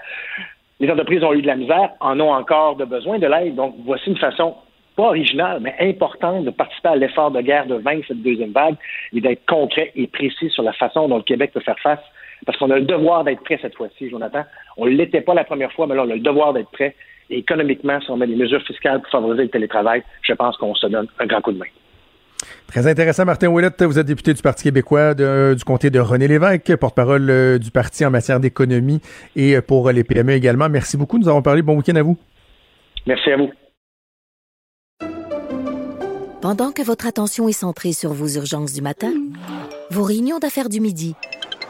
Les entreprises ont eu de la misère, en ont encore de besoin de l'aide. Donc, voici une façon pas original, mais important de participer à l'effort de guerre de vaincre cette deuxième vague et d'être concret et précis sur la façon dont le Québec peut faire face. Parce qu'on a le devoir d'être prêt cette fois-ci, Jonathan. On ne l'était pas la première fois, mais là, on a le devoir d'être prêt. Et économiquement, si on met des mesures fiscales pour favoriser le télétravail, je pense qu'on se donne un grand coup de main. Très intéressant, Martin Ouellette. Vous êtes député du Parti québécois du comté de René Lévesque, porte-parole euh, du parti en matière d'économie et pour les PME également. Merci beaucoup. Nous avons parlé. Bon week-end à vous. Merci à vous. Pendant que votre attention est centrée sur vos urgences du matin, vos réunions d'affaires du midi,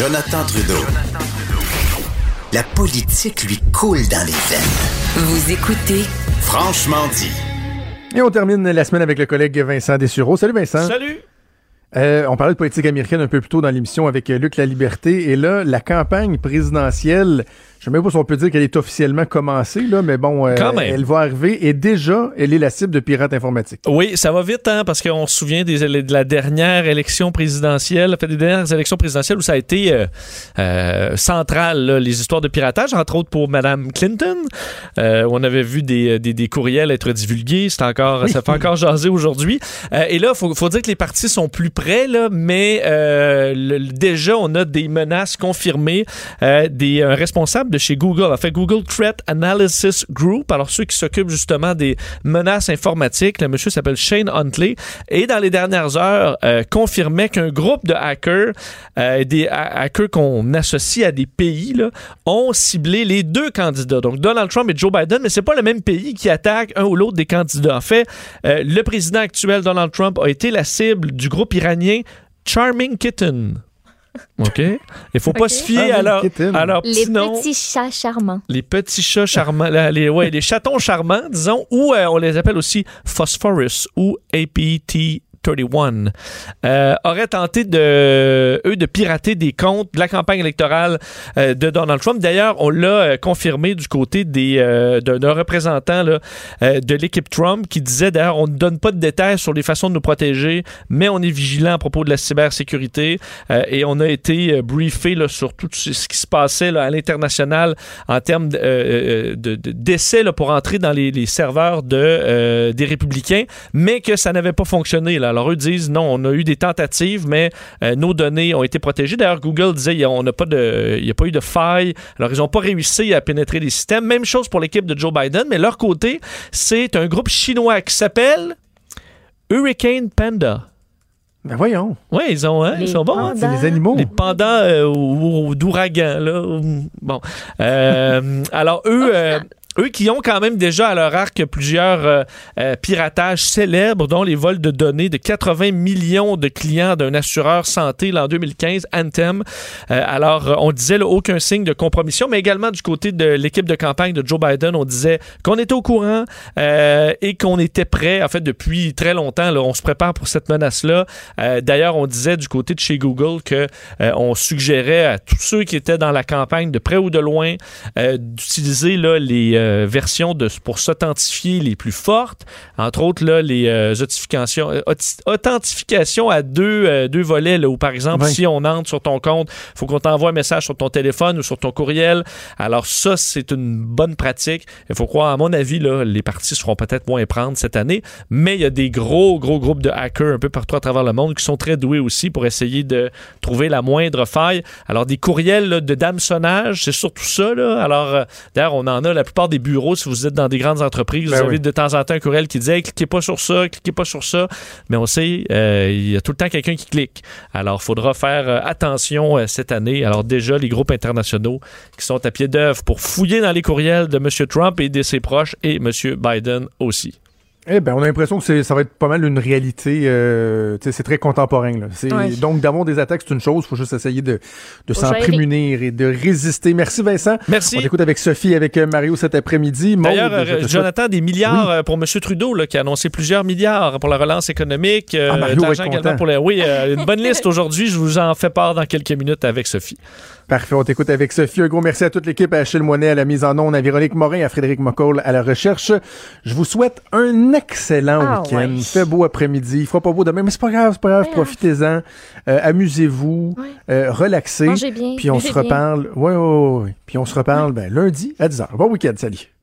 Jonathan Trudeau. La politique lui coule dans les veines. Vous écoutez Franchement dit. Et on termine la semaine avec le collègue Vincent Dessureau. Salut Vincent. Salut. Euh, on parlait de politique américaine un peu plus tôt dans l'émission avec Luc La Liberté. Et là, la campagne présidentielle je ne sais même pas si on peut dire qu'elle est officiellement commencée, là, mais bon, euh, elle va arriver et déjà, elle est la cible de pirates informatiques. Oui, ça va vite, hein, parce qu'on se souvient des, de la dernière élection présidentielle, fait, des dernières élections présidentielles où ça a été euh, euh, central, les histoires de piratage, entre autres pour Mme Clinton, où on avait vu des, des, des courriels être divulgués. C'est encore, ça fait encore jaser aujourd'hui. et là, il faut, faut, dire que les partis sont plus près, là, mais déjà, on a des menaces confirmées, des responsables de chez Google, a fait Google Threat Analysis Group, alors ceux qui s'occupent justement des menaces informatiques. Le monsieur s'appelle Shane Huntley et dans les dernières heures euh, confirmait qu'un groupe de hackers, euh, des hackers qu'on associe à des pays, là, ont ciblé les deux candidats, donc Donald Trump et Joe Biden, mais c'est pas le même pays qui attaque un ou l'autre des candidats. En fait, euh, le président actuel Donald Trump a été la cible du groupe iranien Charming Kitten. OK? Il faut pas se fier à leur, à Les petits chats charmants. Les petits chats charmants. les, ouais, les chatons charmants, disons, ou euh, on les appelle aussi Phosphorus ou APT 31 euh, auraient tenté de eux de pirater des comptes de la campagne électorale euh, de Donald Trump. D'ailleurs, on l'a euh, confirmé du côté des d'un représentant de l'équipe Trump qui disait d'ailleurs on ne donne pas de détails sur les façons de nous protéger, mais on est vigilant à propos de la cybersécurité et on a été briefé sur tout ce qui se passait à l'international en termes de, d'essais pour entrer dans les, serveurs de des républicains, mais que ça n'avait pas fonctionné là. Alors, eux disent non, on a eu des tentatives, mais euh, nos données ont été protégées. D'ailleurs, Google disait qu'il n'y a, pas a pas eu de faille. Alors, ils n'ont pas réussi à pénétrer les systèmes. Même chose pour l'équipe de Joe Biden, mais leur côté, c'est un groupe chinois qui s'appelle Hurricane Panda. Ben voyons. Oui, ils ont, hein, ils sont bons. Hein? C'est les animaux. Les pendants euh, d'ouragan, là. Bon. Euh, alors, eux, eux qui ont quand même déjà à leur arc plusieurs euh, euh, piratages célèbres, dont les vols de données de 80 millions de clients d'un assureur santé en 2015, Anthem. Euh, alors, on disait là, aucun signe de compromission, mais également du côté de l'équipe de campagne de Joe Biden, on disait qu'on était au courant et qu'on était prêt. En fait, depuis très longtemps, on se prépare pour cette menace-là. D'ailleurs, on disait du côté de chez Google que on suggérait à tous ceux qui étaient dans la campagne, de près ou de loin, d'utiliser les euh, versions de, pour s'authentifier les plus fortes. Entre autres, là, les euh, authentifications, euh, à deux, deux volets, là, où par exemple, si on entre sur ton compte, il faut qu'on t'envoie un message sur ton téléphone ou sur ton courriel. Alors ça, c'est une bonne pratique. Il faut croire, à mon avis, là, les parties seront peut-être moins prendre cette année, mais il y a des gros, gros groupes de hackers un peu partout à travers le monde qui sont très doués aussi pour essayer de trouver la moindre faille. Alors des courriels là, de d'hameçonnage, c'est surtout ça. Là. Alors d'ailleurs, on en a la plupart des bureaux, si vous êtes dans des grandes entreprises, vous ben avez de temps en temps un courriel qui dit cliquez pas sur ça, cliquez pas sur ça. Mais on sait, euh, il y a tout le temps quelqu'un qui clique. Alors, il faudra faire euh, attention euh, cette année. Alors, déjà, les groupes internationaux qui sont à pied d'œuvre pour fouiller dans les courriels de M. Trump et de ses proches et M. Biden aussi. Eh ben, on a l'impression que ça va être pas mal une réalité. Euh, c'est très contemporain. Là. Donc, d'avoir des attaques, c'est une chose. Il faut juste essayer de, de s'en prémunir et de résister. Merci, Vincent. Merci. On écoute avec Sophie, avec euh, Mario cet après-midi. D'ailleurs, euh, Jonathan, des milliards pour M. Trudeau, là, qui a annoncé plusieurs milliards pour la relance économique. Ah, Mario également pour les... Oui, une bonne liste aujourd'hui. Je vous en fais part dans quelques minutes avec Sophie. Parfait, on t'écoute avec Sophie. Un gros merci à toute l'équipe, à Achille Moinet à la mise en onde, à Véronique Morin, à Frédéric McCall à la recherche. Je vous souhaite un excellent ah, week-end. Il fait beau après-midi, il fera pas beau demain, mais c'est pas grave, c'est pas grave, profitez-en. Euh, amusez-vous, euh, relaxez. bien, puis on se reparle. Ouais, ouais, ouais, Puis on se reparle ben, lundi à 10h. Bon week-end, salut.